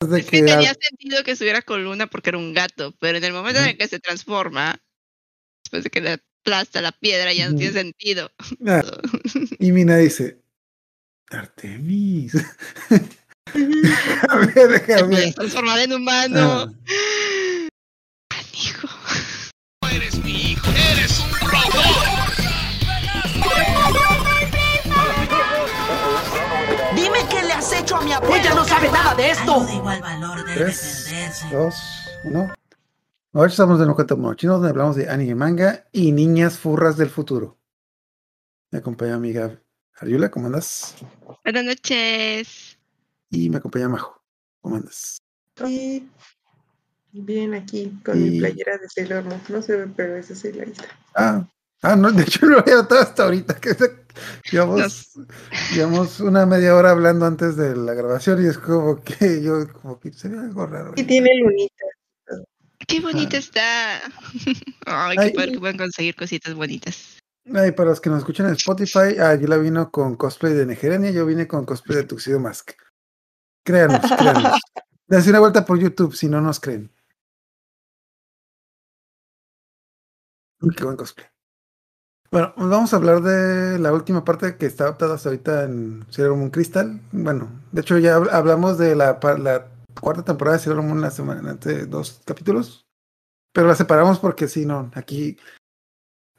es que, tenía sentido que estuviera con Luna porque era un gato, pero en el momento en el que se transforma, después de que le aplasta la piedra, ya no tiene sentido. Ah, y Mina dice, Artemis. a ver, déjame. Transformar en humano. Ah. Hecho a mi abuela. Ella no sabe nada de esto. de igual valor debe Tres, Dos, uno. Ahora estamos de nuevo con Chinos, donde hablamos de anime manga y niñas furras del futuro. Me acompaña mi amiga Ariula, ¿cómo andas? Buenas noches. Y me acompaña Majo, ¿cómo andas? Sí. Bien, aquí con mi playera de Sailor Moon. No se ve, pero esa es la lista. Ah, ah, no, de hecho no lo había notado hasta ahorita. Que llevamos, llevamos una media hora hablando antes de la grabación y es como que yo, como que se ve algo raro. Y tiene lunita. Qué bonita ah. está. Ay, qué padre que puedan conseguir cositas bonitas. Ay, para los que nos escuchan en Spotify, ah, yo la vino con cosplay de Negerenia, yo vine con cosplay de Tuxedo Mask. Créanos, créanos. Dense una vuelta por YouTube si no nos creen. Uy, qué buen cosplay. Bueno, vamos a hablar de la última parte que está adaptada hasta ahorita en Sailor Moon Crystal. Bueno, de hecho ya hablamos de la, cuarta temporada de Sailor Moon la semana, entre dos capítulos, pero la separamos porque si no, aquí,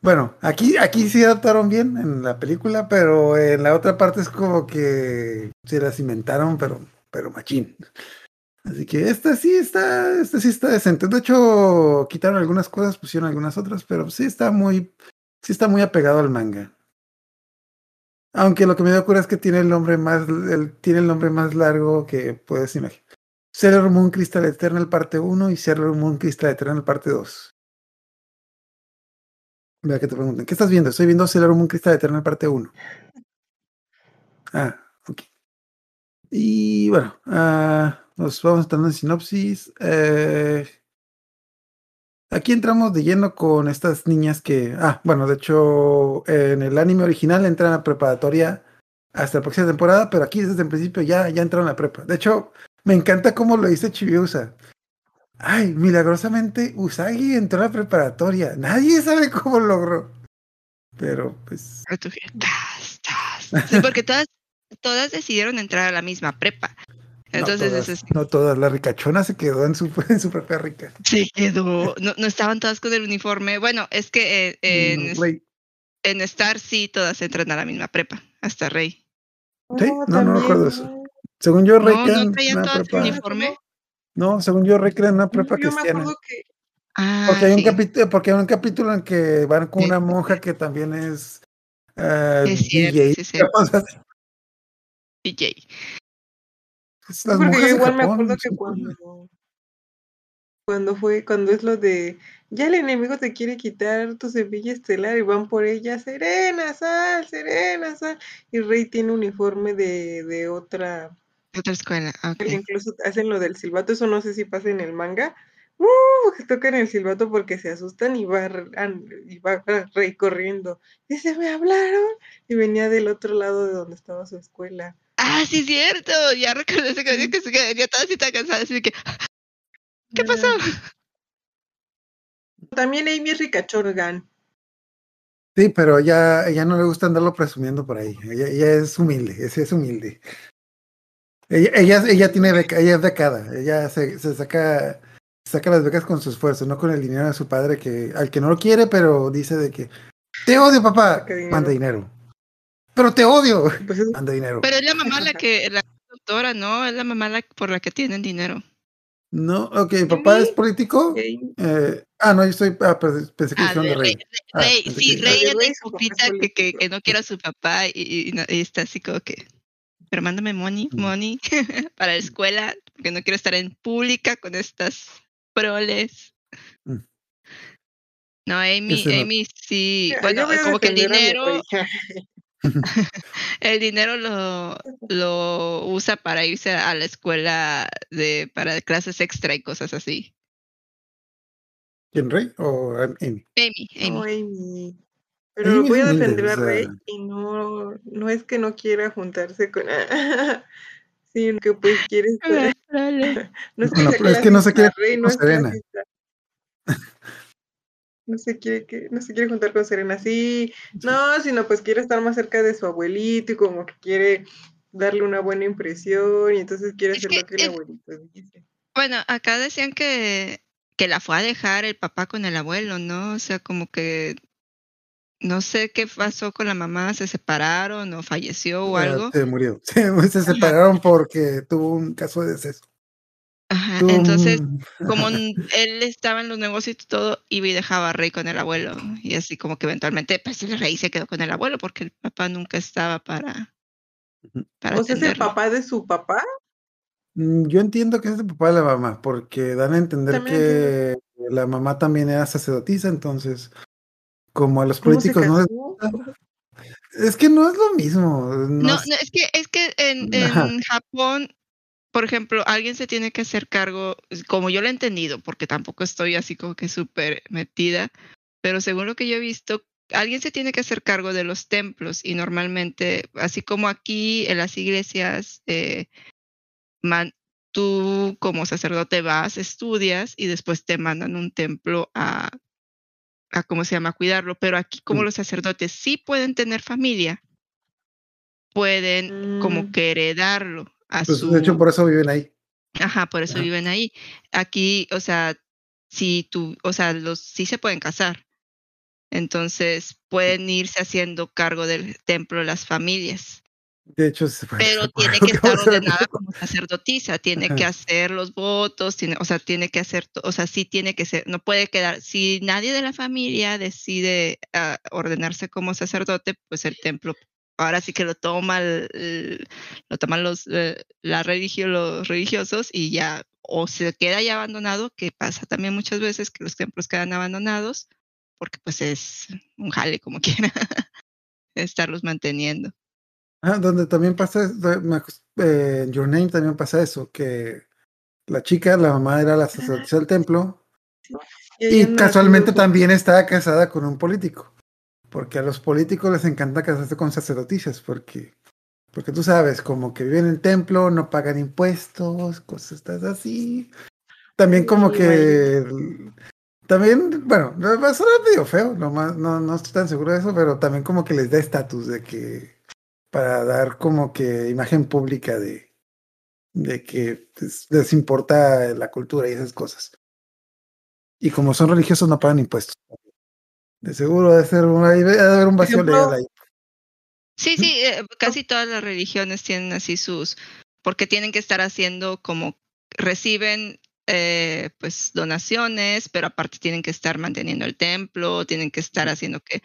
bueno, aquí, aquí sí adaptaron bien en la película, pero en la otra parte es como que se las inventaron, pero, pero machín. Así que esta sí está, esta sí está decente. De hecho, quitaron algunas cosas, pusieron algunas otras, pero sí está muy, sí está muy apegado al manga. Aunque lo que me da cura es que tiene el nombre más, tiene el nombre más largo que puedes imaginar. Sailor Moon Crystal Eternal parte 1 y Sailor Moon Crystal Eternal parte 2. Vea que te pregunten, ¿qué estás viendo? Estoy viendo Sailor Moon Crystal Eternal parte 1. Ah, ok. Y bueno, uh, nos vamos entrando en sinopsis. Eh, aquí entramos de lleno con estas niñas que, ah, bueno, de hecho, en el anime original entran a preparatoria hasta la próxima temporada, pero aquí desde el principio ya, ya entraron a prepa. De hecho, me encanta cómo lo dice Chibiusa. Ay, milagrosamente Usagi entró a la preparatoria. Nadie sabe cómo logró. Pero pues. Sí, porque todas, todas decidieron entrar a la misma prepa. Entonces, no todas, no todas, la ricachona se quedó en su, en su propia rica. Se quedó, no, no estaban todas con el uniforme. Bueno, es que eh, en, en Star sí todas entran a la misma prepa, hasta Rey. Sí, no, no recuerdo eso. Según yo, Rey no, no todas prepa. uniforme. No, según yo, Rey crean una prepa yo cristiana. Me que... Ah, porque, hay un capítulo, porque hay un capítulo en que van con una monja que también es, uh, es cierto, DJ. Sí, DJ. Porque yo igual me acuerdo que cuando, cuando fue, cuando es lo de ya el enemigo te quiere quitar tu semilla estelar y van por ella, Serena, sal, Serena, sal. Y Rey tiene uniforme de, de otra, otra escuela. Okay. Incluso hacen lo del silbato, eso no sé si pasa en el manga. Uh, que tocan el silbato porque se asustan y va, y va Rey corriendo. Dice, me hablaron. Y venía del otro lado de donde estaba su escuela. Ah, sí, cierto. Ya recordé ese que, que se quedaría toda así tan cansada. Así que, ¿qué pasó? También Amy es ricachorgan. Sí, pero ya, ya no le gusta andarlo presumiendo por ahí. Ella, ella es humilde, ese es humilde. Ella, ella, ella tiene beca, ella es becada. Ella se, se saca saca las becas con su esfuerzo, no con el dinero de su padre que al que no lo quiere, pero dice de que te odio, papá, manda dinero pero te odio. Pues dinero. Pero es la mamá la que, la doctora, ¿no? Es la mamá la, por la que tienen dinero. No, ok, papá es político. Eh, ah, no, yo estoy, ah, pensé que ah, de Rey. Ah, Rey, sí, Rey es la hipócrita que, que, que, no quiere a su papá y, y, está así como que, pero mándame money, mm. money para la escuela, porque no quiero estar en pública con estas proles. Mm. No, Amy, Amy sí, bueno, como que el dinero, el dinero lo, lo usa para irse a la escuela de para clases extra y cosas así. ¿Quién, Rey o Amy? Amy, Amy. Pero voy a defender a Rey y no, no es que no quiera juntarse con... Sí, que pues quiere estar. no, pero es que no se quiere rey, no Serena. No se quiere que, no se quiere juntar con Serena, sí, no, sino pues quiere estar más cerca de su abuelito y como que quiere darle una buena impresión y entonces quiere hacer lo que el abuelito dice. Bueno, acá decían que, que la fue a dejar el papá con el abuelo, ¿no? O sea, como que no sé qué pasó con la mamá, se separaron o falleció o algo. Se murió. Se, separaron porque tuvo un caso de deceso. Ajá, entonces, como él estaba en los negocios y todo, iba y dejaba a Rey con el abuelo. Y así como que eventualmente, pues el Rey se quedó con el abuelo porque el papá nunca estaba para. para ¿O sea, es el papá de su papá? Mm, yo entiendo que es el papá de la mamá, porque dan a entender que la mamá también era sacerdotisa, entonces como a los políticos no Es que no es lo mismo. No, es... que es que en, en Japón, por ejemplo, alguien se tiene que hacer cargo, como yo lo he entendido, porque tampoco estoy así como que súper metida, pero según lo que yo he visto, alguien se tiene que hacer cargo de los templos y normalmente, así como aquí en las iglesias, eh, man, tú como sacerdote vas, estudias y después te mandan un templo a a cómo se llama, cuidarlo, pero aquí como mm. los sacerdotes sí pueden tener familia, pueden como mm. que heredarlo a pues, De hecho, por eso viven ahí. Ajá, por eso viven ahí. Aquí, o sea, si tú, o sea, los sí se pueden casar. Entonces pueden irse haciendo cargo del templo las familias. De hecho, pero tiene que estar ordenada como sacerdotisa, tiene que hacer los votos, tiene, o sea, tiene que hacer, o sea, sí tiene que ser, no puede quedar, si nadie de la familia decide ah, ordenarse como sacerdote, pues el templo ahora sí que lo toma lo toman los eh, la religio, los religiosos y ya o se queda ya abandonado, que pasa también muchas veces que los templos quedan abandonados porque pues es un jale como quiera estarlos manteniendo. Ah, donde también pasa, eh, en Your Name también pasa eso, que la chica, la mamá era la sacerdotisa del templo y, casualmente también estaba casada con un político, porque a los políticos les encanta casarse con sacerdotisas, porque, porque tú sabes, como que viven en el templo, no pagan impuestos, cosas así. También como que también, bueno, va a sonar medio feo, no, no, no estoy tan seguro de eso, pero también como que les da estatus de que para dar como que imagen pública de, de que pues, les importa la cultura y esas cosas. Y como son religiosos no pagan impuestos. De seguro debe, ser haber un vacío legal ahí. Sí, sí, eh, casi todas las religiones tienen así sus, porque tienen que estar haciendo como reciben eh, pues donaciones, pero aparte tienen que estar manteniendo el templo, tienen que estar haciendo que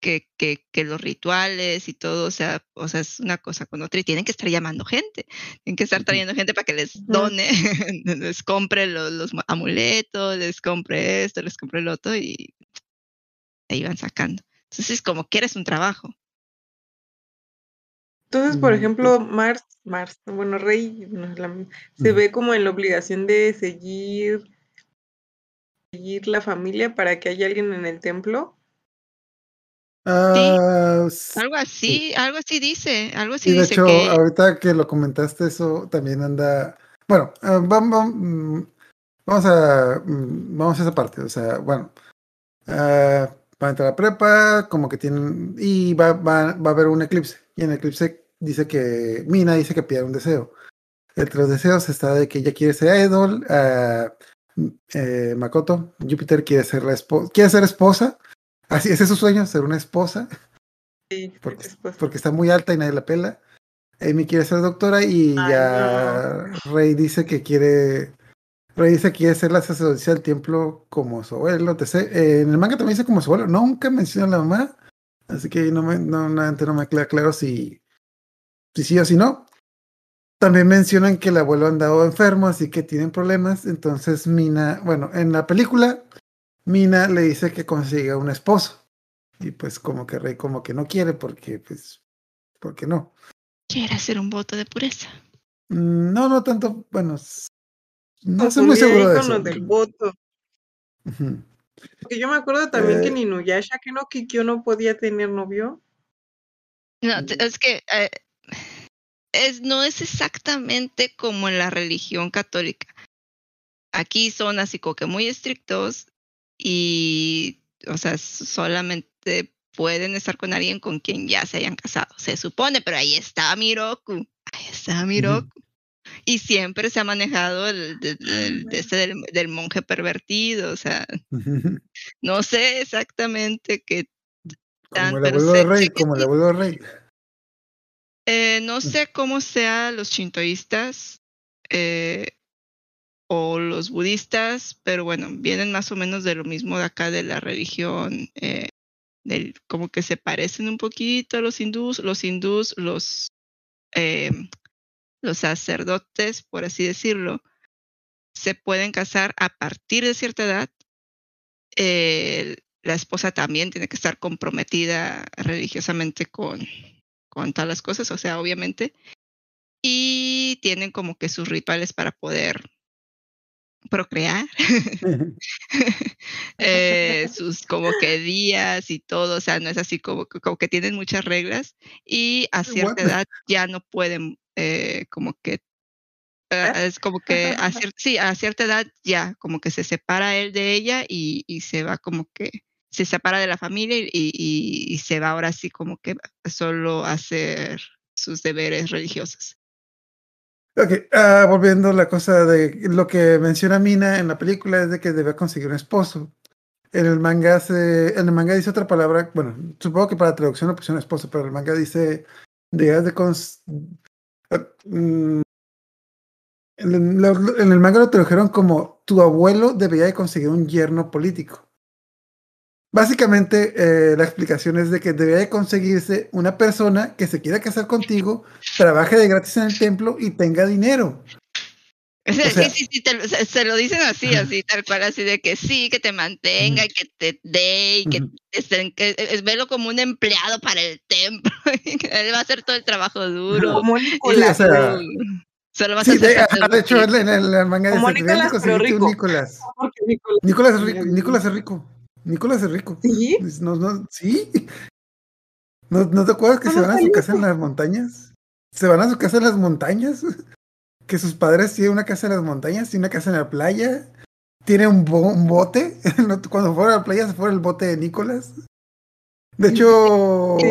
que, que, que, los rituales y todo, o sea, o sea, es una cosa con otra y tienen que estar llamando gente, tienen que estar trayendo gente para que les done, les compre los, los, amuletos, les compre esto, les compre lo otro y ahí van sacando. Entonces, como quieres un trabajo. Entonces, por mm, ejemplo, Mars, Mars, bueno, Rey, se ve como en la obligación de seguir, seguir la familia para que haya alguien en el templo Ah, algo así, algo así dice, algo así de hecho, ahorita que lo comentaste, eso también anda. Bueno, ah, vamos, mm, vamos, a mm, vamos a esa parte. O sea, bueno, uh, va a entrar a prepa, como que tienen. Y va, va, va a haber un eclipse. Y en el eclipse dice que. Mina dice que pide un deseo. Entre los deseos está de que ella quiere ser idol. eh, Makoto, Júpiter quiere ser, la quiere ser esposa Así ese es su sueño, ser una esposa. Sí, porque, porque está muy alta y nadie la pela. Amy quiere ser doctora y ya Rey dice que quiere. Rey dice que quiere ser la sacerdotisa del templo como su abuelo. Eh, en el manga también dice como su abuelo. Nunca menciona a la mamá. Así que no me, no, no me queda claro si, si sí o si no. También mencionan que el abuelo ha andado enfermo, así que tienen problemas. Entonces Mina, bueno, en la película Mina le dice que consiga un esposo. Y pues como que Rey como que no quiere porque pues, porque no. Quiere hacer un voto de pureza. Mm, no, no tanto, bueno, no estoy muy seguro de eso. del voto. Porque yo me acuerdo también que que eh. Inuyasha, que no Kikyo no podía tener novio. No, es que eh, es, no es exactamente como en la religión católica. Aquí son así como que muy estrictos y, o sea, solamente pueden estar con alguien con quien ya se hayan casado, se supone, pero ahí está Miroku, ahí está Miroku. Y siempre se ha manejado el, este del, monje pervertido, o sea, no sé exactamente qué Como el abuelo rey, como el abuelo rey. Eh, no sé cómo sean los chintoístas eh, o los budistas, pero bueno, vienen más o menos de lo mismo de acá de la religión, eh, del, como que se parecen un poquito a los hindús, los hindús, los, los sacerdotes, por así decirlo, se pueden casar a partir de cierta edad. la esposa también tiene que estar comprometida religiosamente con, con todas las cosas, o sea, obviamente. Y tienen como que sus rituales para poder procrear, eh, sus como que días y todo, o sea, no es así como, como que tienen muchas reglas y a cierta edad ya no pueden eh, como que eh, es como que a, sí, a cierta edad ya como que se separa él de ella y, y se va como que se separa de la familia y, se va ahora sí como que solo a hacer sus deberes religiosos. Ok, uh, volviendo a la cosa de lo que menciona Mina en la película es de que debe conseguir un esposo. En el manga se, en el manga dice otra palabra, bueno, supongo que para traducción no pusieron esposo, pero el manga dice debes de cons ah, en, en el manga lo tradujeron como tu abuelo debería de conseguir un yerno político. Básicamente, eh, la explicación es de que debería conseguirse una persona que se quiera casar contigo, trabaje de gratis en el templo y tenga dinero. Sí, sí, sí, se, lo dicen así, así, tal cual, así de que sí, que te mantenga y que te dé y que, estén, que es, verlo como un empleado para el templo, él va a hacer todo el trabajo duro. Como Nicolás. Solo vas a hacer de, de hecho, en el, manga como dice, Nicolás, pero rico. Nicolás. Nicolás es rico. Nicolás es rico. Nicolás es rico. ¿Sí? No, no, ¿Sí? ¿No, ¿No te acuerdas que se van a su casa en las montañas? ¿Se van a su casa en las montañas? Que sus padres tienen una casa en las montañas y una casa en la playa. Tiene un, bote. Cuando fueron a la playa se fue el bote de Nicolás. De hecho.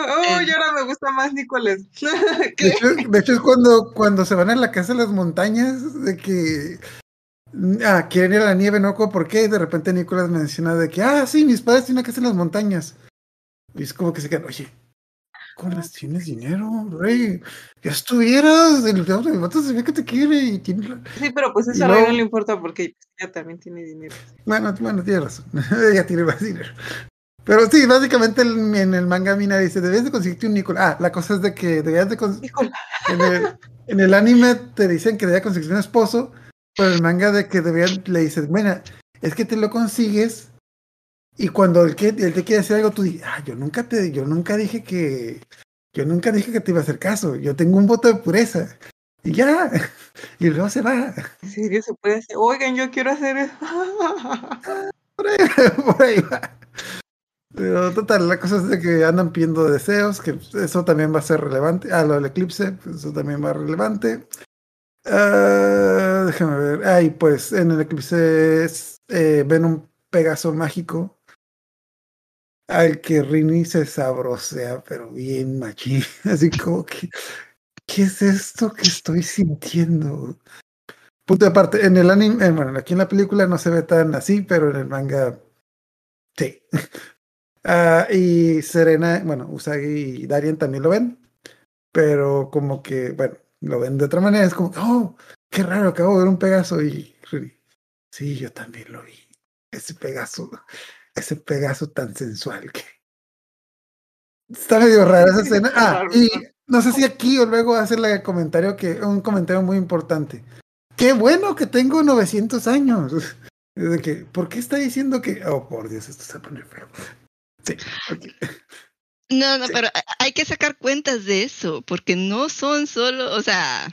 Oh, y ahora me gusta más Nicolás. De hecho, de hecho, es cuando, cuando se van a la casa en las montañas, de que Ah, quieren ir a la nieve, no por qué. Y de repente Nicolás menciona de que, ah, sí, mis padres tienen que casa en las montañas. Y es como que se quedan, oye, Nicolás, tienes dinero, rey. Ya estuvieras, el vato se ve que te quiere y tiene. Sí, pero pues eso a Rey no le importa porque ella también tiene dinero. Bueno, bueno, tienes razón. ella tiene más dinero. Pero sí, básicamente en el manga Mina dice, debes de conseguirte un Nicolás. Ah, la cosa es de que debías de conseguir... En el, en el anime te dicen que debías conseguir un esposo pero el manga de que deberían, le dices, bueno, es que te lo consigues y cuando el que él te quiere decir algo, tú dices, ah, yo nunca te, yo nunca dije que, yo nunca dije que te iba a hacer caso, yo tengo un voto de pureza. Y ya, y luego se va. ¿En serio se puede hacer? Oigan, yo quiero hacer eso. por, ahí, va. Pero total, la cosa es de que andan pidiendo deseos, que eso también va a ser relevante. Ah, lo del eclipse, pues eso también va a ser relevante. Uh, déjame ver. Ay, pues en el eclipse eh, ven un Pegaso mágico al que Rini se sabrosea, pero bien machín. Así como que, ¿qué es esto que estoy sintiendo? Punto aparte, en el anime, eh, bueno, aquí en la película no se ve tan así, pero en el manga, sí. Uh, y Serena, bueno, Usagi y Darien también lo ven, pero como que, bueno, lo ven de otra manera, es como, oh, qué raro, acabo de ver un Pegaso y sí, yo también lo vi. Ese Pegaso, ese Pegaso tan sensual que está medio rara esa escena. Ah, y no sé si aquí o luego hacerle el comentario que, un comentario muy importante. Qué bueno que tengo 900 años. De que, ¿por qué está diciendo que, oh, por Dios, esto se pone feo? Sí, okay. No, no, pero hay que sacar cuentas de eso, porque no son solo, o sea...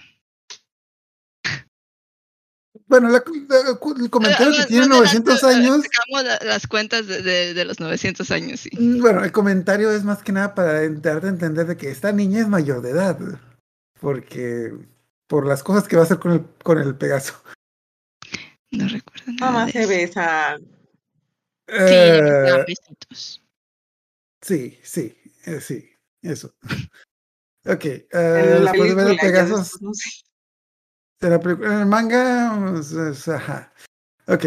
Bueno, el comentario que tiene 900 años... Sacamos las cuentas de, de, los 900 años, sí. Mm, bueno, el comentario es más que nada para darte a entender de que esta niña es mayor de edad. porque por las cosas que va a hacer con el, con el Pegaso. No recuerdo nada. Mamá se besan. Eh, sí, sí, eh, sí, eso. Ok, eh, después de ver el Pegaso. En, el manga, pues, ajá. Ok.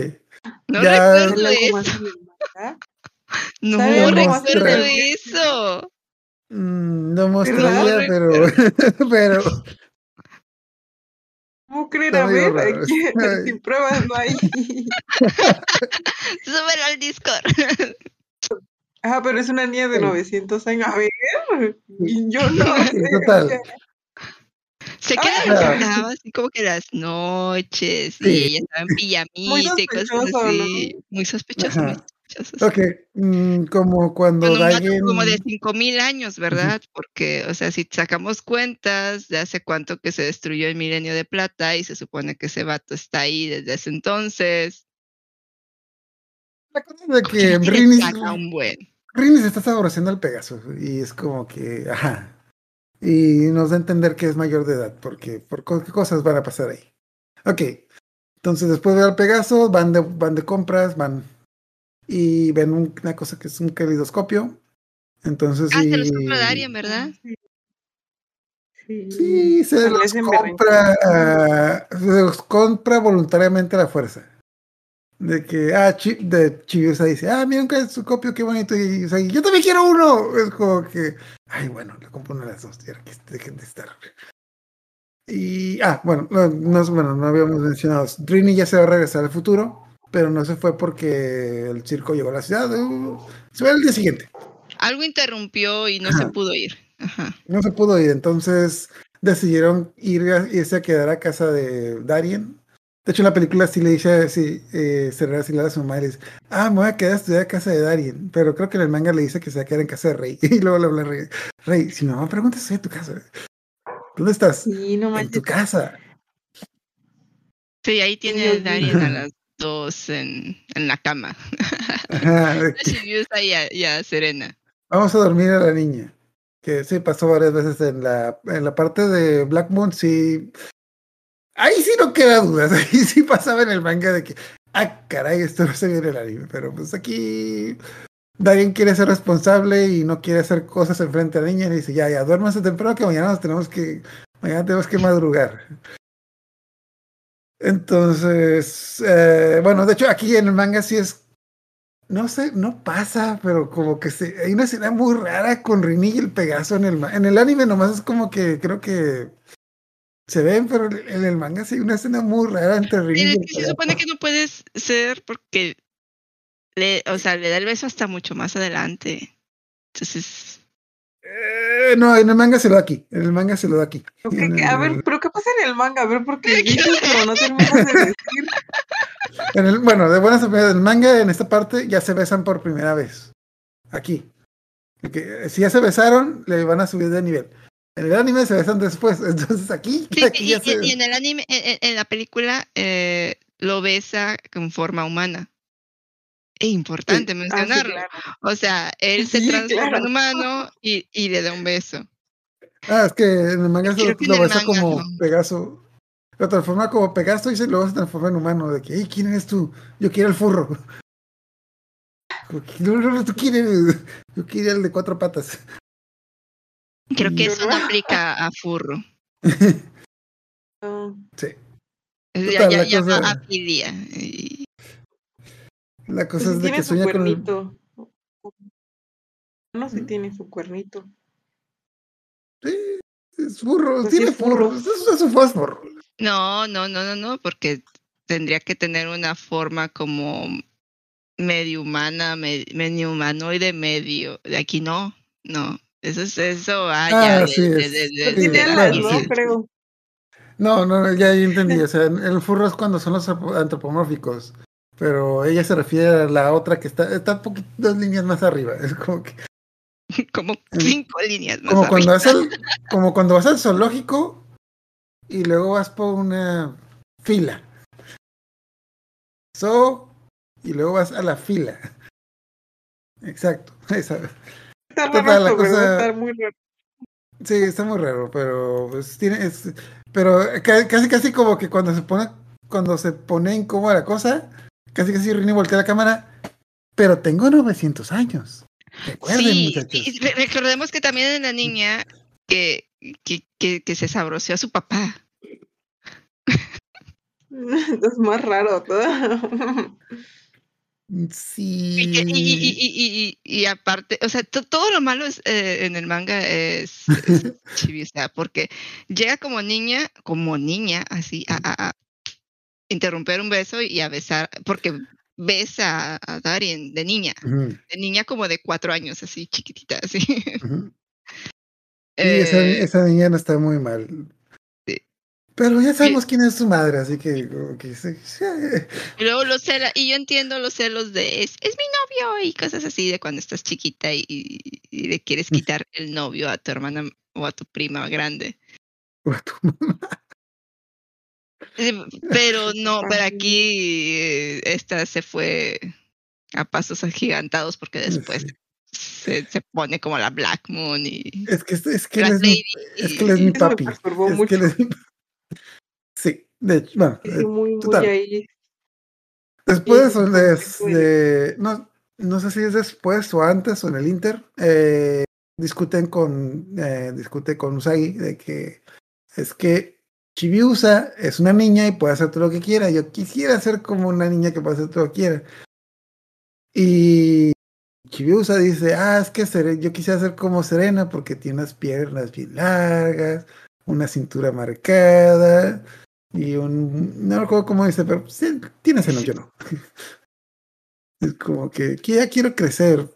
No recuerdo eso. No recuerdo eso. Mm, no mostraría, pero, pero. ¿Cómo creer? A ver, sin pruebas no hay. Súbelo al Discord. Ah, pero es una niña de 900 años. A ver, yo no. Total. Se queda así como que las noches y ella estaba en pijamita y cosas así. Muy sospechoso, muy sospechoso. Ok, mm, como cuando alguien... Como de 5000 años, ¿verdad? Porque, o sea, si sacamos cuentas de hace cuánto que se destruyó el milenio de plata y se supone que ese vato está ahí desde ese entonces. La cosa es de que Rini, Rini se está saboreando al Pegaso y es como que, ajá, y nos da a entender que es mayor de edad, porque por qué cosas van a pasar ahí. Ok, entonces después de al Pegaso, van de, van de compras, van y ven una cosa que es un calidoscopio. Entonces, ah, se los compra Darien, ¿verdad? Sí, se los compra, se los compra voluntariamente a la fuerza. De que, ah, de Chibiusa dice, ah, mira un su copio, qué bonito. Y o sea, yo también quiero uno. Es como que, ay, bueno, le compro una de las dos, ya que dejen de estar. Y, ah, bueno, no, no, bueno, no habíamos mencionado. Drini ya se va a regresar al futuro, pero no se fue porque el circo llegó a la ciudad. Uh, se va el día siguiente. Algo interrumpió y no se pudo ir. Ajá. No se pudo ir, entonces decidieron ir irse a quedar a casa de Darien de hecho, en la película sí le dice así, eh, se así a su madre y dice, ah, me voy a quedar a estudiar a casa de Darien. Pero creo que en el manga le dice que se va a quedar en casa de Rey. Y luego le habla a Rey, Rey, si mi mamá pregunta, estoy en tu casa. ¿Dónde estás? Sí, no En tu casa. Sí, ahí tiene Darien a las dos en, en la cama. Ajá. y, a, Serena. Vamos a dormir a la niña. Que sí pasó varias veces en la, en la parte de Black Moon, sí Ahí sí no queda dudas, ahí sí pasaba en el manga de que, ah, caray, esto no se viene el anime, pero pues aquí Darien quiere ser responsable y no quiere hacer cosas enfrente a niña y dice, ya, ya, duérmase temprano que mañana nos tenemos que, mañana tenemos que madrugar. Entonces, eh, bueno, de hecho aquí en el manga sí es, no sé, no pasa, pero como que se, hay una escena muy rara con Rini y el Pegaso en el, en el anime nomás es como que creo que se ven, pero en el manga sí hay una escena muy rara entre Rini y Se supone que no puedes ser porque le, o sea, le da el beso hasta mucho más adelante. Entonces. Eh, no, en el manga se lo da aquí. En el manga se lo da aquí. a ver, pero ¿qué pasa en el manga? A ver, porque dices, pero no terminas de decir. En el, bueno, de buenas a primeras, el manga en esta parte ya se besan por primera vez. Aquí. Que, si ya se besaron, le van a subir de nivel. En el anime se besan después, entonces aquí. y, en el anime, en, la película, eh, lo besa con forma humana. Es importante ah, mencionarlo. O sea, él se transforma en humano y, y, le da un beso. Ah, es que en el manga se lo, besa como Pegaso. Lo transforma como Pegaso y se lo transforma en humano. De que, ¿quién eres tú? Yo quiero el furro. No, no, no, tú quieres. Yo quiero el de cuatro patas. Creo que eso no aplica a furro. sí. ya, ya, ya cosa... a filia. La cosa pues es de que sueña con el... No sé si tiene su cuernito. Sí, es furro, pues tiene furro. Eso es un fósforo. No, no, no, no, no, porque tendría que tener una forma como medio humana, medio humanoide, medio. De aquí no, no. Eso es eso, ah, ah no, no, ya entendí. O sea, el furro es cuando son los antropomórficos. Pero ella se refiere a la otra que está, está dos líneas más arriba. Es como que. Como cinco líneas más como arriba. Cuando vas al, como cuando vas al zoológico y luego vas por una fila. So, y luego vas a la fila. Exacto. Esa la cosa, muy Sí, está muy raro, pero pues tiene, es, pero casi casi como que cuando se pone, cuando se pone incómoda la cosa, casi casi Rini voltea la cámara, pero tengo 900 años. Recuerden, sí, muchachos. recordemos que también en la niña que, que, que, que se sabroció a su papá. es más raro todo. Sí. Y, y, y, aparte, o sea, todo lo malo es, eh, en el manga es, es porque llega como niña, como niña, así, a, interrumpir un beso y a besar, porque besa a Darien de niña, de niña como de cuatro años, así, chiquitita, así. eh, esa niña no está muy mal. Pero ya sabemos quién es su madre, así que, Y luego los celos, y yo entiendo los celos de es, es mi novio y cosas así de cuando estás chiquita y, le quieres quitar el novio a tu hermana o a tu prima grande. O a tu mamá. Pero no, pero aquí eh, esta se fue a pasos agigantados porque después se, se, pone como la Black Moon y es que es, que él es, mi, es que él es mi papi. Es que él es mi, Sí, de hecho, bueno. Eh, muy, total. ahí. Después de, no, no sé si es después o antes o en el Inter, eh, discuten con eh, discute con Usagi de que es que Chibiusa es una niña y puede hacer todo lo que quiera. Yo quisiera ser como una niña que puede hacer todo lo que quiera. Y Chibiusa dice, ah, es que yo quisiera ser como Serena porque tiene unas piernas bien largas, una cintura marcada, y un. No recuerdo cómo dice, pero sí, tiene seno, yo no. es como que, que, ya quiero crecer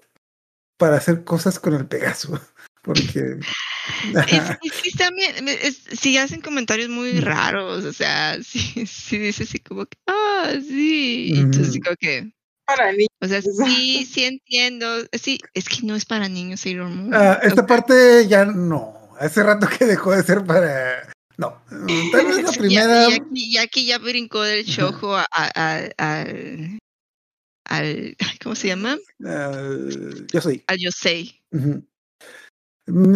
para hacer cosas con el Pegaso. Porque. es, también, si hacen comentarios muy raros, o sea, si, si dice así como que, ah, sí, entonces como que. Para niños. O sea, sí, sí entiendo. Sí, es que no es para niños Sailor Moon. Ah, esta parte ya no. Hace rato que dejó de ser para no, tal vez la primera. Y, aquí, ya brincó del chojo al, al, ¿Cómo se llama? yo soy. Al yo sé.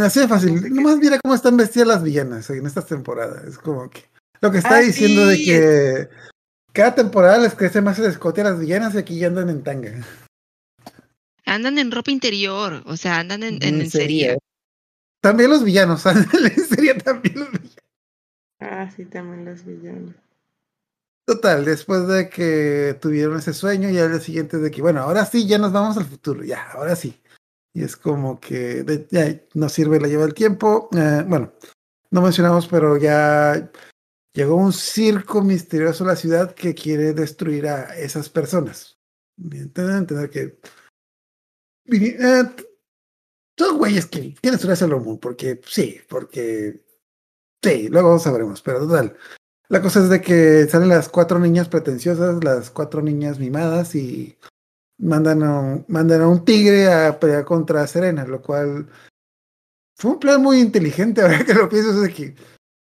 Así de fácil. Nomás mira cómo están vestidas las villanas en esta temporada. Es como que. Lo que está ah, diciendo de que cada temporada les crece más el escote a las villanas y aquí ya andan en tanga. Andan en ropa interior, o sea, andan en, en, serie. También los villanos, serie también los villanos. Ah, sí, también los villanos. Total, después de que tuvieron ese sueño, y al día siguiente de que, bueno, ahora sí, ya nos vamos al futuro, ya, ahora sí. Y es como que ya nos sirve la lleva el tiempo. Eh, bueno, no mencionamos, pero ya llegó un circo misterioso a la ciudad que quiere destruir a esas personas. Entender que. Eh, son güeyes que quieren destruir a Sailor Moon, porque sí, porque Sí, luego sabremos, pero total. La cosa es de que salen las cuatro niñas pretenciosas, las cuatro niñas mimadas y mandan a un, mandan a un tigre a pelear contra Serena, lo cual fue un plan muy inteligente, ahora que lo pienso, es de que,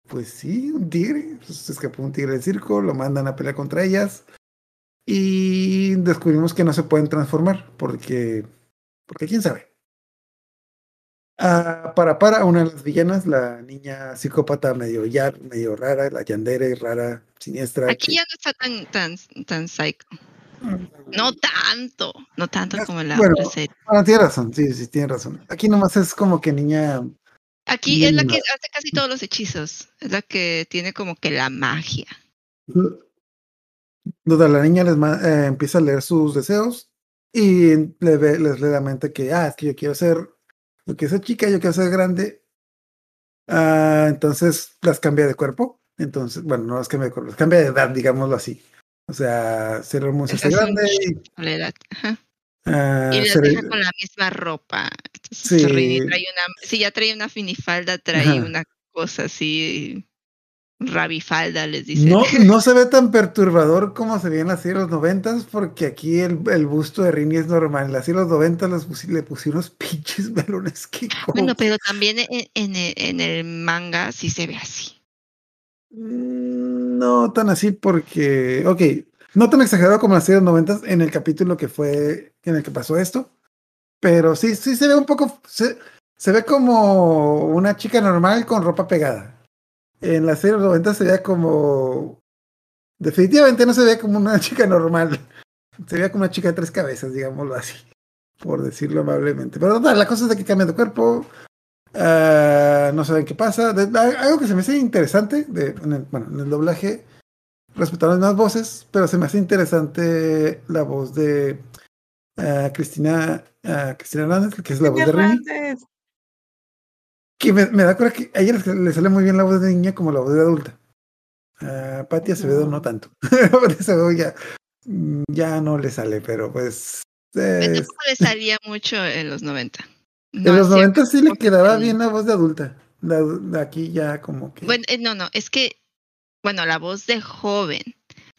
pues sí, un tigre, pues se escapó un tigre del circo, lo mandan a pelear contra ellas y descubrimos que no se pueden transformar, porque, porque quién sabe. Ah, para para una de las villanas, la niña psicópata medio ya, medio rara, la yandere rara, siniestra. Aquí ya no está tan, tan, tan psycho. No tanto, no tanto como en la bueno, serie. Bueno, tiene razón, sí, sí, tiene razón. Aquí nomás es como que niña. Aquí es la que hace casi todos los hechizos, es la que tiene como que la magia. Duda, la niña les eh, empieza a leer sus deseos y le ve, les lee la mente que, ah, es que yo quiero ser lo que esa chica, yo quiero ser grande. Ah, entonces las cambia de cuerpo. Entonces, bueno, no las cambia de cuerpo, las cambia de edad, digámoslo así. O sea, ser hermosa, ser grande. Y, la edad. Ah, y las deja con la misma ropa. sí. trae una, si ya trae una finifalda, trae una cosa así rabifalda, les dice. No, no se ve tan perturbador como se veía en la serie de los noventas, porque aquí el, el, busto de Rini es normal. En la serie de los noventas le pusieron unos pinches melones que Bueno, pero también en, en, el, en, el, manga sí se ve así. Mm, no tan así porque, ok, no tan exagerado como en la serie de los noventas en el capítulo que fue, en el que pasó esto, pero sí, sí se ve un poco, se ve como una chica normal con ropa pegada. En la serie de los 90 se veía como. Definitivamente no se veía como una chica normal. Se veía como una chica de tres cabezas, digámoslo así. Por decirlo amablemente. Pero no, la cosa es de que cambia de cuerpo. Uh, no saben qué pasa. Algo que se me hace interesante, de, en el, bueno, en el doblaje, respetaron las voces, pero se me hace interesante la voz de uh, Cristina, uh, Cristina Hernández, que es la voz de Rini. Que me, me da cuenta que a ella le sale muy bien la voz de niña como la voz de adulta. A Patti Acevedo no, tanto. Acevedo ya, ya no le sale, pero pues. Es... le salía mucho en los 90. No, en los 90 sí le quedaba bien la voz de adulta. La, aquí ya como que. Bueno, no, no, es que, bueno, la voz de joven.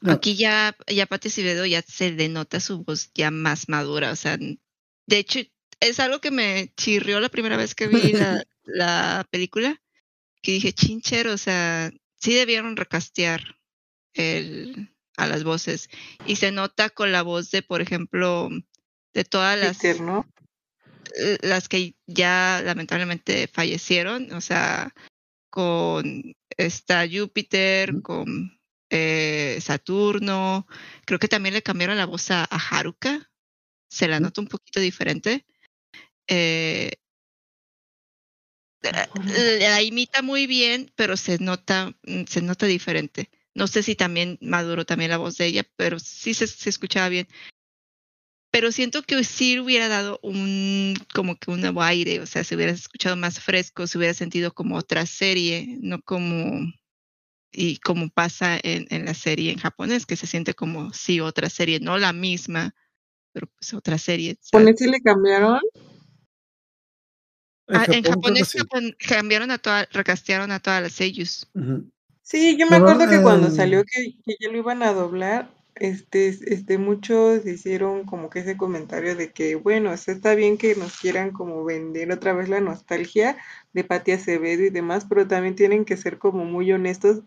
No. Aquí ya, ya Patti Acevedo ya se denota su voz ya más madura. O sea, de hecho, es algo que me chirrió la primera vez que vi la, la película, que dije, chinchero, o sea, sí debieron recastear el, a las voces. Y se nota con la voz de, por ejemplo, de todas las... Peter, ¿no? Las que ya lamentablemente fallecieron, o sea, con esta Júpiter, con eh, Saturno, creo que también le cambiaron la voz a, a Haruka, se la nota un poquito diferente. Eh, la imita muy bien, pero se nota, se nota diferente. No sé si también maduró también la voz de ella, pero sí se, se escuchaba bien. Pero siento que sí hubiera dado un como que un nuevo aire, o sea, se hubiera escuchado más fresco, se hubiera sentido como otra serie, no como y como pasa en, en la serie en japonés, que se siente como sí otra serie, no la misma, pero pues otra serie. ¿Con si le cambiaron? En, ah, Japón, en japonés sí. cambiaron a todas, recastearon a todas las sellos. Uh -huh. Sí, yo me Pero, acuerdo que cuando salió que, que, ya lo iban a doblar, este, este, muchos hicieron como que ese comentario de que, bueno, está bien que nos quieran como vender otra vez la nostalgia de Patti Acevedo y demás, pero también tienen que ser como muy honestos.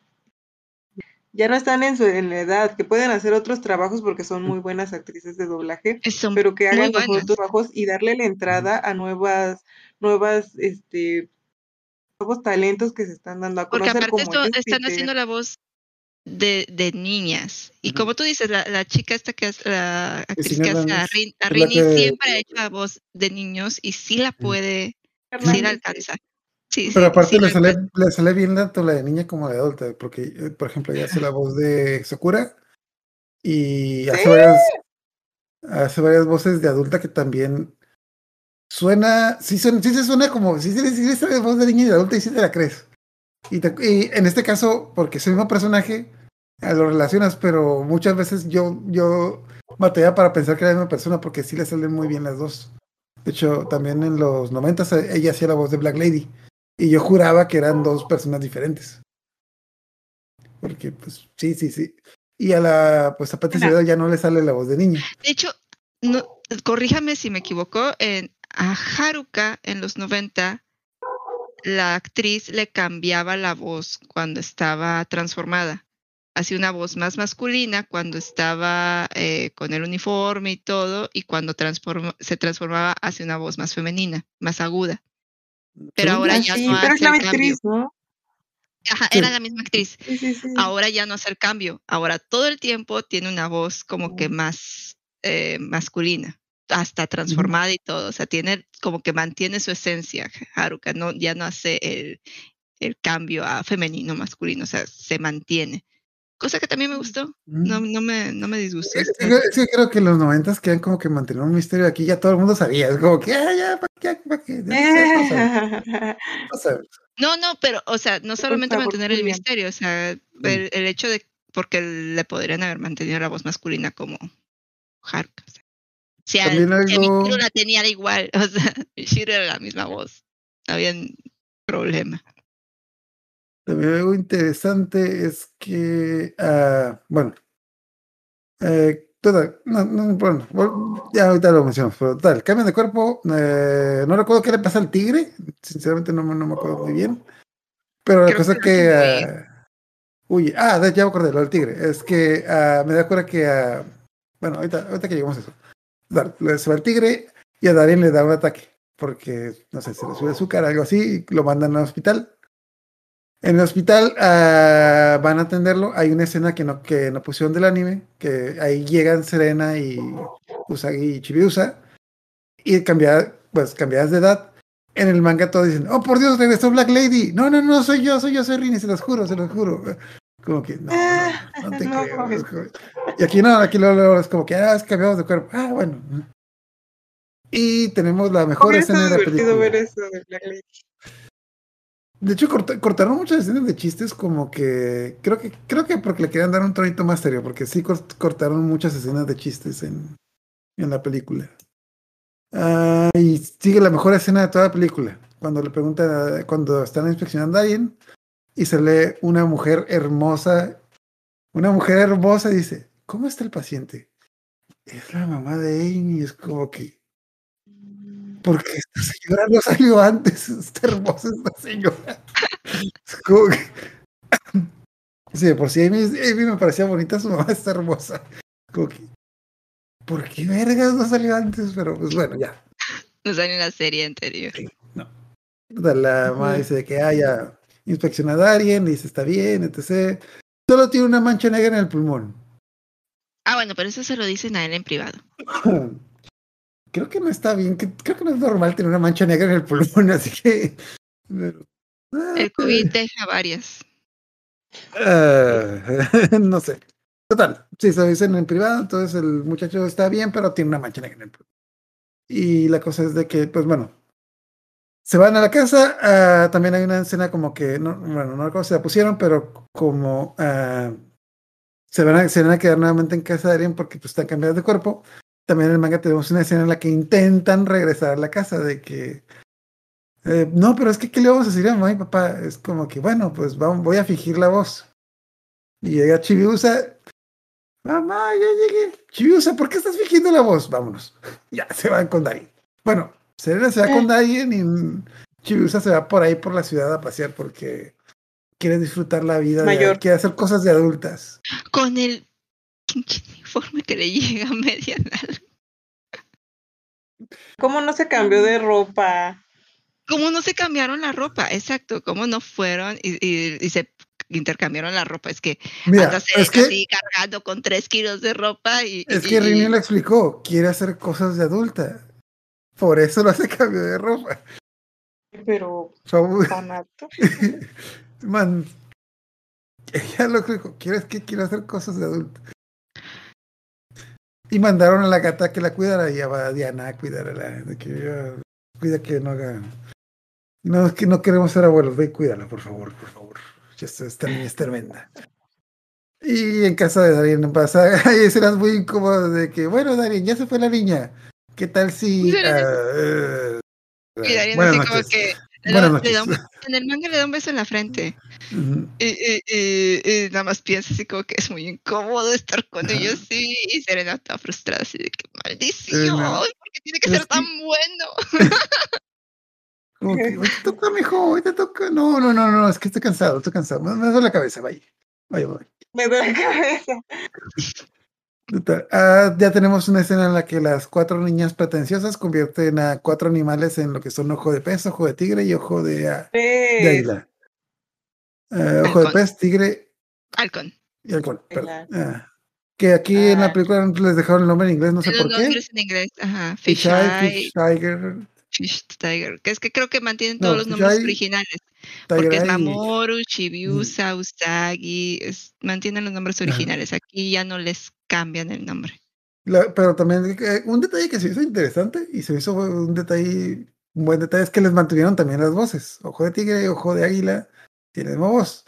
Ya no están en, su, en la edad, que pueden hacer otros trabajos porque son muy buenas actrices de doblaje, son pero que hagan los otros trabajos y darle la entrada a nuevas nuevas, este, nuevos talentos que se están dando a conocer. Porque aparte como esto, están haciendo la voz de, de niñas. Y uh -huh. como tú dices, la, la, chica esta que es la actriz que hace a, Rin, a Rini que... siempre ha hecho la voz de niños y sí la puede, sí la alcanza. Sí, Pero sí, aparte sí le, sale, le sale bien tanto la de niña como la de adulta, porque, eh, por ejemplo, ella hace la voz de Sakura y hace, varias, hace varias voces de adulta que también suena, sí, suena, sí se suena como, sí, sí, sí, sí, voz de niña y de adulta y sí te la crees. Y, te, y en este caso, porque es el mismo personaje, lo relacionas, pero muchas veces yo, yo batallaba para pensar que era la misma persona porque sí le salen muy bien las dos. De hecho, también en los 90 ella hacía la voz de Black Lady y yo juraba que eran dos personas diferentes. Porque, pues, sí, sí, sí. Y a la, pues, a Patti ya no le sale la voz de niña. De hecho, no, corríjame si me equivoco, en, a Haruka en los 90, la actriz le cambiaba la voz cuando estaba transformada. Hacía una voz más masculina cuando estaba eh, con el uniforme y todo, y cuando transform se transformaba hacia una voz más femenina, más aguda. Pero sí, ahora ya sí, no pero hace es la el actriz, cambio. ¿no? Ajá, Sí. era la misma actriz. Sí, sí, sí. Ahora ya no hace el cambio. Ahora todo el tiempo tiene una voz como que más eh, masculina, hasta transformada y todo. O sea, tiene como que mantiene su esencia, Haruka. No, ya no hace el, el cambio a femenino, masculino. O sea, se mantiene. Cosa que también me gustó. No, no, me, no me disgustó. Que creo que los noventas quedan como que mantener un misterio aquí, ya todo el mundo sabía, es como que, ah, ya, ¿para qué? ¿Para qué? No sabes. No, no, pero, o sea, no solamente mantener el misterio, o sea, el, el hecho de, porque le podrían haber mantenido la voz masculina como Haruka. O sea, También si algo- Michiru la tenía igual, o sea, Michiru era la misma voz, no había problema. También algo interesante es que, ah, bueno, eh, total, no, no, bueno, ya ahorita lo mencionamos, pero total, cambio de cuerpo, eh, no recuerdo qué le pasa al tigre, sinceramente no, no me acuerdo muy bien, pero la Creo cosa que que, lo ah, huye, ah, ya me acordé, lo del tigre, es que ah, me da cuenta que, ah, bueno, ahorita, ahorita que llegamos a eso, se va el tigre y a Darien le da un ataque, porque, no sé, se le sube azúcar, algo así, y lo mandan al hospital. En el hospital uh, van a atenderlo. Hay una escena que no, que no pusieron del anime, que ahí llegan Serena y Usagi y Chibiusa, y cambiadas, pues, cambiadas de edad. En el manga todos dicen, oh por Dios, regresó Black Lady. No, no, no, soy yo, soy yo, soy Rini, se los juro, se los juro. Como que, no, no, no te no, creo. Y aquí no, aquí lo, es como que, ah, es cambiamos de cuerpo. Ah, bueno. Y tenemos la mejor escena de la película. Ver eso de Black. De hecho, cortaron muchas escenas de chistes como que creo que creo que porque le querían dar un tonito más serio, porque sí cortaron muchas escenas de chistes en, en la película. Uh, y sigue la mejor escena de toda la película, cuando le pregunta, cuando están inspeccionando a alguien y se lee una mujer hermosa, una mujer hermosa dice, ¿cómo está el paciente? Es la mamá de Amy, es como que porque esta señora no salió antes, está hermosa esta señora. Sí, por si Amy, me parecía bonita, su mamá está hermosa. Como que, ¿Por qué vergas no salió antes? Pero pues bueno, ya. No salió en la serie anterior. Sí, no. La mamá dice que haya inspeccionado a alguien, dice está bien, etc. Solo tiene una mancha negra en el pulmón. Ah, bueno, pero eso se lo dicen a él en privado. creo que no está bien, creo que no es normal tener una mancha negra en el pulmón, así que... Ah, el COVID deja varias. Uh, no sé. Total, sí, se dicen en privado, entonces el muchacho está bien, pero tiene una mancha negra en el pulmón. Y la cosa es de que, pues bueno, se van a la casa, uh, también hay una escena como que, no, bueno, no recuerdo si la pusieron, pero como uh, se, van a, se van a quedar nuevamente en casa de alguien porque pues, están cambiados de cuerpo también en el manga tenemos una escena en la que intentan regresar a la casa, de que, eh, no, pero es que, ¿qué le vamos a decir a mamá y papá? Es como que, bueno, pues voy a fingir la voz. Y llega Chibiusa, mamá, ya llegué. Chibiusa, ¿por qué estás fingiendo la voz? Vámonos. ya, se van con Darien. Bueno, Serena se va con Darien y Chibiusa se va por ahí por la ciudad a pasear porque quiere disfrutar la vida, Mayor. quiere hacer cosas de adultas. Con el uniforme que le llega a media ¿Cómo no se cambió de ropa? ¿Cómo no se cambiaron la ropa? Exacto, ¿cómo no fueron y, se intercambiaron la ropa? Es que Mira, es que, así cargando con tres kilos de ropa y... Es que Rini lo explicó, quiere hacer cosas de adulta. Por eso no hace cambio de ropa. Pero... Man, ella lo explicó, quiere, que quiere hacer cosas de adulta. Y mandaron a la gata que la cuidara y ya va Diana a cuidarla. De que cuida que no haga. No, es que no queremos ser abuelos, ve y cuídala, por favor, por favor. esta niña es tremenda. Y en casa de Darien pasa, hay escenas muy incómodas de que, bueno, Darien, ya se fue la niña. ¿Qué tal si... Uh, así como que en el manga le da un beso en la frente. y, nada más piensa así como que es muy incómodo estar con ellos sí, y Serena está frustrada así de que maldición, ¿por qué tiene que ser tan bueno? como que hoy te toca, mijo, hoy te toca. No, no, no, no, es que estoy cansado, estoy cansado. Me, me duele la cabeza, vaya. Vaya, vaya. Me duele la cabeza. Ah, ya tenemos una escena en la que las cuatro niñas pretenciosas convierten a cuatro animales en lo que son ojo de pez, ojo de tigre y ojo de, uh, de águila. Uh, ojo de pez, tigre. Halcón. Y halcón, uh, que aquí en la película les dejaron el nombre en inglés, no sé por qué. en inglés, ajá. Fish, Fish, eye, Fish Tiger. Fish Tiger, que es que creo que mantienen todos los nombres originales. porque es Mamoru, Chibiusa, Usagi, mantienen los nombres originales. Aquí ya no les cambian el nombre. pero también eh, un detalle que se hizo interesante y se hizo un detalle, un buen detalle es que les mantuvieron también las voces. Ojo de tigre, ojo de águila, tiene misma voz.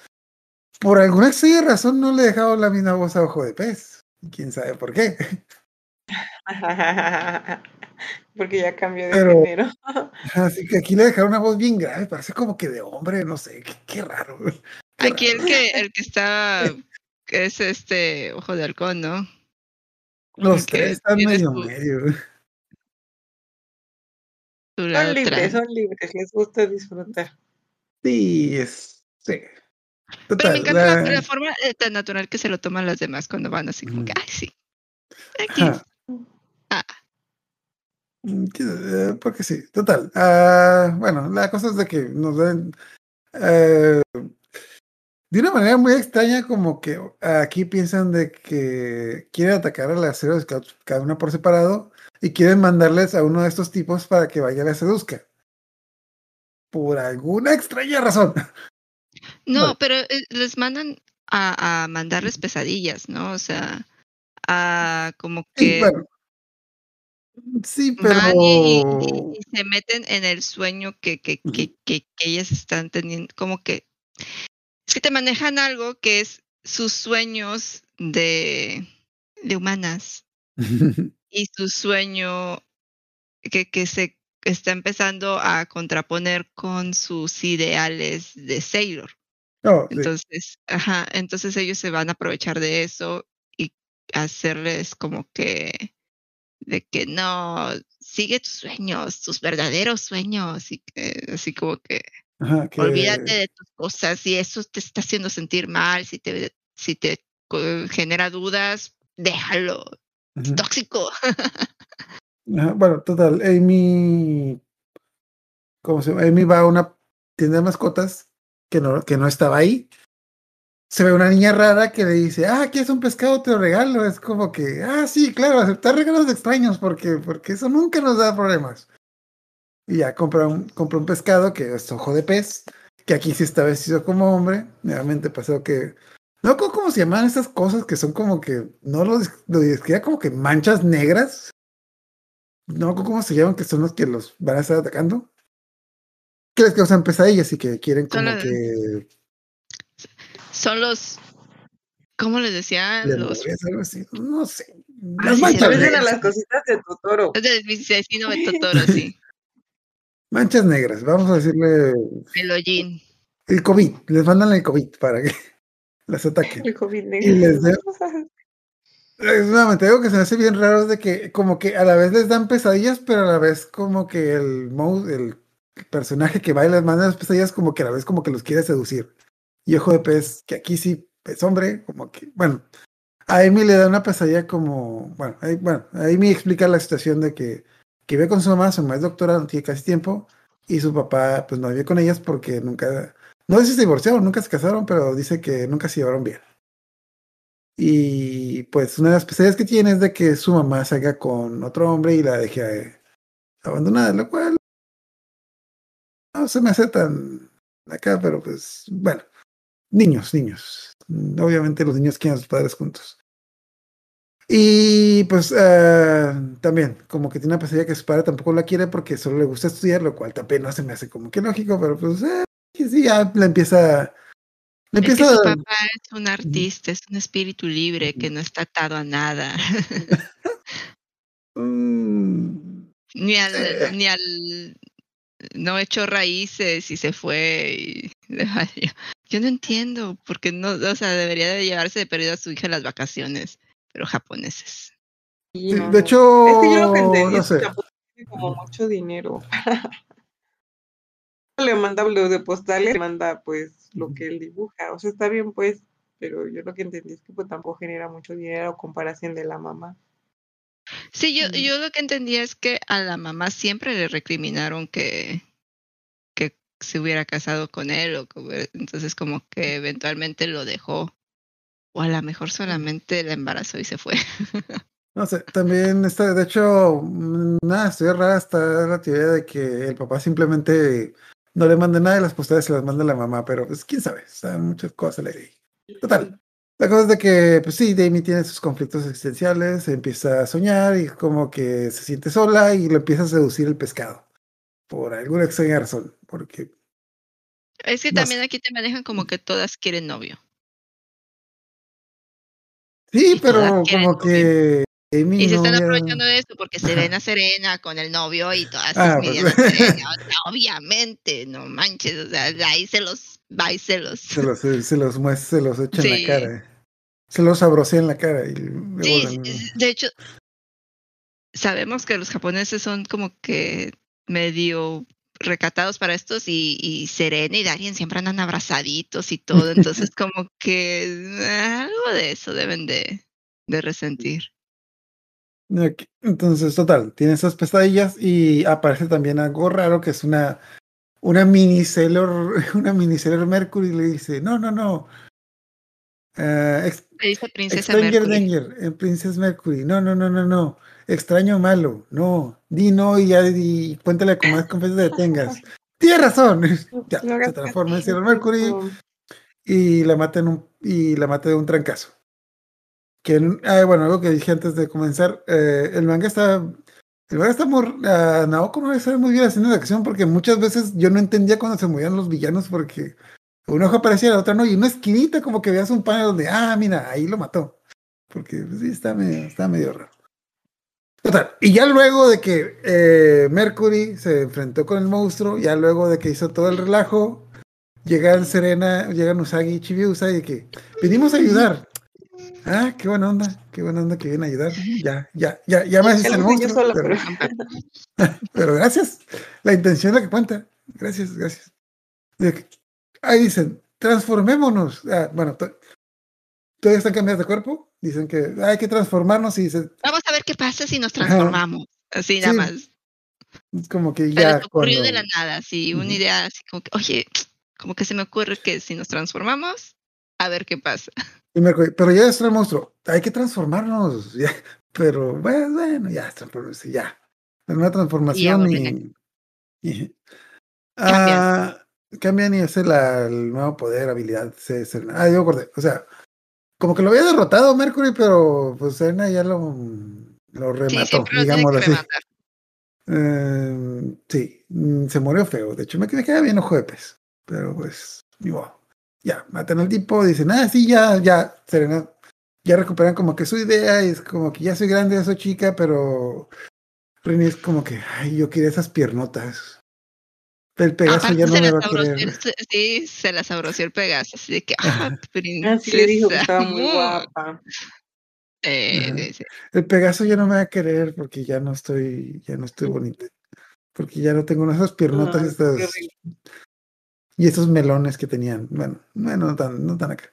Por alguna extraña razón no le dejaron la misma voz a ojo de pez. Quién sabe por qué. Porque ya cambió de género. Así que aquí le dejaron una voz bien grave, parece como que de hombre, no sé, qué, raro. aquí el que el que está es este ojo de halcón, ¿no? Los tres están medio medio. Son libres, son libres, les gusta disfrutar. Sí, es, sí. Pero me encanta la, forma eh, tan natural que se lo toman las demás cuando van así como que, ay, sí. Aquí. Ah. Mm, eh, porque sí, total. Uh, bueno, la cosa es de que nos den uh, de una manera muy extraña, como que aquí piensan de que quieren atacar a las Scouts cada una por separado y quieren mandarles a uno de estos tipos para que vaya a la seduzca. Por alguna extraña razón. No, pero eh, les mandan a, a, mandarles pesadillas, ¿no? O sea, a como que. Sí, bueno. sí pero. Y, y, y, se meten en el sueño que, que, que, que, que ellas están teniendo, como que que te manejan algo que es sus sueños de, de humanas y su sueño que, que se está empezando a contraponer con sus ideales de Sailor. Oh, entonces, ajá, entonces ellos se van a aprovechar de eso y hacerles como que de que no, sigue tus sueños, tus verdaderos sueños, y que así como que Ajá, que... olvídate de tus cosas, si eso te está haciendo sentir mal, si te, si te genera dudas, déjalo, es tóxico. Ajá, bueno, total, Amy, ¿cómo se llama? Amy va a una tienda de mascotas que no, que no estaba ahí. Se ve una niña rara que le dice, ah, aquí es un pescado, te lo regalo. Es como que, ah, sí, claro, aceptar regalos de extraños, porque, porque eso nunca nos da problemas. Y ya compra un, compra un pescado que es ojo de pez, que aquí sí está vestido como hombre. Nuevamente pasó que. No, ¿cómo, cómo se llaman esas cosas que son como que. No lo, lo describía como que manchas negras? No, ¿cómo se llaman? Que son los que los van a estar atacando. Que les causan pesadillas y que quieren como Son los- que. Son los, ¿cómo les decía? Los lemures, algo así. No sé. Ah, Las manchas a negras. las cositas de Totoro. es del vecino de Totoro, sí. Manchas negras. Vamos a decirle El hollín. el COVID. Les mandan el COVID para que las ataquen. El COVID Y les negro. de- nuevamente algo que se me hace bien raro es de que como que a la vez les dan pesadillas, pero a la vez como que el mo- el personaje que va y les manda las pesadillas como que a la vez como que los quiere seducir. Y ojo de pez, que aquí sí es hombre, como que, bueno, a Amy le da una pesadilla como, bueno, ahí, bueno, a Amy explica la situación de que, que vive con su mamá, su mamá es doctora, no tiene casi tiempo, y su papá pues no vive con ellas porque nunca, no sé si se divorciaron, nunca se casaron, pero dice que nunca se llevaron bien. Y pues una de las pesadillas que tiene es de que su mamá salga con otro hombre y la deje eh, abandonada, lo cual no se me hace tan acá, pero pues bueno, niños, niños. Obviamente los niños quieren a sus padres juntos. Y pues eh, también, como que tiene una pesadilla que su padre tampoco la quiere porque solo le gusta estudiar, lo cual también no se me hace como que lógico, pero pues eh, sí, ya le empieza. Le Es que empieza su papá es un artista, es un espíritu libre que no está atado a nada, Mm, ni al, Eh. ni al, no echó raíces y se fue. Y, yo no entiendo, porque no, o sea, debería de llevarse de perdido a su hija a las vacaciones, pero japoneses. Sí, Sí, no, de no. hecho, Es que yo lo que entendí no es que sé. Japón tiene como mucho dinero. le manda lo de postales, le manda pues lo que él dibuja. O sea, está bien pues, pero yo lo que entendí es que pues tampoco genera mucho dinero a comparación de la mamá. Sí, yo, Mm. yo lo que entendía es que a la mamá siempre le recriminaron que, que se hubiera casado con él, o que hubiera- entonces como que eventualmente lo dejó. O a lo mejor solamente la embarazó y se fue. No sé, también está, de hecho, nada, estoy rara está la teoría de que el papá simplemente no le manda nada y las postales se las manda la mamá, pero pues quién sabe, muchas cosas ahí. Total. La cosa es de que, pues sí, Damie tiene sus conflictos existenciales, empieza a soñar y como que se siente sola y lo empieza a seducir el pescado. Por alguna extraña razón, porque Es que No también aquí te manejan como que todas quieren novio. Sí, pero como que Amy Y se están aprovechando de eso porque. Serena Serena con el novio y todas Ah, envidian pues. a Serena. O sea, obviamente, no manches, o sea, ahí se los, va y se los. se los, se los muestra, se los echa en la cara. Se los sabrosea en la cara y Sí, de hecho, sabemos que los japoneses son como que medio recatados para estos y, y Serena y Darien siempre andan abrazaditos y todo, entonces como que eh, algo de eso deben de, de resentir. Entonces, total, tiene esas pesadillas y aparece también algo raro que es una, una mini Sailor, una mini Sailor Mercury y le dice, no, no, no. Uh, dice Princesa Danger, en Princess Mercury. No, no, no, no, no. Extraño malo. No. Di no y ya y cuéntale con más confianza que tengas. Tienes razón. ya, se transforma en Sailor Mercury y la mata en un, y la mata de un trancazo. Que, ah, bueno, algo que dije antes de comenzar, eh, el manga está, el manga está muy, uh, Naoko no sabe muy bien la escena de acción porque muchas veces yo no entendía cuando se movían los villanos porque un ojo aparecía, la otra no, y una esquinita como que veías un panel donde, ah, mira, ahí lo mató. Porque pues, sí, está medio, está medio raro. Total, y ya luego de que eh, Mercury se enfrentó con el monstruo, ya luego de que hizo todo el relajo, llegan Serena, llegan Usagi y Chibiusa y que venimos a ayudar. Ah, qué buena onda, qué buena onda que viene a ayudar. Ya, ya, ya, ya me haces el monstruo. pero, pero, gracias. La intención es la que cuenta. Gracias, gracias. Ahí dicen, transformémonos. Ah, bueno, todavía están cambiando de cuerpo. Dicen que hay que transformarnos y dicen. Vamos a ver qué pasa si nos transformamos. Así nada más. Como que ya. Pero ocurrió de la nada, sí, una idea así como que, oye, como que se me ocurre que si nos transformamos, a ver qué pasa. Pero ya es el monstruo, hay que transformarnos. Ya. Pero bueno, bueno ya, ya. Una transformación y, y, ah, cambian y es el, nuevo poder, habilidad. Se, ah, yo acordé. O sea, como que lo había derrotado Mercury, pero pues Serena ya lo, lo remató, digamos así. Eh, sí, mm, se murió feo. De hecho, me queda bien ojo de pez. Pero pues, digo, ya, matan al tipo, dicen, ah, sí, ya, ya, Serena, ya recuperan como que su idea, y es como que ya soy grande, ya soy chica, pero Rini es como que, ay, yo quería esas piernotas. El Pegaso ya no me va a querer. Sí, se la sabroció el Pegaso, así de que, ah, princesa. Así le dijo que estaba muy guapa. Eh, el Pegaso ya no me va a querer porque ya no estoy, ya no estoy bonita. Porque ya no tengo esas piernotas, estas, y esos melones que tenían. Bueno, bueno no tan, no tan acá.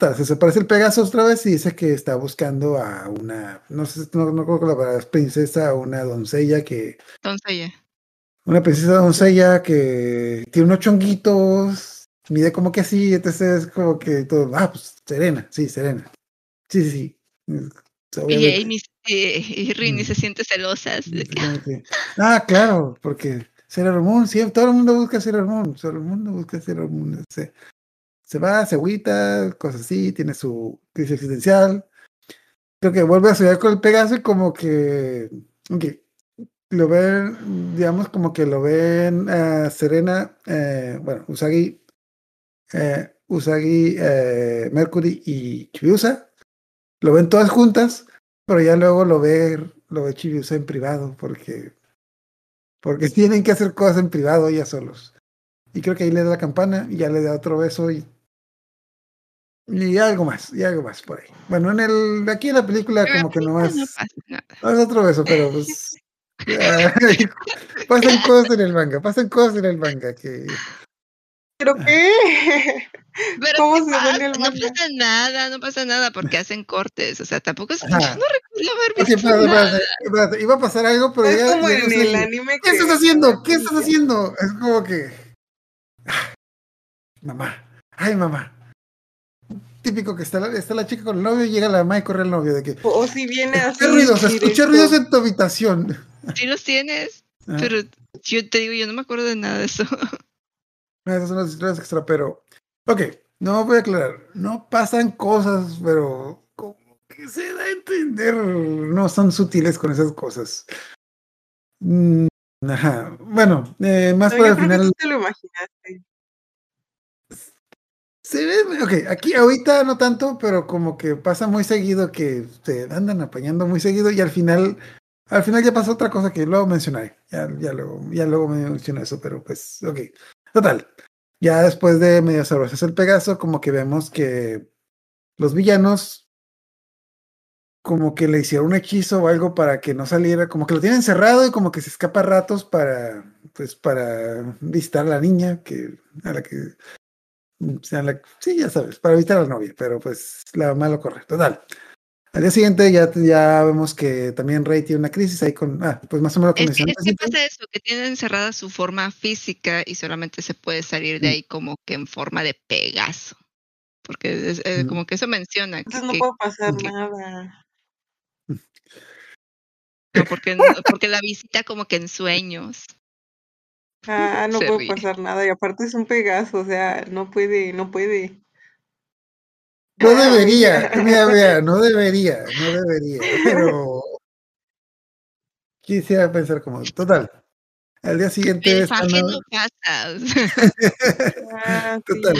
Entonces se parece el Pegaso otra vez y dice que está buscando a una, no sé, no, no creo que la palabra princesa o una doncella que. Doncella una princesa doncella que tiene unos chonguitos, mide como que así, entonces es como que todo, ah, pues Serena, sí, Serena. Sí, sí, sí. Y Amy eh, y Rini se siente celosa. Ah, claro, porque Sailor Moon, sí, todo el mundo busca Sailor Moon, todo el mundo busca Sailor Moon. Se, se va, se agüita, cosas así, tiene su crisis existencial. Creo que vuelve a estudiar con el Pegaso y como que, okay, lo ven, digamos, como que lo ven uh, Serena, eh, bueno, Usagi, eh, Usagi, eh, Mercury y Chibiusa, lo ven todas juntas, pero ya luego lo ve, lo ve Chibiusa en privado, porque, porque tienen que hacer cosas en privado ellas solos. Y creo que ahí le da la campana y ya le da otro beso y y algo más, y algo más por ahí. Bueno, en el, aquí en la película como que no es, no es otro beso, pero pues pasan cosas en el manga, pasan cosas en el manga que. ¿Pero qué? ¿Cómo se ve en el manga? No pasa nada, no pasa nada porque hacen cortes, o sea, tampoco es. no recuerdo haber visto. nada. Iba a pasar algo, pero es ya. Como en el anime ¿Qué estás haciendo? ¿Qué estás haciendo? Es como que. Mamá, ay, mamá, típico que está la, está la chica con el novio y llega la mamá y corre el novio de que. O, si viene así. ¿Qué ruidos? Escuché ruidos en tu habitación. Sí los tienes, ah. pero yo te digo, yo no me acuerdo de nada de eso. Esas son las historias extra, pero. Ok, no voy a aclarar. No pasan cosas, pero como que se da a entender. No son sutiles con esas cosas. Mm, ajá. Bueno, eh, más para el final. te lo imaginaste. Se ok, aquí ahorita no tanto, pero como que pasa muy seguido que se andan apañando muy seguido y al final, al final ya pasa otra cosa que luego mencionaré. Ya, luego, ya luego me mencioné eso, pero pues, ok. Total. Ya después de medio sabrosas el Pegaso, como que vemos que los villanos como que le hicieron un hechizo o algo para que no saliera, como que lo tienen cerrado y como que se escapa ratos para, pues, para visitar a la niña que, a la que Mm, sí, ya sabes, para evitar a la novia, pero pues la mamá lo corre. Total. Al día siguiente ya, ya vemos que también Rey tiene una crisis ahí con, ah, pues más o menos es que, es que pasa eso, que tiene encerrada su forma física y solamente se puede salir de mm. ahí como que en forma de Pegaso. Porque es, mm. como que eso menciona. Entonces no puede pasar nada. No, porque, porque la visita como que en sueños. Ah, no puede pasar nada. Y aparte es un Pegaso, o sea, no puede, no puede. No debería, mira, mira, no debería, no debería, pero quisiera pensar como, total, al día siguiente... Están... no pasa. Ah, total.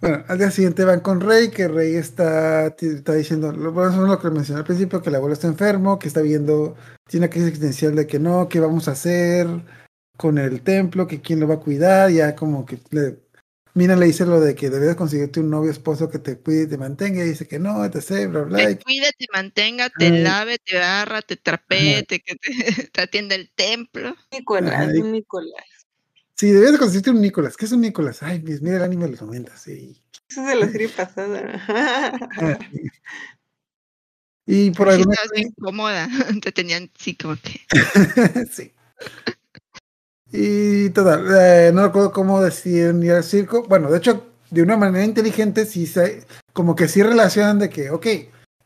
Bueno, al día siguiente van con Rey, que Rey está, está diciendo, bueno, eso es lo que mencioné al principio, que el abuelo está enfermo, que está viendo, tiene una crisis existencial de que no, qué vamos a hacer con el templo, que quién lo va a cuidar, ya como que le, Mina le dice lo de que debes conseguirte un novio esposo que te cuide y te mantenga, y dice que no, etc, bla, bla. Te cuide, te mantenga, te lave, te barra, te trapee, te, que te, atienda el templo. Nicolás, un Nicolás. Sí, debes conseguirte un Nicolás. ¿Qué es un Nicolás? Ay, mira el anime de los 90, sí. Eso es de la serie pasada. Ah, y por alguna razón. incómoda, te tenían sí como que. sí. Y total, eh, no recuerdo cómo deciden ir al circo. Bueno, de hecho, de una manera inteligente, sí se, como que sí relacionan de que, ok,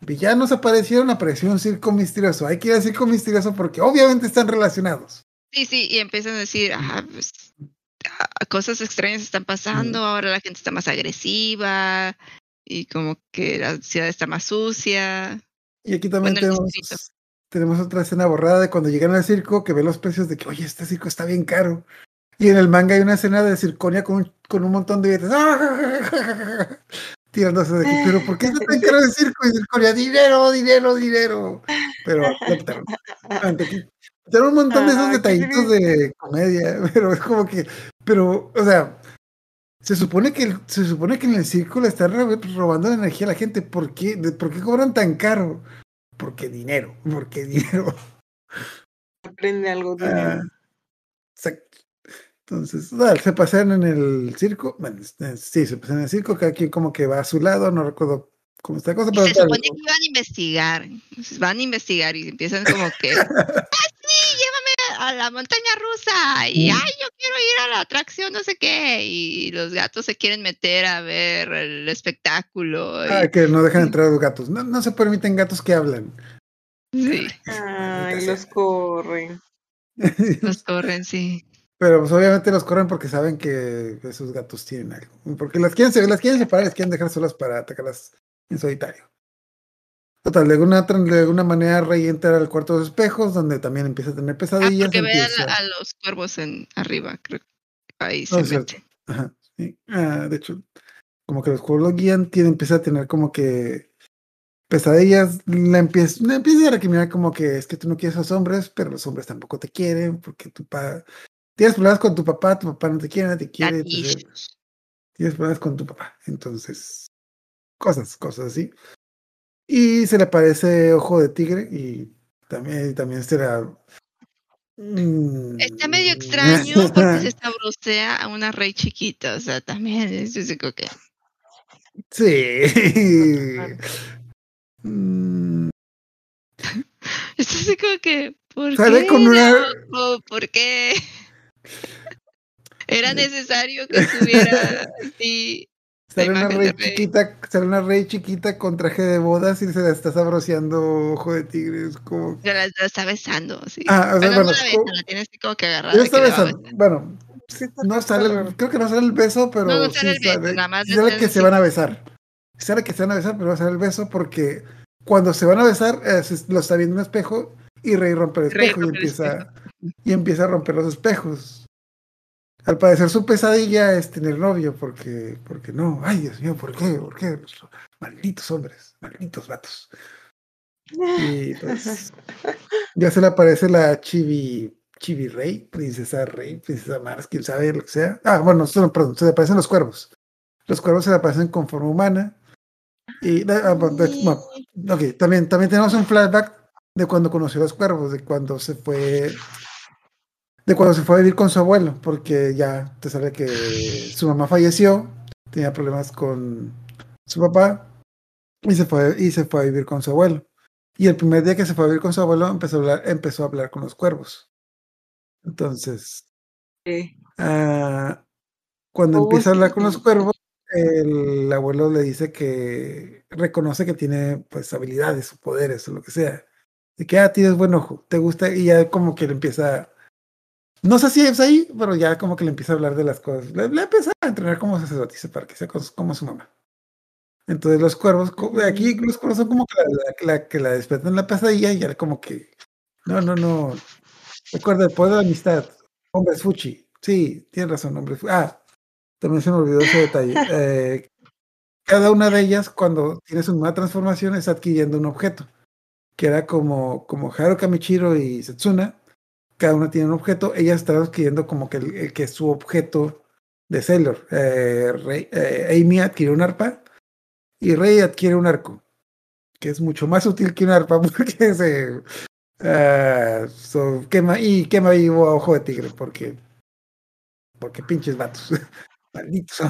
villanos aparecieron, apareció un circo misterioso. Hay que ir al circo misterioso porque obviamente están relacionados. Sí, sí, y empiezan a decir, ah, pues, cosas extrañas están pasando, ahora la gente está más agresiva y como que la ciudad está más sucia. Y aquí también tenemos tenemos otra escena borrada de cuando llegan al circo que ve los precios de que, oye, este circo está bien caro. Y en el manga hay una escena de circonia con un, con un montón de billetes. Tirándose de que, pero ¿por qué está tan caro el circo? Y circonia, dinero, dinero, dinero. Pero lo quitaron. Tienen un montón de esos detallitos de comedia, pero es como que, pero, o sea, se supone que se supone que en el circo le están robando la energía a la gente. ¿Por qué? ¿Por qué cobran tan caro? Porque dinero, porque dinero. Aprende algo de ah, exacto. Entonces, se pasean en el circo. Bueno, este, sí, se pasean en el circo, cada quien como que va a su lado, no recuerdo cómo está la cosa. Pero se supone que van a investigar, van a investigar y empiezan como que, ¡ah, a la montaña rusa! Y, ¡ay, yo quiero ir a la atracción, no sé qué! Y los gatos se quieren meter a ver el espectáculo. Ah, que no dejan entrar a los gatos. No, no se permiten gatos que hablan. Sí. Ay, los corren. los corren, sí. Pero pues obviamente los corren porque saben que esos gatos tienen algo. Porque las quieren, las quieren separar, las quieren dejar solas para atacarlas en solitario. Total, de alguna, de alguna manera Rey entra al cuarto de los espejos, donde también empieza a tener pesadillas. Ah, porque ve a, los cuervos en arriba, creo. Ahí se mete. Ajá, sí. Ah, de hecho, como que los cuervos lo guían, tiene, empieza a tener como que pesadillas, la empieza, la empieza a recriminar como que es que tú no quieres a los hombres, pero los hombres tampoco te quieren, porque tu papá, tienes problemas con tu papá, tu papá no te quiere, no te quiere. tienes problemas con tu papá. Entonces, cosas, cosas así. Y se le aparece Ojo de Tigre y también, también será... Mm, está medio extraño porque se estabrosea a una rey chiquita, o sea, también es físico que... Sí. mm. Esto así como que... ¿Por qué? Con una... ¿Por qué? Era necesario que estuviera así Sale una rey chiquita, sale una rey chiquita con traje de bodas y se la está sabroseando ojo de tigre. como... Se la, está besando, sí. Ah, o sea, bueno, no la besa, la tienes como que agarrar. Está besando. Bueno, no sale, creo que no sale el beso, pero no, no sale sí el beso, sale, nada más sale que se van a besar. Sale que se van a besar, pero va a ser el beso porque cuando se van a besar, eh, lo está viendo un espejo y Rey rompe el espejo y empieza, y empieza a romper los espejos. Al parecer su pesadilla es tener novio, porque, porque no, ay Dios mío, ¿por qué? ¿Por qué? Malditos hombres, malditos vatos. Y pues, ya se le aparece la Chibi, Chibi Rey, Princesa Rey, Princesa Mars, quién sabe lo que sea. Ah, bueno, perdón, se le aparecen los cuervos. Los cuervos se le aparecen con forma humana. Y, ah, ok, también, también tenemos un flashback de cuando conoció a los cuervos, de cuando se fue de cuando se fue a vivir con su abuelo, porque ya te sabe que su mamá falleció, tenía problemas con su papá, Y se fue, y se fue a vivir con su abuelo. Y el primer día que se fue a vivir con su abuelo empezó a hablar, empezó a hablar con los cuervos. Entonces, ah, cuando oh, empieza a hablar con los cuervos, el abuelo le dice que reconoce que tiene pues habilidades o poderes o lo que sea. Y que, ah, tienes buen ojo, te gusta, y ya como que le empieza, no sé si es ahí, pero ya como que le empieza a hablar de las cosas. Le, empieza a entrenar como sacerdotisa para que sea como su mamá. Entonces los cuervos, aquí los cuervos son como que la, que la despiertan en la pesadilla y ya como que, no, no, no. Recuerda el poder de la amistad. Hombres fuchi. Sí, tienes razón, hombres Ah, también se me olvidó ese detalle. Eh, cada una de ellas, cuando tienes una transformación, es adquiriendo un objeto. Que era como, como Haruka Michiro y Setsuna. Cada una tiene un objeto. Ella está adquiriendo como que el, que es su objeto de Sailor. Eh, eh, Amy adquiere un arpa y Rey adquiere un arco, que es mucho más útil que un arpa porque se uh, quema y quema vivo a ojo de tigre, porque porque pinches vatos, malditos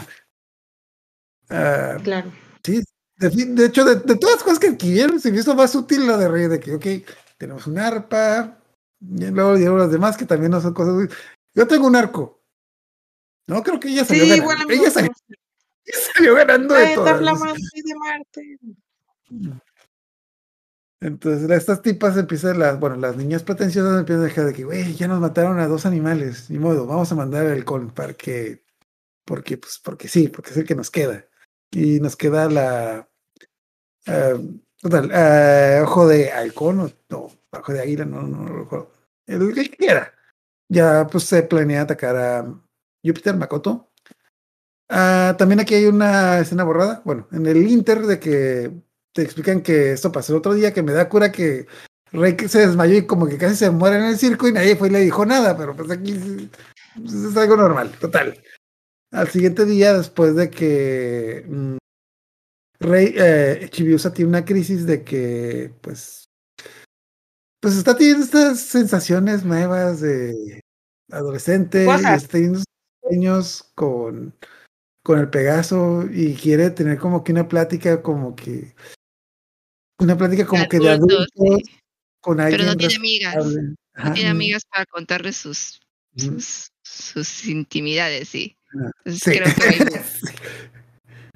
Uh, claro. Sí, de, hecho, de, todas las cosas que adquirieron, se me hizo más útil la de Rey, de que, ok, tenemos un arpa, y luego dieron las demás que también no son cosas. Yo tengo un arco. No, creo que ella salió. Sí, igual ella salió, ganando de todas. de Marte. Entonces, estas tipas empiezan, las, bueno, las niñas pretenciosas empiezan a dejar de que, güey, ya nos mataron a dos animales, ni modo, vamos a mandar el con para que, porque, pues, porque sí, porque es el que nos queda. Y nos queda la, uh, total, uh, ojo de halcón, o no, ojo de águila, no, no, no, el que quiera. Ya, pues, se planea atacar a Júpiter, Makoto, Ah, también aquí hay una escena borrada. Bueno, en el Inter de que te explican que esto pasó el otro día, que me da cura que Rey se desmayó y como que casi se muere en el circo y nadie fue y le dijo nada, pero pues aquí es algo normal, total. Al siguiente día, después de que mm, Rey eh, Chibiusa tiene una crisis de que, pues, pues está teniendo estas sensaciones nuevas de adolescente, y está teniendo sueños con con el Pegaso y quiere tener como que una plática como que una plática como que de adultos con alguien. Pero no tiene amigas. No tiene amigas para contarle sus, sus, sus intimidades, sí.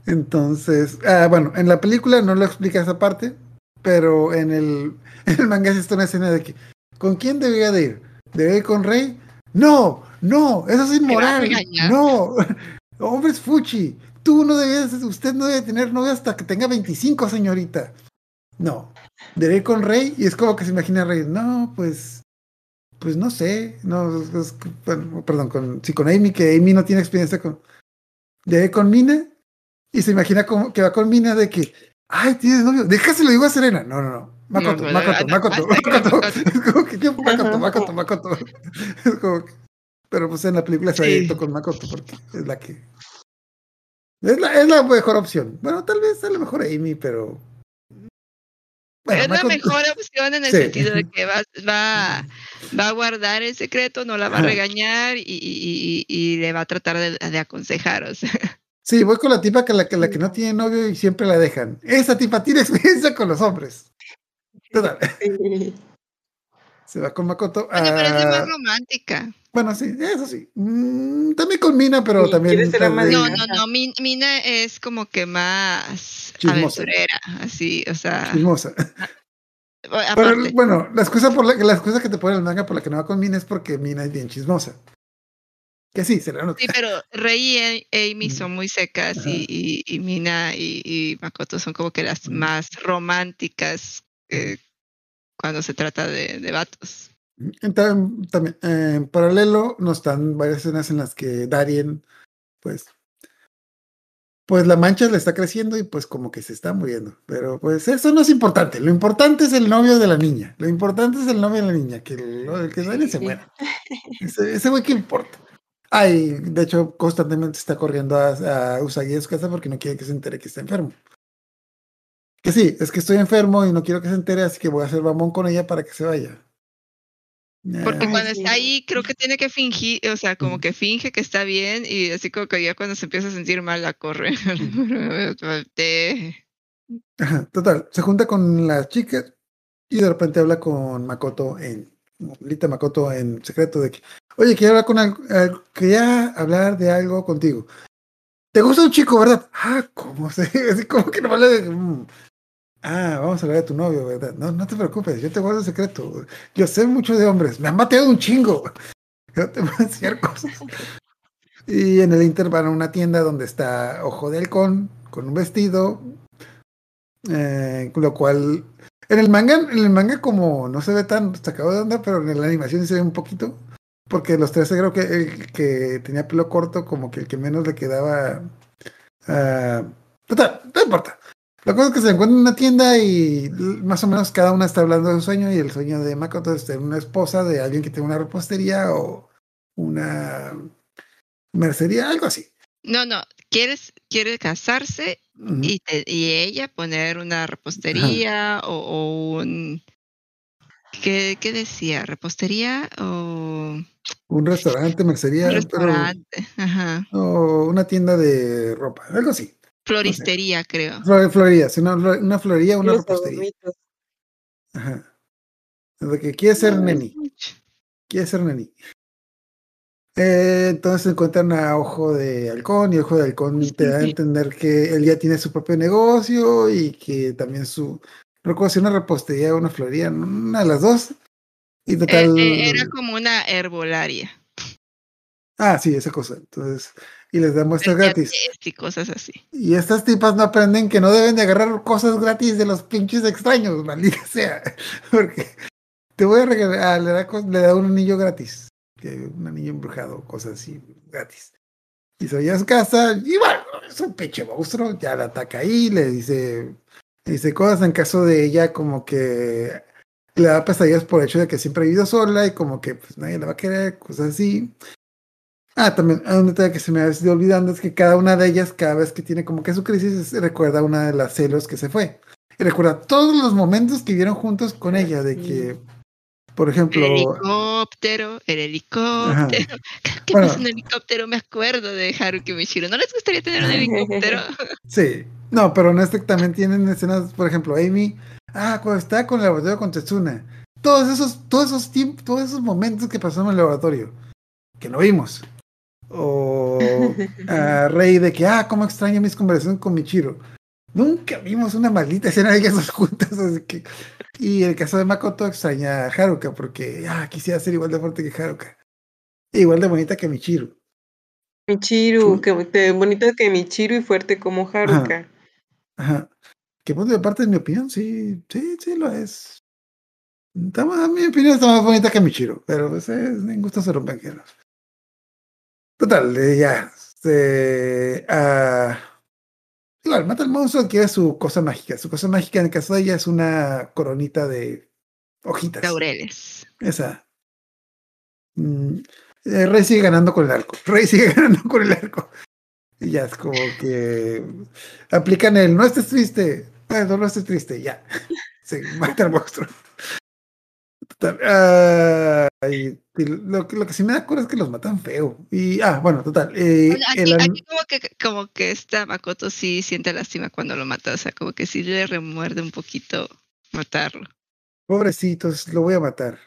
Entonces, ah, bueno, en la película no lo explica esa parte, pero en el, en el manga está una escena de que ¿con quién debería de ir? ¿Debe ir con Rey? No, no, eso es inmoral. No, Hombres Fuchi, tú no debes, usted no debe tener novia hasta que tenga 25, señorita. No, debe ir con Rey y es como que se imagina Rey. No, pues, pues no sé, no, perdón, con, si con Amy, que Amy no tiene experiencia con, debe ir con Mina y se imagina como que va con Mina de que, ay, tienes novio, déjaselo digo a Serena. No, no, no. Makoto, Makoto, Makoto, Makoto. Es como que, ¿qué? Makoto, Makoto, Makoto. Es como que, pero pues en la película se sí. con Makoto porque es la que. Es la, es la mejor opción. Bueno, tal vez a lo mejor Amy, pero. es la mejor opción en el sentido de que va, va, va, a guardar el secreto, no la va a regañar y, y, y, le va a tratar de, de aconsejar. O sea. Sí, voy con la tipa que la, que la que no tiene novio y siempre la dejan. Esa tipa tiene experiencia con los hombres. Total. Se va con Makoto. Bueno, pero es más romántica. Bueno, sí, eso sí. Mm, también con Mina, pero también. No, no, no. Mina es como que más aventurera, así, o sea. Chismosa. Pero, bueno, la excusa, por la, la excusa que te pone el manga por la que no va con Mina es porque Mina es bien chismosa. Que sí, se le nota. Sí, pero Rey y Amy son muy secas y, y, Mina y, Makoto son como que las más románticas eh, cuando se trata de, de vatos. También, en paralelo nos están varias escenas en las que Darien, pues, pues la mancha le está creciendo y pues como que se está muriendo. Pero pues eso no es importante. Lo importante es el novio de la niña. Lo importante es el novio de la niña, que, el, que Darien se muera. Ese, güey que importa. Ay, de hecho, constantemente está corriendo a, a Usagi a su casa porque no quiere que se entere que está enfermo. Que sí, es que estoy enfermo y no quiero que se entere, así que voy a hacer mamón con ella para que se vaya. Porque cuando está ahí, creo que tiene que fingir, o sea, como que finge que está bien y así como que ya cuando se empieza a sentir mal la corre. total, se junta con las chicas y de repente habla con Makoto en Lita Makoto en secreto de que, oye, quiero hablar con algo, quería hablar de algo contigo. ¿Te gusta un chico, verdad? Ah, ¿cómo se? Así como que no vale. Mm. Ah, vamos a hablar de tu novio, ¿verdad? No, no te preocupes, yo te guardo el secreto. Yo sé mucho de hombres, me han mateado un chingo. Yo te voy a enseñar cosas. Y en el Inter van a una tienda donde está Ojo de Halcón con un vestido, eh, lo cual en el manga, en el manga como no se ve tan sacado de onda, pero en la animación se ve un poquito. Porque los tres creo que el que tenía pelo corto, como que el que menos le quedaba. Uh, total, no importa. La cosa es que se encuentran en una tienda y más o menos cada una está hablando de un sueño y el sueño de Makoto es tener una esposa de alguien que tiene una repostería o una mercería, algo así. No, no, quieres, quiere casarse y, y, ella poner una repostería o, un... ¿qué, ¿qué, decía? ¿Repostería o...? Un restaurante, mercería. Un restaurante, ajá. O una tienda de ropa, algo así. Floristería, creo. Florería, sí, una florería, una repostería. Ajá. De que quiere ser neni. Quiere ser neni. Eh, entonces se encuentran a Ojo de Halcón y Ojo de Halcón te da a entender que él ya tiene su propio negocio y que también su recuerdo si una repostería o una florería, una de las dos. Y eh, total. Eh, era como una herbolaria. Ah, sí, esa cosa. Entonces, y les da muestras gratis. Y cosas así. Y estas tipas no aprenden que no deben de agarrar cosas gratis de los pinches extraños, maldita sea. Porque te voy a regalar, ah, le da, le da un anillo gratis un anillo embrujado, cosas así, gratis. Y se a su casa, y bueno, es un peche monstruo, ya la ataca ahí, le dice, dice cosas en caso de ella como que le da pesadillas por el hecho de que siempre ha vivido sola y como que pues nadie la va a querer, cosas así. Ah, también un detalle que se me ha ido olvidando es que cada una de ellas, cada vez que tiene como que su crisis, recuerda una de las celos que se fue. Y recuerda todos los momentos que vivieron juntos con ella, de que por ejemplo. El helicóptero, el helicóptero. ¿Qué pasa en un helicóptero? Me acuerdo de Haruki Michiro. ¿No les gustaría tener un helicóptero? sí. No, pero en este también tienen escenas, por ejemplo, Amy. Ah, cuando está con el laboratorio con Tetsuna. Todos esos, todos esos tiempos, todos esos momentos que pasaron en el laboratorio. Que no vimos. O a Rey de que, ah, cómo extraño mis conversaciones con Michiro. Nunca vimos una maldita escena de ellas juntas, así que y el caso de Makoto extraña a Haruka porque ah, quisiera ser igual de fuerte que Haruka. Igual de bonita que Michiru. Michiru, que, bonita que Michiru y fuerte como Haruka. Ajá. Que pues, de parte de mi opinión, sí, sí, sí lo es. a mi opinión está más bonita que Michiru, pero pues, en gusto se rompen Total, ya. Se, uh, Claro, mata al monstruo adquiere su cosa mágica. Su cosa mágica en el caso de ella es una coronita de hojitas. Laureles. Esa. Mm, eh, Rey sigue ganando con el arco. Rey sigue ganando con el arco. Y ya es como que aplican el no estés triste. Bueno, no estés triste, ya. Se mata al monstruo. Total, lo, lo, que sí me da cura es que los matan feo. Y, ah, bueno, total. Eh, aquí, como, que, como que esta Makoto sí siente lástima cuando lo mata. O sea, como que sí le remuerde un poquito matarlo. Pobrecitos, lo voy a matar.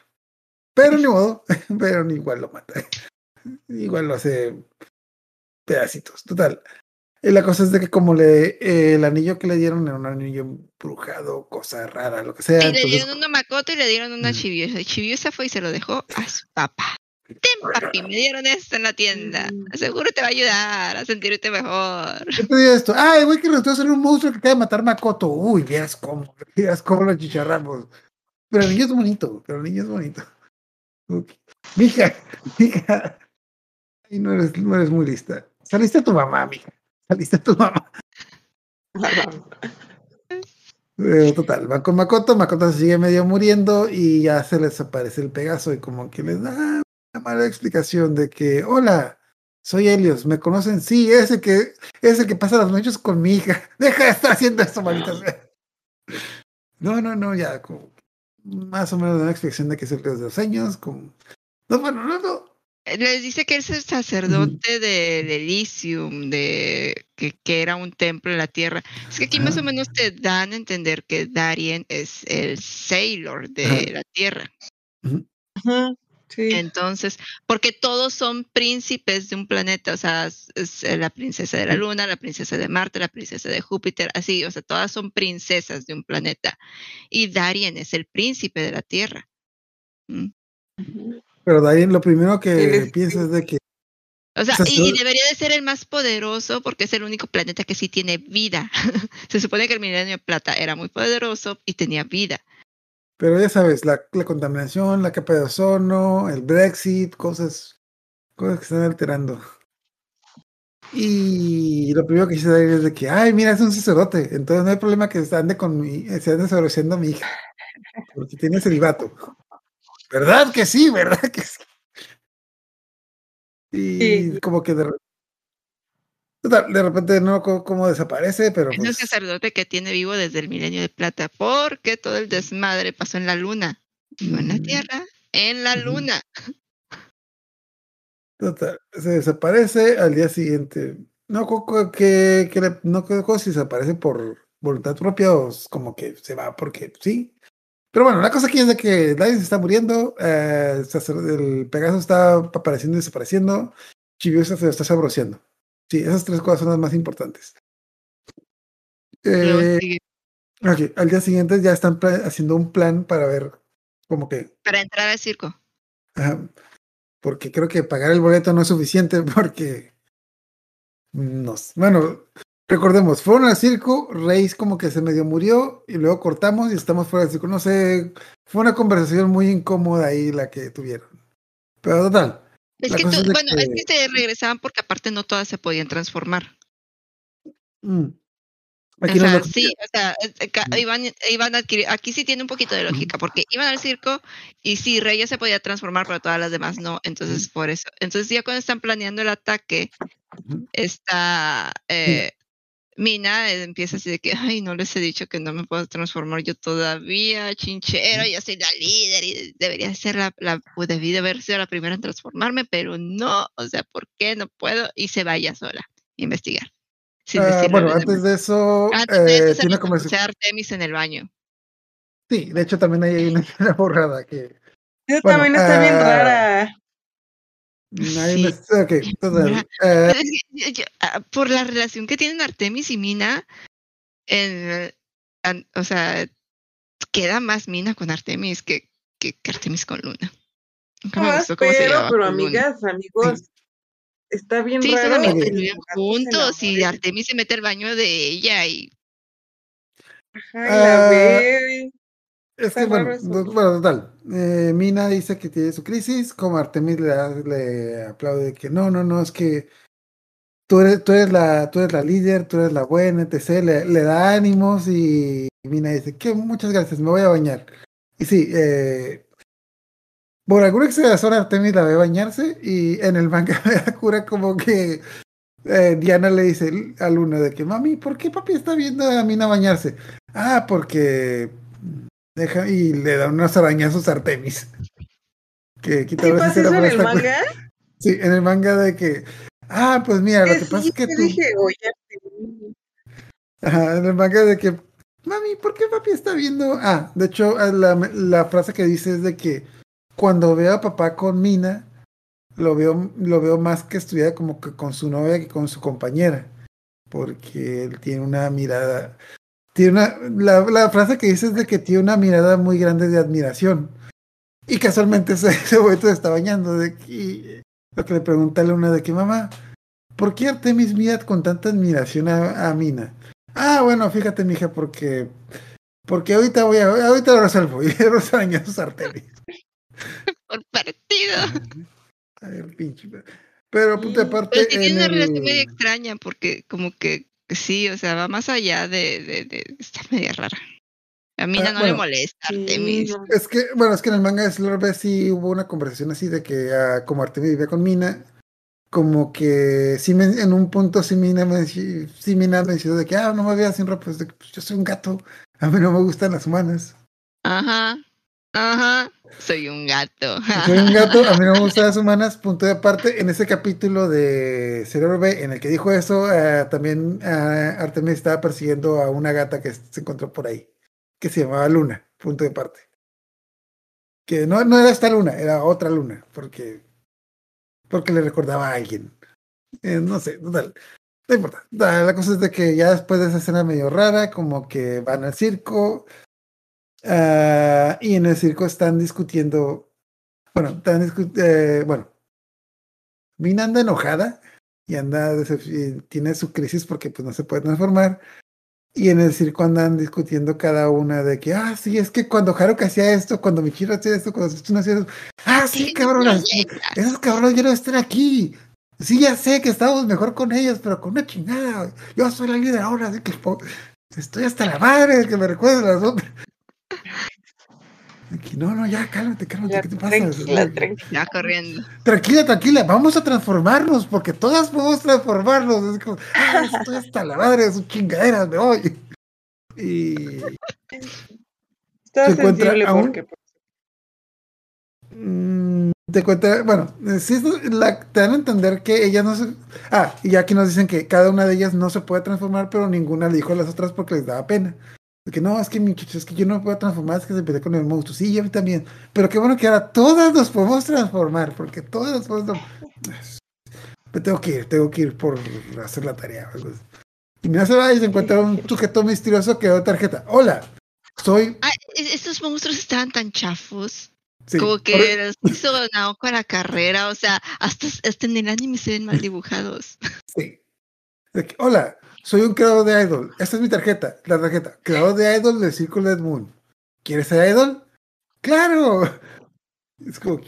Pero ni modo, pero igual lo mata. Igual lo hace pedacitos. Total. Y la cosa es de que como le eh, el anillo que le dieron era un anillo embrujado, cosa rara, lo que sea. Y le dieron una Makoto y le dieron una Chibiusa. Chibiusa fue y se lo dejó a su papá. Ten papi, me dieron esto en la tienda. Mm. Seguro te va a ayudar a sentirte mejor. ¿Qué te dio esto? Ay, güey, que resultó ser un monstruo que acaba de matar Makoto. Uy, veas cómo, veas cómo lo chicharramos. Pero el niño es bonito, pero el niño es bonito. Mija, mija. Ay, no eres, no eres muy lista. Saliste a tu mamá, mija saliste tu mamá. Eh, total, van con Makoto, Makoto se sigue medio muriendo y ya se les aparece el Pegaso y como que les da una mala explicación de que, hola, soy Helios, ¿me conocen? Sí, ese que, ese que pasa las noches con mi hija. Deja de estar haciendo esto, maldita No, no, no, ya, como más o menos una explicación de que es el de los años, como... No, bueno, no, no, les dice que es el sacerdote de, de Elysium, de que, que, era un templo en la tierra. Es que aquí más o menos te dan a entender que Darien es el Sailor de la tierra. Entonces, porque todos son príncipes de un planeta, o sea, es la princesa de la luna, la princesa de Marte, la princesa de Júpiter, así, o sea, todas son princesas de un planeta. Y Darien es el príncipe de la Tierra. ¿Mm? Pero Darien lo primero que piensa es de que... O sea, y, debería de ser el más poderoso porque es el único planeta que sí tiene vida. Se supone que el milenio de plata era muy poderoso y tenía vida. Pero ya sabes, la, la, contaminación, la capa de ozono, el Brexit, cosas, cosas que están alterando. Y lo primero que dice David es de que, ay, mira, es un sacerdote, entonces no hay problema que se ande con mi, se ande a mi hija, porque tiene celibato. ¿Verdad que sí? ¿Verdad que sí? Y como que de, de repente no como desaparece, pero. Es pues... sacerdote que tiene vivo desde el milenio de plata, porque todo el desmadre pasó en la luna. No en la mm. Tierra, en la luna. Total, se desaparece al día siguiente. No que, que no creo si desaparece por voluntad propia o como que se va porque sí. Pero bueno, la cosa aquí es de que nadie se está muriendo, eh, el Pegaso está apareciendo y desapareciendo, Chibiusa se está sabroseando. Sí, esas tres cosas son las más importantes. Eh, al día siguiente ya están haciendo un plan para ver como que... Para entrar al circo. porque creo que pagar el boleto no es suficiente porque... Nos, bueno, recordemos, fueron al circo, Reis como que se medio murió y luego cortamos y estamos fuera del circo. No sé, fue una conversación muy incómoda ahí la que tuvieron. Pero total, es que, bueno, es que se regresaban porque aparte no todas se podían transformar. Mm. Aquí o sea, sí, o sea, iban, iban a adquirir, aquí sí tiene un poquito de lógica, porque iban al circo y sí, Reyes se podía transformar, pero todas las demás no, entonces por eso. Entonces ya cuando están planeando el ataque, está eh, Mina empieza así de que, ay, no les he dicho que no me puedo transformar yo todavía, chinchero, yo soy la líder y debería ser la, la pues, debí de haber sido la primera en transformarme, pero no, o sea, ¿por qué no puedo? Y se vaya sola a investigar. Ah, bueno, antes de eso, antes de eso tiene como Artemis en el baño. Sí, de hecho también hay una, borrada que... Yo también está bien ah, rara. por la relación que tienen Artemis y Mina, o sea, queda más Mina con Artemis que, que, Artemis con Luna. pero, amigas, amigos, está bien sí, raro. juntos y Artemis se mete al baño de ella y... Ajá, la. Ah, es que, bueno, bueno, total. Eh, Mina dice que tiene su crisis, como Artemis le, le, aplaude que no, no, no, es que tú eres, tú eres, la, tú eres la líder, tú eres la buena, etc. Le, le da ánimos y Mina dice que muchas gracias, me voy a bañar. Y sí, eh, por alguna exageración Artemis la ve bañarse y en el manga de cura como que eh, Diana le dice a Luna de que, mami, ¿por qué papi está viendo a Mina bañarse? Ah, porque Deja, y le da unos arañazos a Artemis. Que ¿Sí pasa eso en el manga? Sí, en el manga de que. Ah, pues mira, lo que pasa es que tú. Dije, Ajá, en el manga de que. Mami, ¿por qué papi está viendo? Ah, de hecho, ah, la, la frase que dice es de que cuando veo a papá con Mina, lo veo, lo veo más que estuviera como que con su novia que con su compañera. Porque él tiene una mirada tiene una, la, la, frase que dice es de que tiene una mirada muy grande de admiración. Y casualmente ese, ese se está bañando. De que, lo que le pregunta a Luna de que, mamá, ¿por qué Artemis mira con tanta admiración a, a Mina? Ah, bueno, fíjate, mija, porque porque ahorita voy a, ahorita lo resuelvo y los arañazos Artemis. Por partido. A ver, pinche. Pero, puta, aparte. Pero tiene una relación medio extraña porque, como que Sí, o sea, va más allá de, de, de está media rara. A mí ah, no le molesta Artemis. Es que, bueno, es que en el manga de Slurbe sí hubo una conversación así de que uh, como Artemis vivía con Mina, como que sí me, en un punto sí Mina me, sí Mina me decía de que, ah, no me veas sin ropa, pues, yo soy un gato, a mí no me gustan las humanas. Ajá. Ajá, soy un gato. Soy un gato, a mí no me gustan las humanas, punto de aparte. En ese capítulo de Cerebro B, en el que dijo eso, uh, también uh, Artemis estaba persiguiendo a una gata que se encontró por ahí, que se llamaba Luna, punto de parte. Que no, no era esta luna, era otra luna, porque, porque le recordaba a alguien. Eh, no sé, total. No importa. La cosa es de que ya después de esa escena medio rara, como que van al circo, Uh, y en el circo están discutiendo, bueno, están discut eh, bueno, Mina anda enojada y anda, tiene su crisis porque pues no se puede transformar. Y en el circo andan discutiendo cada una de que, ah, sí, es que cuando Haruka hacía esto, cuando Michiro hacía esto, cuando Setsuna hacía esto, ah, sí, cabronas, esos cabrones ya no están aquí. Sí, ya sé que estamos mejor con ellos, pero con una chingada. Yo soy la líder ahora, así que estoy hasta la madre que me recuerden las otras. No, no, ya, cálmate, cálmate, ¿qué te pasa? Tranquila, tranquila, corriendo. Tranquila, tranquila, vamos a transformarnos, porque todas podemos transformarnos. Es como, ah, estoy hasta la madre de sus chingaderas, me voy. Y. Está se encuentra aún, porque. Mm, te cuenta, bueno, sí, la, te dan a entender que ella no se. Ah, y aquí nos dicen que cada una de ellas no se puede transformar, pero ninguna le dijo a las otras porque les daba pena. Que no, es que mi es que yo no me puedo transformar, es que se peleé con el monstruo. Sí, yo también. Pero qué bueno que ahora todas nos podemos transformar, porque todas podemos. Me tengo que ir, tengo que ir por hacer la tarea. Y me hace va y se encuentra un sujeto misterioso que da tarjeta. Hola, soy. Ah, estos monstruos estaban tan chafos. como que los hizo Naoko a la carrera, o sea, hasta, hasta en el anime se ven mal dibujados. Sí. Hola, soy un creador de Idol. Esta es mi tarjeta, la tarjeta. Creador de Idol del Circle Moon. ¿Quieres ser Idol? ¡Claro! Es como.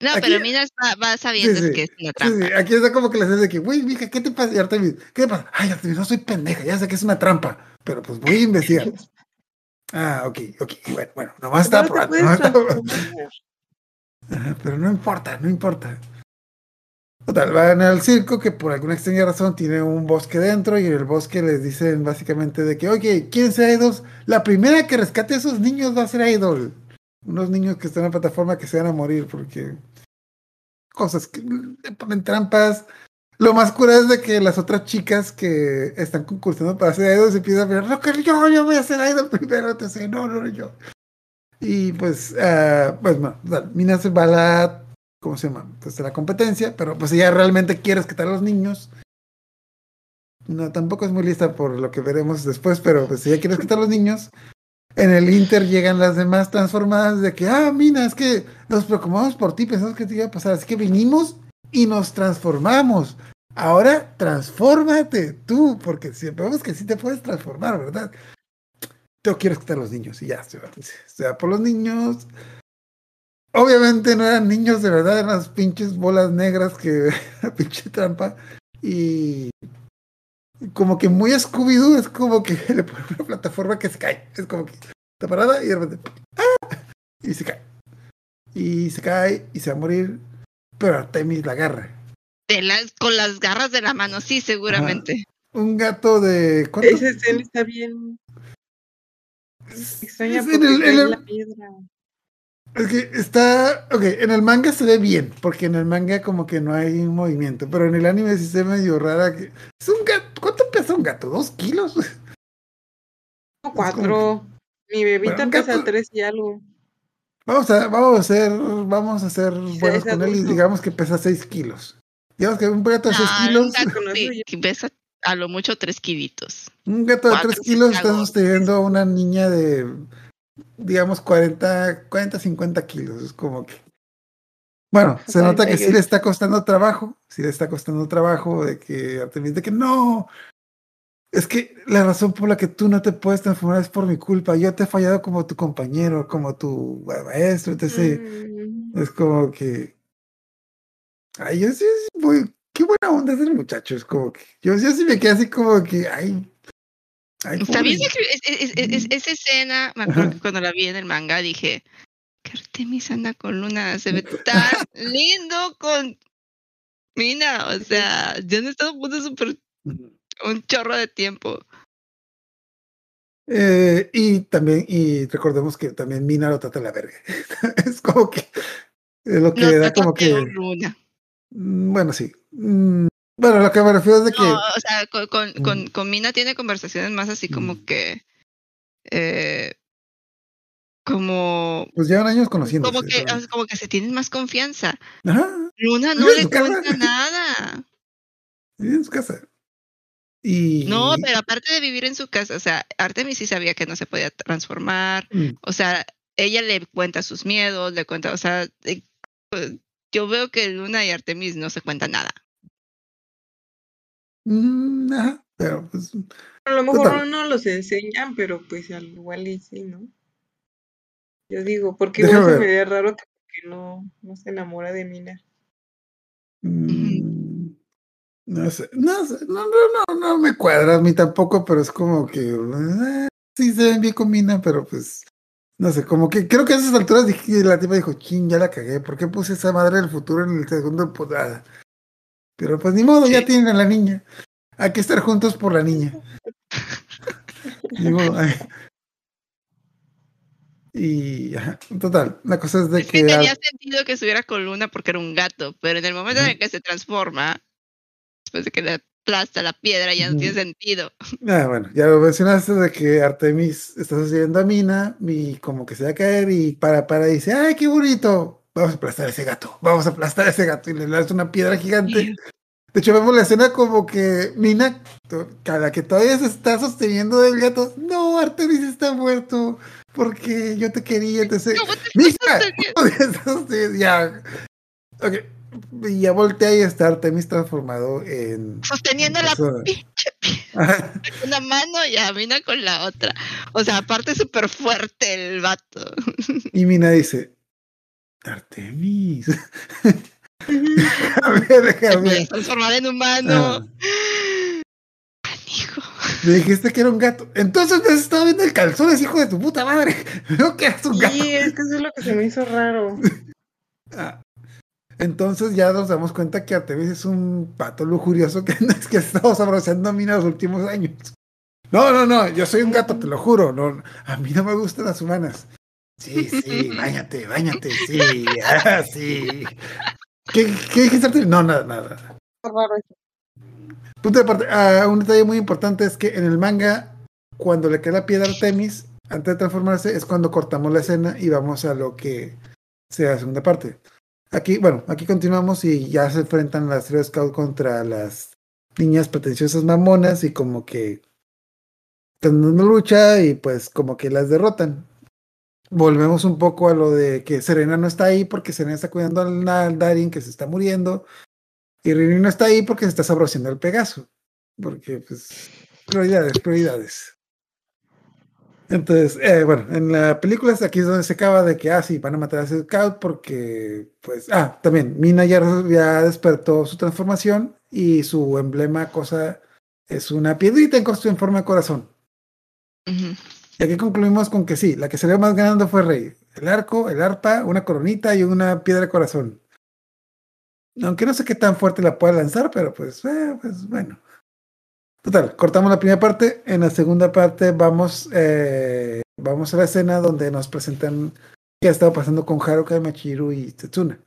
No, pero Minas va, va sabiendo que es una trampa. Sí, aquí está como que le haces de que, güey, mija, ¿qué te pasa? Y Artemis, ¿qué te pasa? Ay, Artemis, no soy pendeja, ya sé que es una trampa, pero pues voy a investigar. ah, ok, ok, bueno, bueno, nomás está pero no importa, no importa. Total, van al circo que por alguna extraña razón tiene un bosque dentro y en el bosque les dicen básicamente de que, oye, ¿quién sea idols? La primera que rescate a esos niños va a ser idol. Unos niños que están en la plataforma que se van a morir porque cosas que le ponen trampas. Lo más cura es de que las otras chicas que están concursando para ser idol se empiezan a ver, no, que yo, yo voy a ser idol primero, sé, no, no, no, yo. Y pues, uh, pues, bueno, Mina se va la ¿cómo se llama? Pues de la competencia, pero pues ella realmente quiere rescatar a los niños. No, tampoco es muy lista por lo que veremos después, pero pues ella quiere rescatar a los niños. En el Inter llegan las demás transformadas de que, ah, Mina, es que nos preocupamos por ti, pensamos que te iba a pasar, así que vinimos y nos transformamos. Ahora transfórmate tú, porque vemos que sí te puedes transformar, ¿verdad? Yo quiero rescatar a los niños y ya, se va, se va por los niños, Obviamente no eran niños de verdad, eran las pinches bolas negras que la pinche trampa. Y como que muy Scooby-Doo, es como que le pone una plataforma que se cae. Es como que está parada y de repente ¡ah! y se cae. Y se cae y se va a morir, pero Artemis la agarra. De las, con las garras de la mano, sí, seguramente. Un gato de. Esa escena está bien. Extraña porque el, la piedra. Es que está, ok, en el manga se ve bien, porque en el manga como que no hay movimiento, pero en el anime sí se ve medio rara. Que... Es un gato, ¿cuánto pesa un gato? ¿Dos kilos? Cuatro. Mi bebita pesa tres y algo. Vamos a, vamos a hacer, vamos a hacer buenos con él y digamos que pesa seis kilos. Digamos que un gato de seis kilos. Gato que pesa a lo mucho tres kilitos. Un gato de tres kilos está sosteniendo a una niña de digamos, 40, 40, 50 kilos. Es como que. Bueno, se nota que sí le está costando trabajo, sí le está costando trabajo de que Artemis, de que no, es que la razón por la que tú no te puedes transformar es por mi culpa. Yo te he fallado como tu compañero, como tu maestro, etc. Mm. Es como que. Ay, yo sí, muy. Qué buena onda es el muchacho. Es como que. Yo, yo sí me quedé así como que. Ay, Está bien esa escena, me acuerdo que cuando la vi en el manga dije, que Artemis anda con Luna, se ve tan lindo con Mina, o sea, ya han estado juntos súper un chorro de tiempo. Eh, y también, y recordemos que también Mina lo trata de la verga. es como que es lo que da como que. Mm, bueno, sí. Mm, bueno, lo que me refiero es de que. o sea, con, con, con, Mina tiene conversaciones más así como que. Eh, como. Pues llevan años conociendo. Como que, como que se tienen más confianza. Luna no le cuenta nada. Vive en su casa. Y... No, pero aparte de vivir en su casa, o sea, Artemis sí sabía que no se podía transformar. Mm. O sea, ella le cuenta sus miedos, le cuenta, o sea, pues, yo veo que Luna y Artemis no se cuentan nada. Mm, pero pues. A lo mejor no los enseñan, pero pues al igual y sí, ¿no? Yo digo, porque igual se me ve raro que no, no se enamora de Mina. Mm, no sé, no sé, no, no, no, no me cuadra a mí tampoco, pero es como que eh, sí se ven bien con Mina, pero pues no sé, como que creo que a esas alturas dije, la tipa dijo, ching, ya la cagué, ¿por qué puse esa madre del futuro en el segundo? Pues, pero pues ni modo, ya tienen a la niña. Hay que estar juntos por la niña. Y total, la cosa es de que, tenía sentido que estuviera con Luna porque era un gato, pero en el momento en que se transforma, después de que le aplasta la piedra, ya no tiene sentido. Ah, bueno, ya lo mencionaste de que Artemis está sucediendo a Mina y como que se va a caer y para, para, y dice, ¡ay, qué bonito! Vamos a aplastar a ese gato, vamos a aplastar a ese gato y le lanza una piedra gigante. De hecho, vemos la escena como que Mina, cada que todavía se está sosteniendo del gato, no, Artemis está muerto, porque yo te quería, entonces... No, ya, ok, y ya voltea y está Artemis transformado en... Sosteniendo la pinche una mano y a Mina con la otra. O sea, aparte súper fuerte el vato. Y Mina dice, Artemis. déjame, déjame. Transformar en humano. Hijo. Me dijiste que era un gato. Entonces me estaba viendo el calzón, es hijo de tu puta madre. No que eres un gato. Sí, es que eso es lo que se me hizo raro. Ah. Entonces ya nos damos cuenta que Artemis es un pato lujurioso que es que estamos abrazando a mí en los últimos años. No, no, no, yo soy un gato, te lo juro. No, a mí no me gustan las humanas. Sí, sí, bañate, bañate, sí, ah, sí. ¿Qué, qué dijiste? No, nada, nada. Punto de parte, ah, un detalle muy importante es que en el manga, cuando le cae la piedra a Artemis, antes de transformarse, es cuando cortamos la escena y vamos a lo que sea la segunda parte. Aquí, bueno, aquí continuamos y ya se enfrentan las tres Scout contra las niñas pretenciosas mamonas y como que están una lucha y pues como que las derrotan volvemos un poco a lo de que Serena no está ahí porque Serena está cuidando al, Darin que se está muriendo. Y Rini no está ahí porque se está sabrosiendo el Pegaso. Porque, pues, prioridades, prioridades. Entonces, eh, bueno, en la película aquí es donde se acaba de que, ah, sí, van a matar a scout porque, pues, ah, también, Mina ya, ya despertó su transformación y su emblema, cosa, es una piedrita en, en forma de corazón. Y aquí concluimos con que sí, la que salió más ganando fue Rey. El arco, el arpa, una coronita y una piedra de corazón. Aunque no sé qué tan fuerte la pueda lanzar, pero pues, eh, pues bueno. Total, cortamos la primera parte. En la segunda parte vamos, eh, vamos a la escena donde nos presentan qué ha estado pasando con Haruka, Machiru y Tetsuna.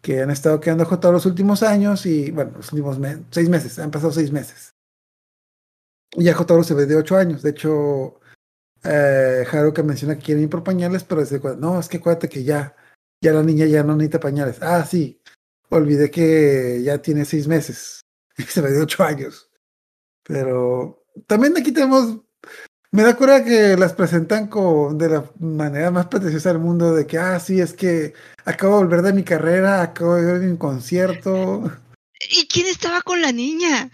Que han estado quedando todos los últimos años y, bueno, los últimos seis meses. Han pasado seis meses. Y Jotaro se ve de ocho años. De hecho, eh, Haruka menciona que quiere ir por pañales, pero dice, no, es que acuérdate que ya, ya la niña ya no necesita pañales. Ah, sí, olvidé que ya tiene seis meses y se ve de ocho años. Pero también aquí tenemos, me da cura que las presentan con, de la manera más pretenciosa del mundo, de que, ah, sí, es que acabo de volver de mi carrera, acabo de ver un concierto. ¿Y quién estaba con la niña?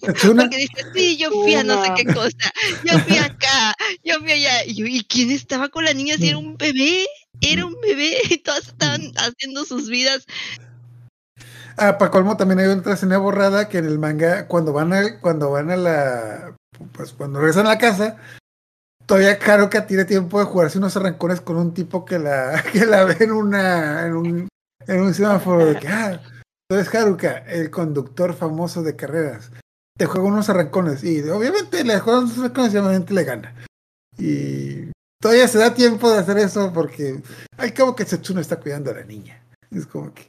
Porque dice, sí, yo fui a no sé qué cosa, yo fui acá, yo fui allá. Y, quién estaba con la niña si era un bebé? Era un bebé y todas estaban haciendo sus vidas. Ah, para colmo también hay otra escena borrada que en el manga, cuando van a, cuando van a la, pues cuando regresan a la casa, todavía Haruka tiene tiempo de jugarse unos arrancones con un tipo que la, que la ve en una, en un, en un semáforo de que, ah, entonces Haruka, el conductor famoso de carreras. te juega unos arrancones. Y obviamente le juega unos arrancones y obviamente le gana. Y todavía se da tiempo de hacer eso porque al cabo que Setsuna está cuidando a la niña. Es como que.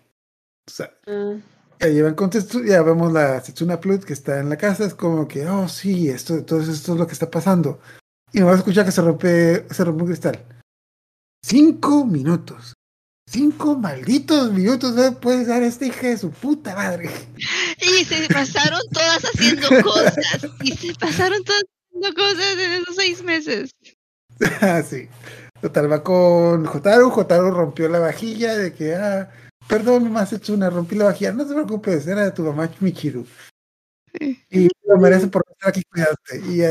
O sea, mm. ya llevan con ya vemos la Setsuna Plus que está en la casa. Es como que, oh, sí, esto, entonces esto es lo que está pasando. Y no vas a escuchar que se rompe, se rompe un cristal. Cinco minutos. Cinco malditos minutos no puedes dar este hija de su puta madre. Y se pasaron todas haciendo cosas. Y se pasaron todas haciendo cosas en esos seis meses. ah, sí. Total, va con Jotaro. Jotaro rompió la vajilla de que, ah, perdón, hecho una, rompí la vajilla. No te preocupes, era de tu mamá Michiru. Y lo merece por estar aquí cuidarte. Y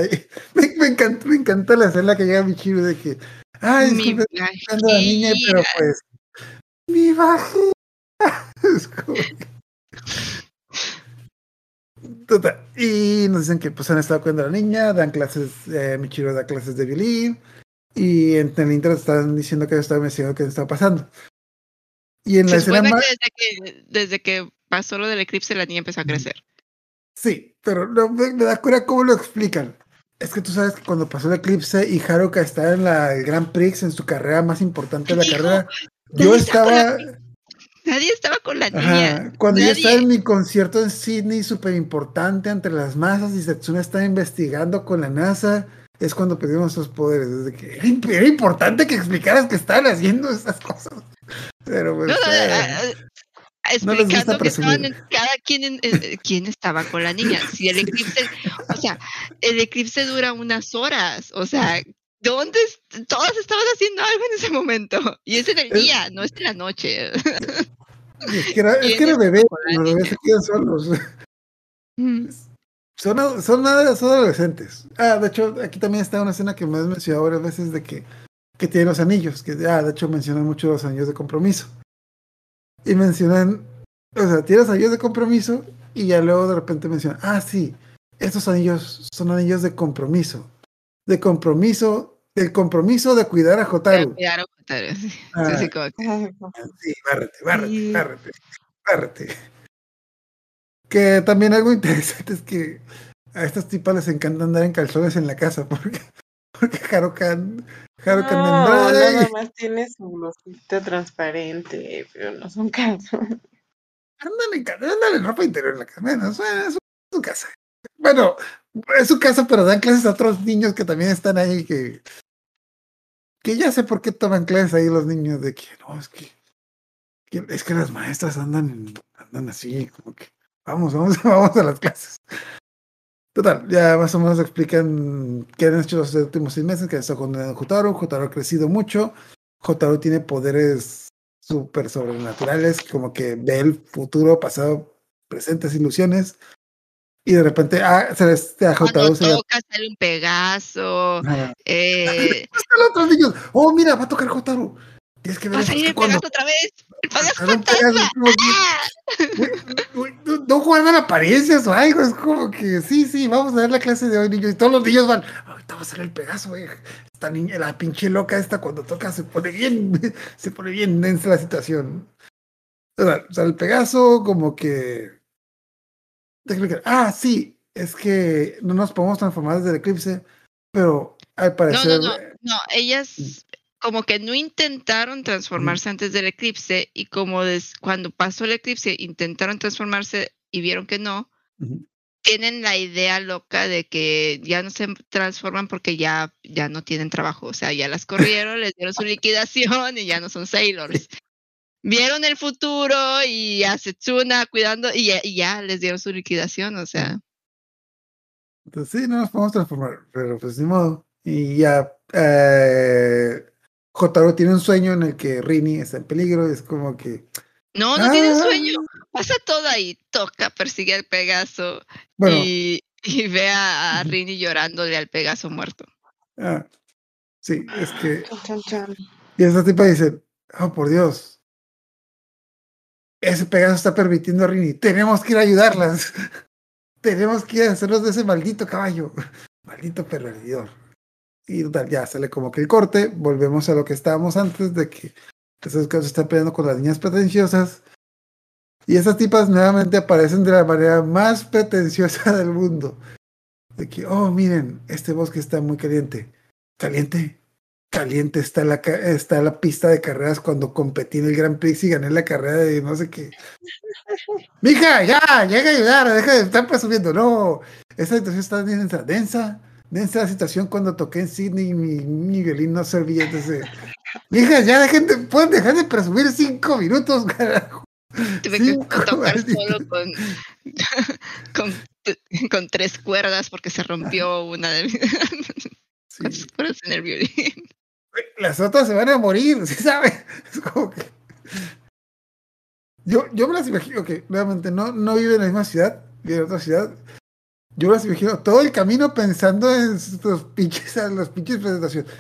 me, encanta, me encanta la escena que llega Michiru de que, ay, disculpe, estoy la niña, pero pues mi vagina. Total. Y nos dicen que pues han estado cuidando a la niña, dan clases, eh, Michiro da clases de violín, y en el intro están diciendo que estaba mencionando qué estaba pasando. Y en la escena más... desde, que, desde que pasó lo del eclipse la niña empezó a crecer. Sí, pero no, me, da cura cómo lo explican. Es que tú sabes que cuando pasó el eclipse y Haruka está en la, el Grand Prix, en su carrera más importante de la carrera, yo estaba. Nadie estaba con la niña. Cuando yo estaba en mi concierto en Sydney, súper importante entre las masas, y Setsuna estaba investigando con la NASA, es cuando pedimos esos poderes. Desde que era, importante que explicaras que estaban haciendo esas cosas. Pero pues, eh, explicando que estaban en, cada quien quién estaba con la niña. Si el eclipse, o sea, el eclipse dura unas horas, o sea, ¿Dónde? Todas estaban haciendo algo en ese momento. Y es en el día, no es en la noche. Es que era, es que era bebé, los bebés se quedan solos. Son, son, adolescentes. Ah, de hecho, aquí también está una escena que me has mencionado varias veces de que, que tiene los anillos. Que, ah, de hecho, mencionan mucho los anillos de compromiso. Y mencionan, o sea, tienes anillos de compromiso y ya luego de repente mencionan, ah, sí, estos anillos son anillos de compromiso de compromiso, del compromiso de cuidar a Jotaru. cuidar a Jotaru, sí. Ah, sí, sí, bárrete, bárrete, bárrete, bárrete. Que también algo interesante es que a estas tipas les encanta andar en calzones en la casa porque, porque Harukan, Harukan no, nada más tiene su blusita transparente, pero no son calzones. Andan en, andan en ropa interior en la casa, bueno, es su casa. Bueno, es su casa, pero dan clases a otros niños que también están ahí que. Que ya sé por qué toman clases ahí los niños de que no, es que, es que las maestras andan, andan así, como que vamos, vamos, vamos a las clases. Total, ya más o menos explican qué han hecho los últimos seis meses, que está con Jotaro. Jotaro ha crecido mucho. Jotaro tiene poderes súper sobrenaturales, como que ve el futuro, pasado, presentes, ilusiones y de repente ah, se les ha Cuando toca sale un Pegaso. Eh... los otros niños. Oh, mira, va a tocar Jotaro. Tienes que ver. Va a salir el Pegaso otra vez. El Pegaso fantasma. No juegan apariencias o algo. Es como que sí, sí, vamos a ver la clase de hoy, niños. Y todos los niños van. Ahorita va a salir el Pegaso, güey. Esta niña, la pinche loca esta, cuando toca se pone bien, se pone bien densa la situación. O sea, el Pegaso, como que Ah, sí, es que no nos podemos transformar desde el eclipse, pero al parecer. No, no, no, ellas mm. como que no intentaron transformarse antes del eclipse y como cuando pasó el eclipse intentaron transformarse y vieron que no, tienen la idea loca de que ya no se transforman porque ya, ya no tienen trabajo, o sea, ya las corrieron, les dieron su liquidación y ya no son sailors vieron el futuro y a Setsuna cuidando y ya, les dieron su liquidación, o sea. Entonces sí, no nos podemos transformar, pero pues ni modo. Y ya eh, Jotaro tiene un sueño en el que Rini está en peligro, es como que... No, no tiene ¡Ah! sueño, pasa todo ahí, toca, persigue al Pegaso y, ve a, Rini llorándole al Pegaso muerto. Ah, sí, es que... Y esa tipa dice, oh por Dios, ese Pegaso está permitiendo a Rini. Tenemos que ir a ayudarlas. Tenemos que ir a hacernos de ese maldito caballo. Maldito perdedor. Y ya sale como que el corte. Volvemos a lo que estábamos antes de que esos casos están peleando con las niñas pretenciosas. Y esas tipas nuevamente aparecen de la manera más pretenciosa del mundo. De que, oh, miren, este bosque está muy caliente. ¿Caliente? Caliente está la, está la pista de carreras cuando competí en el Grand Prix y gané la carrera de no sé qué. Mija, ya, llega a ayudar, deja de estar presumiendo. No, esa situación está densa, densa, densa la situación cuando toqué en Sydney y mi, mi violín no servía. Entonces, mija, ya dejen de, pueden dejar de presumir cinco minutos, carajo. Tuve que tocar solo con, con, con, tres cuerdas porque se rompió una de mis cuerdas en el violín. Las otras se van a morir, ¿sí sabes? Es como que... Yo, yo me las imagino que realmente no, no vive en la misma ciudad, vive en otra ciudad. Yo me las imagino todo el camino pensando en los pinches, los pinches presentaciones.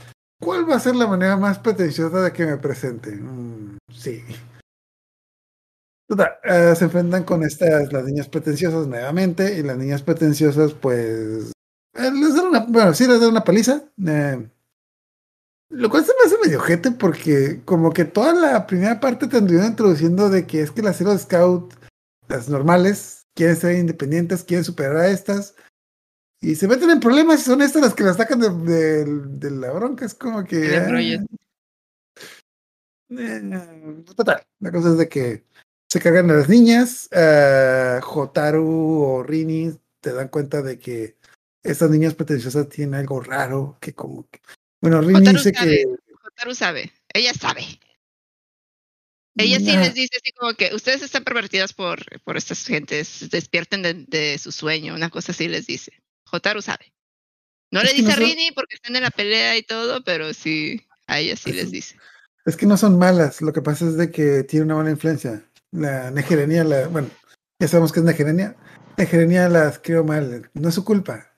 ¿Cuál va a ser la manera más pretenciosa de que me presente? Mm, sí. Eh, se enfrentan con estas, las niñas pretenciosas nuevamente, y las niñas pretenciosas, pues, eh, les dan una, bueno, sí les dan una paliza. Eh, lo cual se me hace medio gente porque como que toda la primera parte te anduvieron introduciendo de que es que las Hero Scout, las normales, quieren ser independientes, quieren superar a estas. Y se meten en problemas y son estas las que las sacan de, de, la bronca. Es como que... Eh, total, la cosa es de que se cargan a las niñas. Uh, Jotaru o Rini te dan cuenta de que estas niñas pretenciosas tienen algo raro, que como que bueno, Rini dice que. Jotaru sabe, ella sabe. Ella sí les dice así como que ustedes están pervertidas por, por estas gentes, despierten de, su sueño, una cosa así les dice. Jotaru sabe. No le dice a Rini porque están en la pelea y todo, pero sí, a ella sí les dice. Es que no son malas, lo que pasa es de que tiene una mala influencia. La Negerenia, la, bueno, ya sabemos que es Negerenia. Negerenia las creo mal, no es su culpa.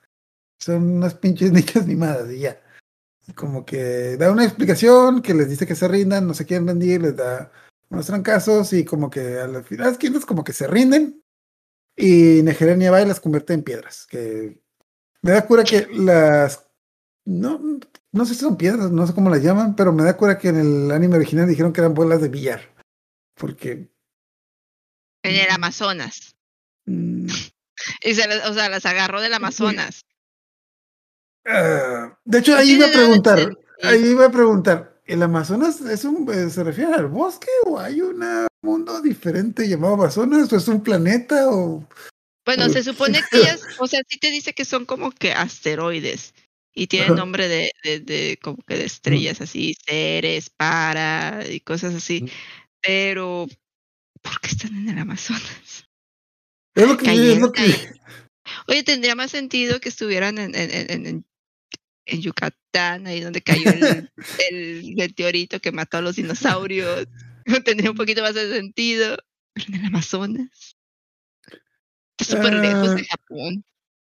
Son unas pinches niñas mimadas y ya como que da una explicación que les dice que se rindan, no se quieren rendir, les da unos trancazos y como que al final es como que se rinden y Negerenia va y las convierte en piedras. Que me da cura que las no, no sé si son piedras, no sé cómo las llaman, pero me da cura que en el anime original dijeron que eran bolas de billar. Porque. En el Amazonas. Mm. y se, o sea, las agarró del Amazonas. De hecho, ahí iba a preguntar, ahí iba a preguntar, ¿el Amazonas es un, eh, se refiere al bosque o hay un mundo diferente llamado Amazonas o es un planeta o... Bueno, se supone que ellas, o sea, sí te dice que son como que asteroides y tienen nombre de, de, como que de estrellas así, seres, para y cosas así, pero ¿por qué están en el Amazonas? Es lo que, es lo que... Oye, tendría más sentido que estuvieran en, en, en, en Yucatán, ahí donde cayó el, el, meteorito que mató a los dinosaurios. Tendría un poquito más de sentido. Pero en el Amazonas. Está súper lejos de ah, Japón.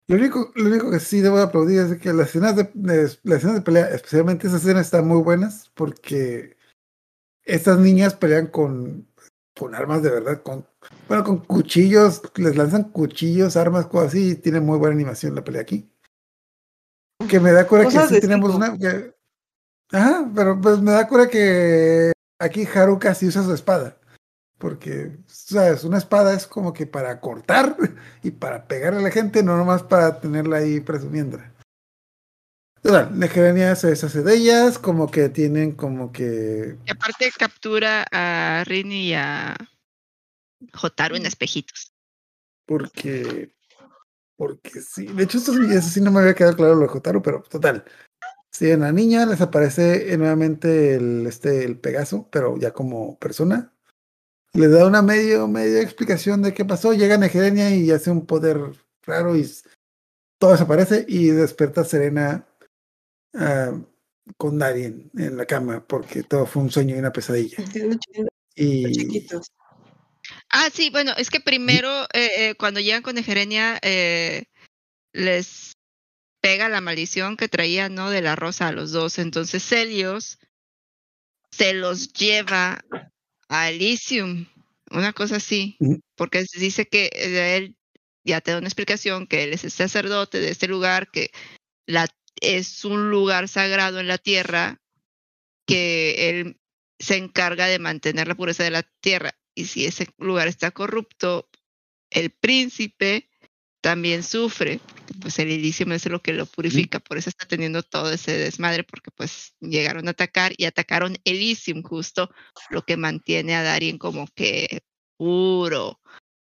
Lo único, lo único que sí debo aplaudir es que las escenas de, las escenas de pelea, especialmente esas escenas están muy buenas porque estas niñas pelean con, con armas de verdad, con bueno, con cuchillos, les lanzan cuchillos, armas, cosas así, y tiene muy buena animación la pelea aquí. Que me da cura que sí tenemos una. ajá, pero pues me da cura que aquí Haruka sí usa su espada. Porque, ¿sabes? Una espada es como que para cortar y para pegarle a la gente, no nomás para tenerla ahí presumiendo. la Negerenia se deshace de ellas, como que tienen como que. Y aparte captura a Rini y a Jotaru en espejitos. Porque porque sí, de hecho, esto, eso sí no me había quedado claro lo de Jotaro, pero total. Sí, en la niña les aparece nuevamente el, este, el Pegaso, pero ya como persona. Le da una medio, medio explicación de qué pasó. Llega Negerenia y hace un poder raro y todo desaparece y despierta Serena uh, con nadie en la cama porque todo fue un sueño y una pesadilla. Y, Ah, sí, bueno, es que primero eh, eh, cuando llegan con Egerenia eh, les pega la maldición que traía, ¿no? De la rosa a los dos. Entonces Celios se los lleva a Elysium, una cosa así, porque dice que él ya te da una explicación que él es el sacerdote de este lugar, que la, es un lugar sagrado en la tierra, que él se encarga de mantener la pureza de la tierra y si ese lugar está corrupto, el príncipe también sufre, pues el Elysium es lo que lo purifica, por eso está teniendo todo ese desmadre, porque pues llegaron a atacar y atacaron Elysium justo, lo que mantiene a Darien como que puro.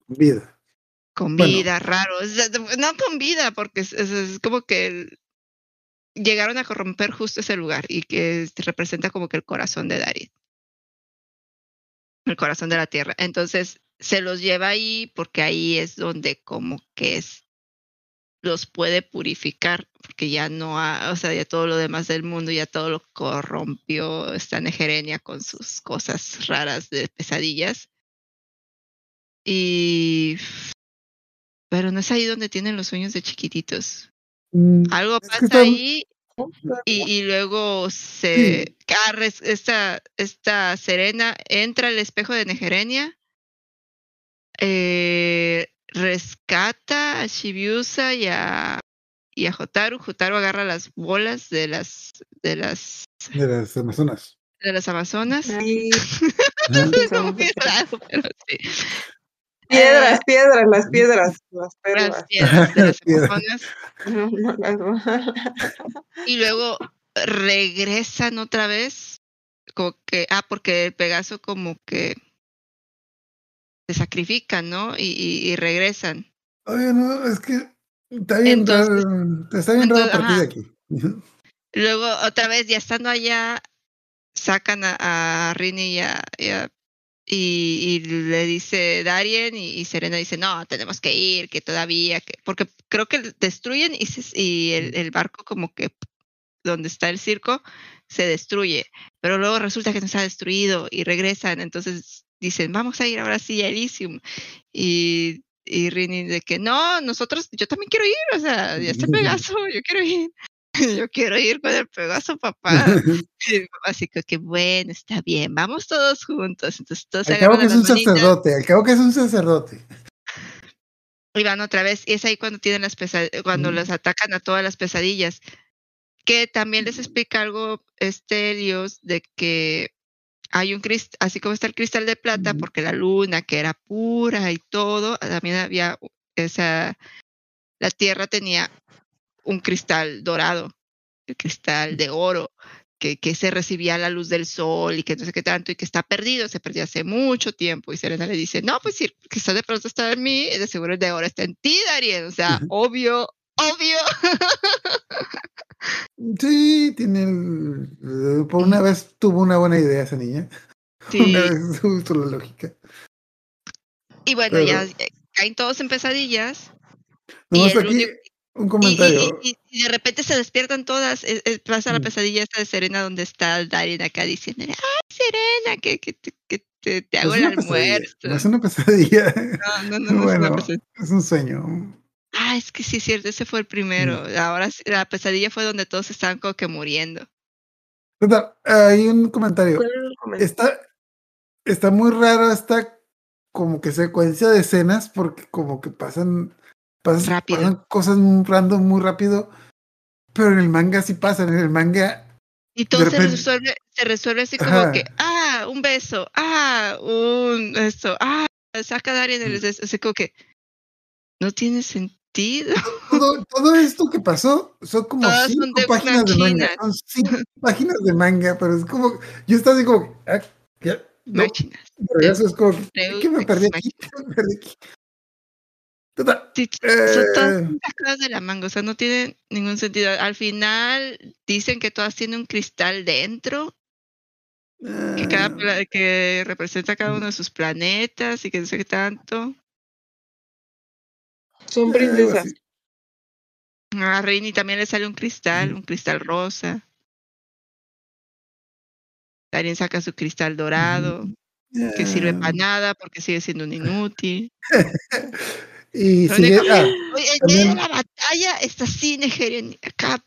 Vida. Con vida, raro. No con vida, porque es, es como que llegaron a corromper justo ese lugar y que representa como que el corazón de Darien. El corazón de la tierra. Entonces, se los lleva ahí porque ahí es donde como que es los puede purificar porque ya no ha, o sea, ya todo lo demás del mundo ya todo lo corrompió esta Negerenia con sus cosas raras de pesadillas. Y pero no es ahí donde tienen los sueños de chiquititos. Mm, Algo pasa ahí y, y, luego se ah, esta, esta Serena entra al espejo de Negerenia eh, rescata a Shibiusa y a, y a Hotaru. Hotaru agarra las bolas de las de las de las Amazonas. De las Amazonas. Piedras, piedras, las piedras, las piedras de las Amazonas. y luego regresan otra vez, como que, ah, porque el Pegaso como que se sacrifican, ¿no? Y, y, regresan. Oye, no, es que está bien entonces, está bien raro partir de aquí. Luego, otra vez, ya estando allá, sacan a, a Rini y, a, y, y, le dice Darien y, Serena dice, no, tenemos que ir, que todavía, que porque creo que destruyen y, y el, el, barco como que donde está el circo se destruye, pero luego resulta que no está destruido y regresan, entonces dicen, vamos a ir ahora sí a Elysium. Y, y Rini de que no, nosotros, yo también quiero ir, o sea, ya está Pegaso, yo quiero ir. Yo quiero ir con el Pegaso, papá. Así que, que bueno, está bien, vamos todos juntos. Entonces, todos al cabo que es un sacerdote, al cabo que es un sacerdote. Y van otra vez, y es ahí cuando tienen las cuando mm. los atacan a todas las pesadillas. Que también les explica algo este de que hay un cristal, así como está el cristal de plata, porque la luna, que era pura y todo, también había esa, la Tierra tenía un cristal dorado, el cristal de oro, que, que, se recibía la luz del sol y que no sé qué tanto, y que está perdido, se perdió hace mucho tiempo. Y Serena le dice, no, pues si el cristal de plata está en mí, de seguro el de oro está en ti, Darien. O sea, obvio, obvio. Sí, tiene el, por una vez tuvo una buena idea esa niña. Sí. Una vez justo la lógica. Y bueno, ya caen todos en pesadillas. y aquí un comentario. Y, de repente se despiertan todas. pasa la mm. pesadilla esta de Serena donde está Darien acá diciendo, ¡ay, Serena, que, que, que te, te hago el almuerzo! No es una pesadilla. No, no, no, bueno, es, una pesadilla. es un sueño. Ah, es que sí es cierto, ese fue el primero. Mm. Ahora la pesadilla fue donde todos estaban como que muriendo. Hay un comentario. Está, está muy raro esta como que secuencia de escenas porque como que pasan, pasan, pasan cosas muy random muy rápido, pero en el manga sí pasan, en el manga... Y todo se, resuelve, se resuelve así como que, ah, un beso, ah, un esto, ah, saca a Darien el mm. así como que no tiene sentido todo, todo, esto que pasó son como cinco páginas de manga. Son cinco páginas de manga, pero es como. Yo estaba así como. Ah, ¿qué? No, pero eso es como. ¿Qué me perdí aquí? ¿Qué me perdí aquí? Total, sí, son todas sacadas de la manga, o sea, no tiene ningún sentido. Al final dicen que todas tienen un cristal dentro que, cada, ah. que representa cada uno de sus planetas y que no sé qué tanto. Son princesas. A Reini también le sale un cristal, un cristal rosa. Darien saca su cristal dorado, que sirve para nada porque sigue siendo un inútil. y sigue, ah, en de la batalla está así Nigerian acá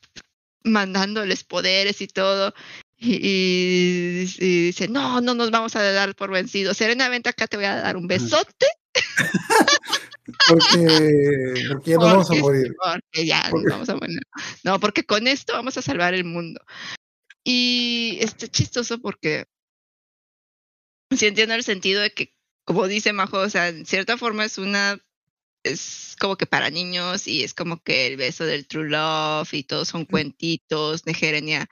mandándoles poderes y todo. Y, y, dice, no, no nos vamos a dar por vencidos. Serenamente acá te voy a dar un besote. Porque, porque ya no vamos a morir. Porque ya no vamos a morir. No, porque con esto vamos a salvar el mundo. Y este chistoso porque si entiendo el sentido de que como dice Majo, o sea, en cierta forma es una, es como que para niños y es como que el beso del true love y todos son cuentitos. Negerenia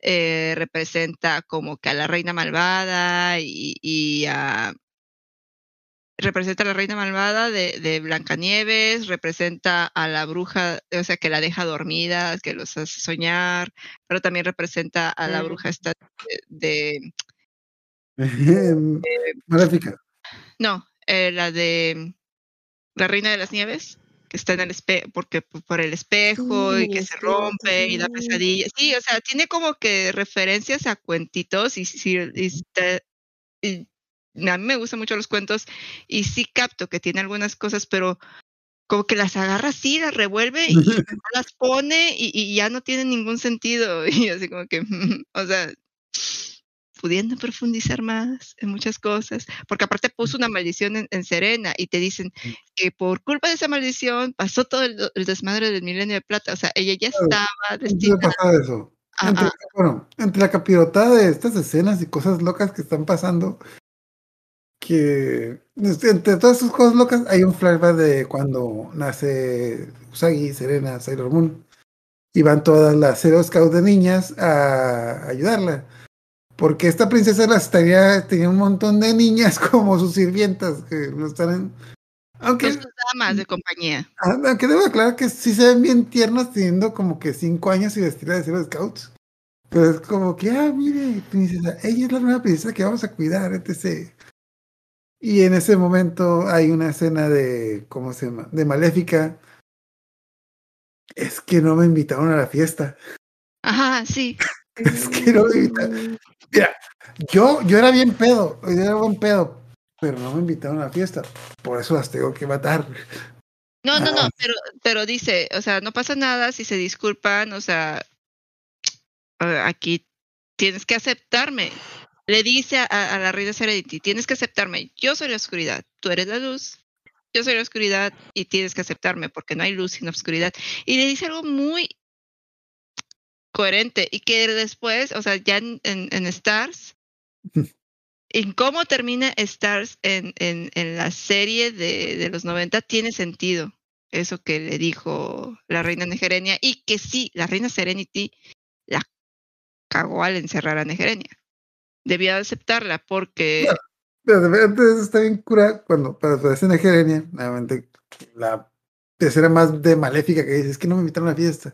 eh, representa como que a la reina malvada y, y a representa a la reina malvada de, de, Blancanieves, representa a la bruja, o sea, que la deja dormida, que los hace soñar, pero también representa a la bruja esta de... Maléfica. No, eh, la de la reina de las nieves, que está en el espejo, porque por el espejo y que se rompe y da pesadillas. Sí, o sea, tiene como que referencias a cuentitos y, y, a mí me gustan mucho los cuentos y sí capto que tiene algunas cosas, pero como que las agarra así, las revuelve y las pone y, ya no tiene ningún sentido. Y así como que, o sea, pudiendo profundizar más en muchas cosas, porque aparte puso una maldición en, Serena y te dicen que por culpa de esa maldición pasó todo el, desmadre del milenio de plata, o sea, ella ya estaba destinada. Eso? Entre, bueno, entre la capirotada de estas escenas y cosas locas que están pasando, que entre todas esas cosas locas hay un flashback de cuando nace Usagi, Serena, Sailor Moon, y van todas las Zero Scouts de niñas a ayudarla porque esta princesa las estaría, tenía un montón de niñas como sus sirvientas que no están en. Aunque. Sus damas de compañía. Aunque debo aclarar que sí se ven bien tiernas teniendo como que cinco años y vestidas de ser scouts. Pero es como que, ah, mire, princesa, ella es la nueva princesa que vamos a cuidar, etc. Y en ese momento hay una escena de, ¿cómo se llama? De Maléfica. Es que no me invitaron a la fiesta. Ajá, sí. es que no me invitaron. Mira, yo, yo era bien pedo, yo era buen pedo, pero no me invitaron a la fiesta. Por eso las tengo que matar. No, no, no, ah. pero, pero dice, o sea, no pasa nada si se disculpan, o sea, aquí tienes que aceptarme. Le dice a, la reina Serenity, tienes que aceptarme, yo soy la oscuridad, tú eres la luz, yo soy la oscuridad y tienes que aceptarme porque no hay luz sin oscuridad. Y le dice algo muy coherente y que después, o sea, ya en, en, Stars, en cómo termina Stars en, en, en la serie de, de, los 90 tiene sentido eso que le dijo la reina Negerenia y que sí, la reina Serenity la cagó al encerrar a Negerenia. Debía aceptarla porque... pero antes está bien cura cuando para esa Negerenia, nuevamente la tercera más de maléfica que dice, es que no me invitaron a la fiesta.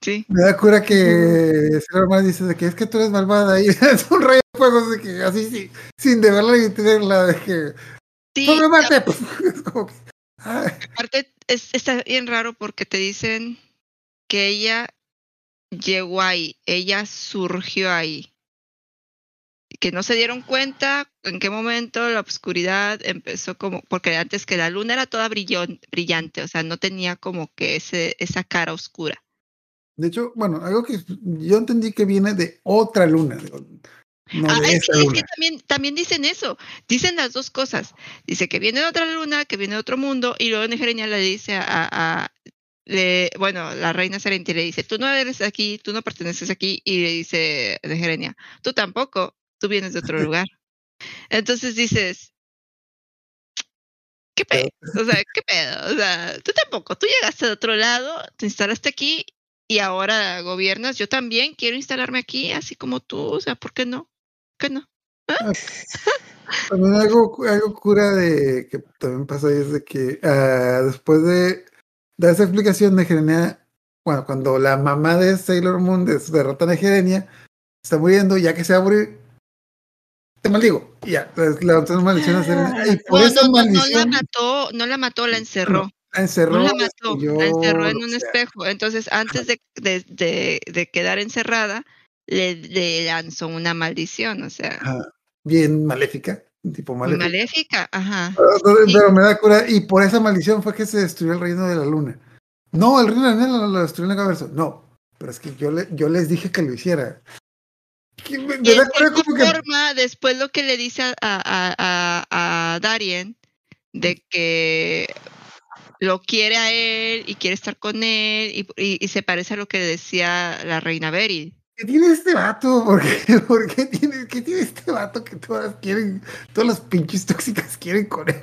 Sí. Me da cura que hermano dice de que es que tú eres malvada y es un rayo de fuego de que así sí, sin deberla y tenerla de que sí, mate. es como que, Aparte es, está bien raro porque te dicen que ella llegó ahí, ella surgió ahí. Que no se dieron cuenta en qué momento la oscuridad empezó como, porque antes que la luna era toda brillante, o sea, no tenía como que ese, esa cara oscura. De hecho, bueno, algo que yo entendí que viene de otra luna. No ah, es, que también, también dicen eso, dicen las dos cosas. Dice que viene de otra luna, que viene de otro mundo, y luego Negerenia le dice a, a le, bueno, la reina Serenti le dice, tú no eres aquí, tú no perteneces aquí, y le dice Negerenia, tú tampoco, tú vienes de otro lugar. Entonces dices, ¿qué pedo? O sea, ¿qué pedo? O sea, tú tampoco, tú llegaste de otro lado, te instalaste aquí y ahora gobiernas, yo también quiero instalarme aquí, así como tú, o sea, ¿por qué no? ¿Por qué no? ¿Ah? Ah, también algo, algo cura de que también pasa es de que uh, después de dar esa explicación de Gerenia, bueno, cuando la mamá de Sailor Moon derrota de Gerenia está muriendo, ya que se va a morir, te maldigo. Y ya, le una maldición a Serena. Y por no, no, no, la mató, no la mató, la encerró encerró. la mató, la encerró en un espejo. Entonces, antes de, de, de, quedar encerrada, le, le, lanzó una maldición, o sea. bien maléfica, tipo maléfica. Maléfica, ajá. Pero, me da cura, y por esa maldición fue que se destruyó el reino de la luna. No, el reino de la luna lo, destruyó en el No, pero es que yo, le, yo les dije que lo hiciera. Me, da cura como que... forma, después lo que le dice a, a, a, a Darien, de que lo quiere a él y quiere estar con él y, y, se parece a lo que decía la reina Beryl, ¿Qué tiene este vato? ¿Por qué, ¿Por qué tiene, qué tiene este vato que todas quieren, todas las pinches tóxicas quieren con él?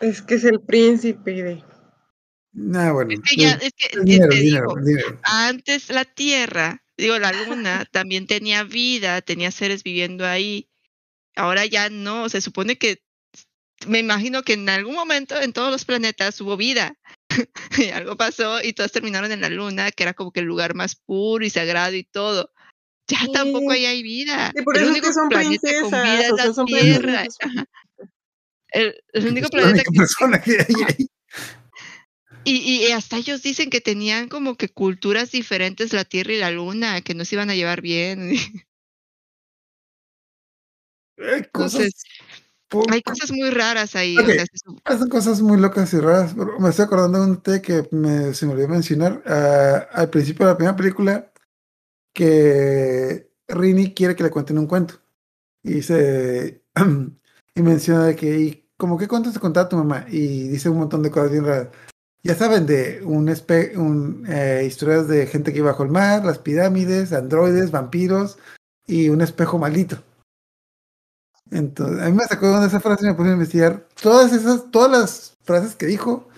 Es que es el príncipe de. Nah, bueno. Es que ya, es que, dinero, te dinero, digo, dinero. antes la Tierra, digo, la Luna también tenía vida, tenía seres viviendo ahí. Ahora ya no, se supone que, me imagino que en algún momento en todos los planetas hubo vida. y algo pasó y todos terminaron en la Luna, que era como que el lugar más puro y sagrado y todo. Ya sí. tampoco ahí hay vida. Por el único es que son planeta con vida es la Tierra. El, el, único planeta que, que hay ahí. Y, y, hasta ellos dicen que tenían como que culturas diferentes la Tierra y la Luna, que no se iban a llevar bien. Cosas, Entonces, hay cosas muy raras ahí. Okay. O sea, se- Hacen cosas muy locas y raras. Me estoy acordando de un té que me, se me olvidó mencionar ah, al principio de la primera película que Rini quiere que le cuenten un cuento. Y dice, y menciona de que, y como qué cuentos te contaba tu mamá? Y dice un montón de cosas bien raras. Ya saben, de un, espe un eh, historias de gente que iba bajo el mar, las pirámides, androides, vampiros y un espejo maldito. Entonces, a mí me sacó de esa frase y me puse a investigar. Todas esas, todas las frases que dijo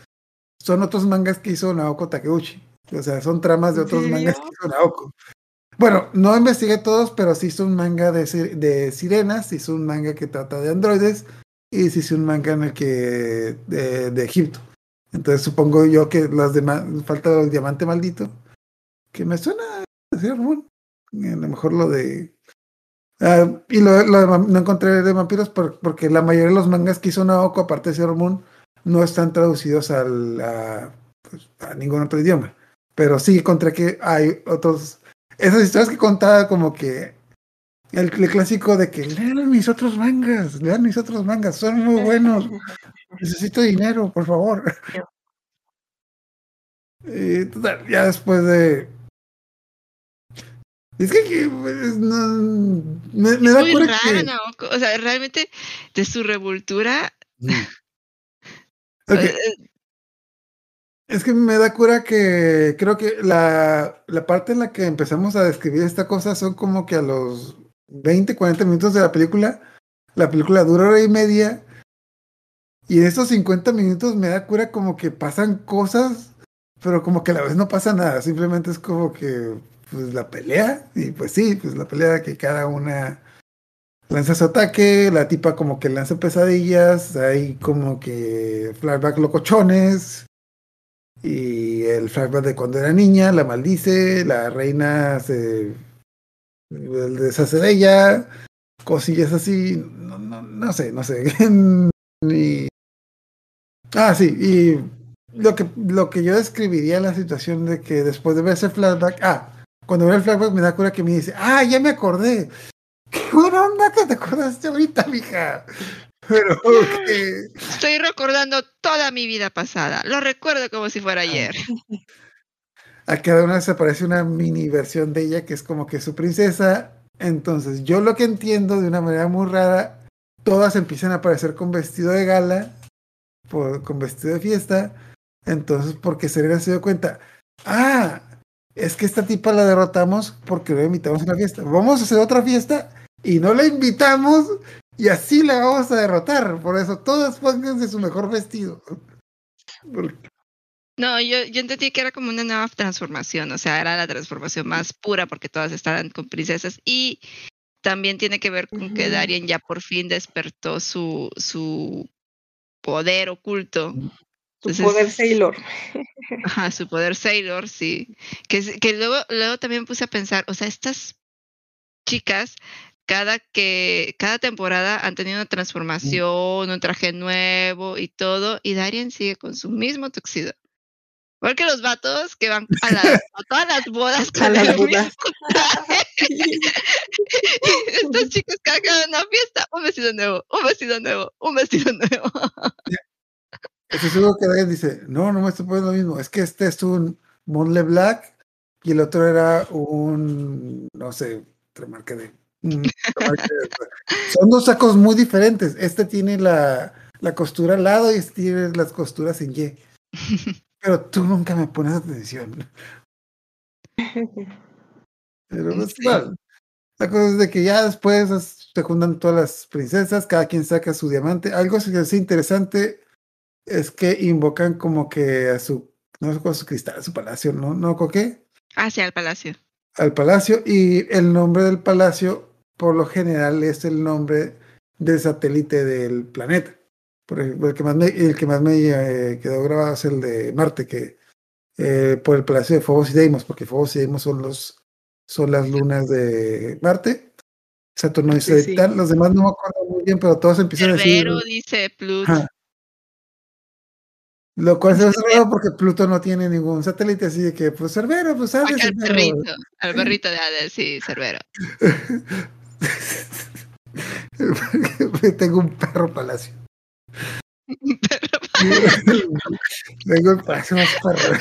son otros mangas que hizo Naoko Takeuchi. O sea, son tramas de otros ¿En mangas que hizo Naoko. Bueno, no investigué todos, pero sí hizo un manga de, de sirenas, hizo un manga que trata de androides y sí hizo un manga en el que de, de Egipto. Entonces supongo yo que las demás, falta el diamante maldito, que me suena a Sailor Moon. A lo mejor lo de Ah, y lo, lo no encontré de vampiros por- porque la mayoría de los mangas que hizo Naoko, aparte de Sailor Moon, no están traducidos al, a, pues, a ningún otro idioma. Pero sí encontré que hay otros. Esas historias que contaba, como que. El, el clásico de que lean mis otros mangas, lean mis otros mangas, son muy buenos. Necesito dinero, por favor. Y, total, ya después de. Es que, que, pues, no, me, me es da muy cura rara, que- Naoko. O sea, realmente de su revoltura. Eh, Es que me da cura que creo que la, la parte en la que empezamos a describir esta cosa son como que a los 20, 40 minutos de la película. La película dura hora y media. Y en esos 50 minutos me da cura como que pasan cosas, pero como que a la vez no pasa nada. Simplemente es como que pues la pelea. Y pues sí, pues la pelea que cada una lanza su ataque. La tipa como que lanza pesadillas. Hay como que flashback locochones. Y el flashback de cuando era niña, la maldice, la reina se deshace de ella, cosillas así, no, no, no sé, no sé. y, ah, sí, y lo que, lo que yo describiría la situación de que después de ver ese flashback, ah, cuando veo el flashback me da cura que me dice, ah, ya me acordé. Qué buena onda que te acordaste ahorita, mija. Pero que estoy recordando toda mi vida pasada. Lo recuerdo como si fuera ayer. a cada una se aparece una mini versión de ella que es como que su princesa. Entonces, yo lo que entiendo de una manera muy rara, todas empiezan a aparecer con vestido de gala, por- con vestido de fiesta. Entonces, porque Serena se dio cuenta, ah, es que esta tipa la derrotamos porque la invitamos a la fiesta. Vamos a hacer otra fiesta y no la invitamos y así la vamos a derrotar. Por eso, todas pónganse su mejor vestido. Porque- No, yo, yo entendí que era como una nueva transformación, o sea, era la transformación más pura porque todas estaban con princesas y también tiene que ver con que. Darien ya por fin despertó su, su poder oculto. Tu Entonces- poder Sailor. Ajá, su poder Sailor, sí. Que, que luego, luego también puse a pensar, o sea, estas chicas, cada que, cada temporada han tenido una transformación, un traje nuevo y todo, y Darien sigue con su mismo tuxido. Igual que los vatos que van a, las- a todas las bodas A con las el bodas. chicas cada que van a una fiesta, un vestido nuevo, un vestido nuevo, un vestido nuevo. Estoy seguro que alguien dice, no, no me estoy poniendo lo mismo. Es que este es un Monle Black y el otro era un, no sé, otra marca de... Son dos sacos muy diferentes. Este tiene la, la costura al lado y este tiene las costuras en Y. Pero tú nunca me pones atención. Pero pues, la cosa es de que ya después se juntan todas las princesas, cada quien saca su diamante. Algo que es interesante es que invocan como que a su, no sé cuál es su cristal, a su palacio, ¿no? ¿No con qué? Hacia el palacio. Al palacio, y el nombre del palacio, por lo general, es el nombre del satélite del planeta. Por ejemplo, el que más me, el que más me eh, quedó grabado es el de Marte, que eh, por el palacio de Fobos y Deimos, porque Fobos y Deimos son los son las lunas de Marte. Saturno dice tal, los demás no me acuerdo muy bien, pero todos empiezan a decir. dice Pluto. Lo cual es raro porque Pluto no tiene ningún satélite, así de que, pues Cerbero, pues sabes. Al perrito, al perrito de Hades, sí, Cerbero. Tengo un perro palacio. Un perro palacio. Tengo el palacio más perro.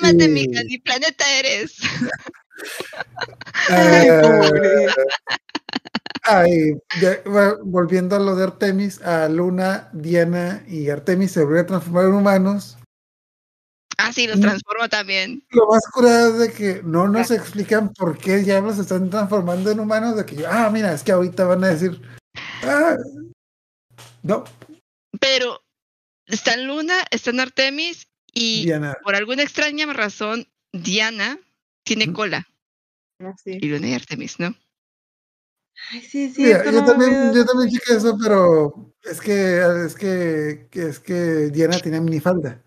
Cálmate, mija, ni planeta eres. Ay, volviendo a lo de Artemis, a Luna, Diana y Artemis se vuelven a transformar en humanos. Ah, sí, los transforma también. Lo más curado es de que no nos explican por qué diablos se están transformando en humanos, de que, ah, mira, es que ahorita van a decir, ah, no. Pero está en Luna, está en Artemis y por alguna extraña razón, Diana tiene cola. Ah, sí. Y Luna y Artemis, ¿no? Ay, sí, sí. yo, también, yo también dije eso, pero es que, es que, es que Diana tenía minifalda.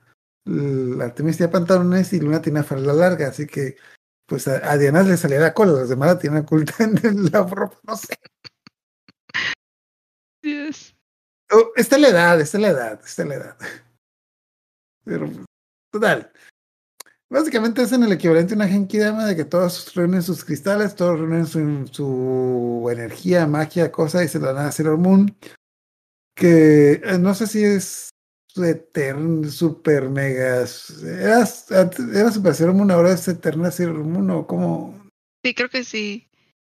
Artemis tenía pantalones y Luna tenía falda larga, así que pues a, Diana le salía la cola, los demás la tienen oculta en la ropa, no sé. Dios. Oh, esta es la edad, esta es la edad, esta es la edad. Pero Total. Básicamente es en el equivalente a una Genkidama de que todos reúnen sus cristales, todos reúnen su, energía, magia, cosa y se la dan a Sailor Moon. Que eh, no sé si es eterno, super mega. Era, era super Sailor Moon, ahora es eterna Sailor Moon o como. Sí, creo que sí.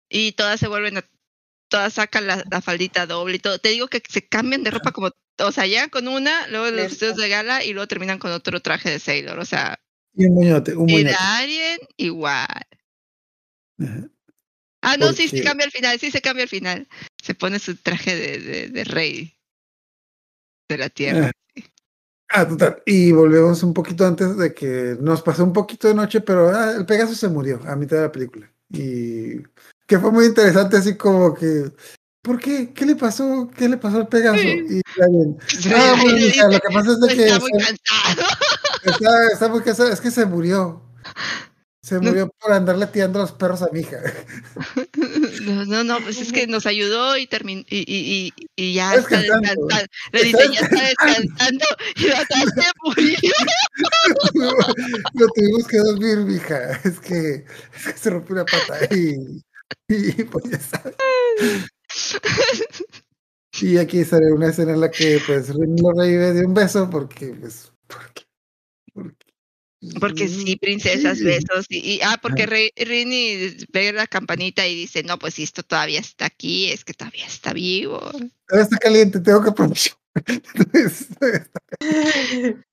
Y todas se vuelven a. Todas sacan la, la faldita doble y todo. Te digo que se cambian de ropa como o sea, llegan con una, luego los vestidos de gala y luego terminan con otro traje de Sailor. O sea, y un moñote, un moñote. Darien, igual. Ah, no, sí, se cambia al final, sí se cambia al final. Se pone su traje de, de, rey de la tierra. Ah, total. Y volvemos un poquito antes de que nos pasó un poquito de noche, pero ah, el Pegaso se murió a mitad de la película. Y que fue muy interesante, así como que ¿por qué? ¿Qué le pasó? ¿Qué le pasó al Pegaso? Y ah, bueno, lo que pasa es de que está muy cansado. Está, está, muy cansado, es que se murió. Se murió por andarle tirando los perros a mi hija. No, no, no, pues es que nos ayudó y terminó y, y, y, ya está descansando. Le dice, ya está descansando y la se murió. Lo tuvimos que dormir, mija. Es que, es que se rompió una pata y, y pues ya está. Y aquí sale una escena en la que pues lo revive de un beso porque pues porque porque, sí, princesas, besos. Y, ah, porque Rini ve la campanita y dice, no, pues si esto todavía está aquí, es que todavía está vivo. está caliente, tengo que aprovechar.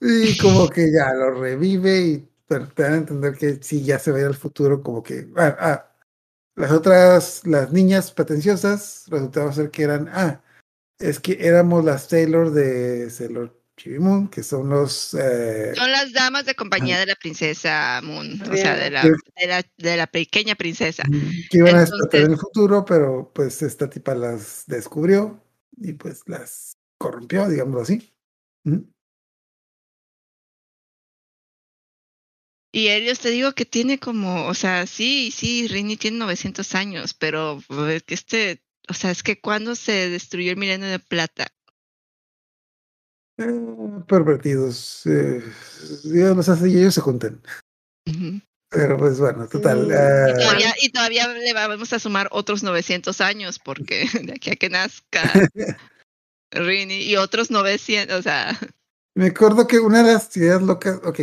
y como que ya lo revive y te dan a entender que sí, ya se ve al futuro, como que, ah, ah las otras, las niñas pretenciosas, resultaba ser que eran, ah, es que éramos las Taylor de Sailor Chibi Moon, que son los... Eh, son las damas de compañía de la princesa Moon, o sea, de la, de la, de la pequeña princesa. Que iban a despertar en el futuro, pero pues esta tipa las descubrió y pues las corrompió, digamos así. Y ellos te digo que tiene como, o sea, sí, sí, Rini tiene 900 años, pero es que este, o sea, es que cuando se destruyó el milenio de plata. Eh, pervertidos, eh, digamos así, ellos se juntan. Pero pues bueno, total. Y, ah, todavía, y, todavía, le vamos a sumar otros 900 años, porque de aquí a que nazca Rini y otros 900, o sea. Me acuerdo que una de las ideas locas, ok,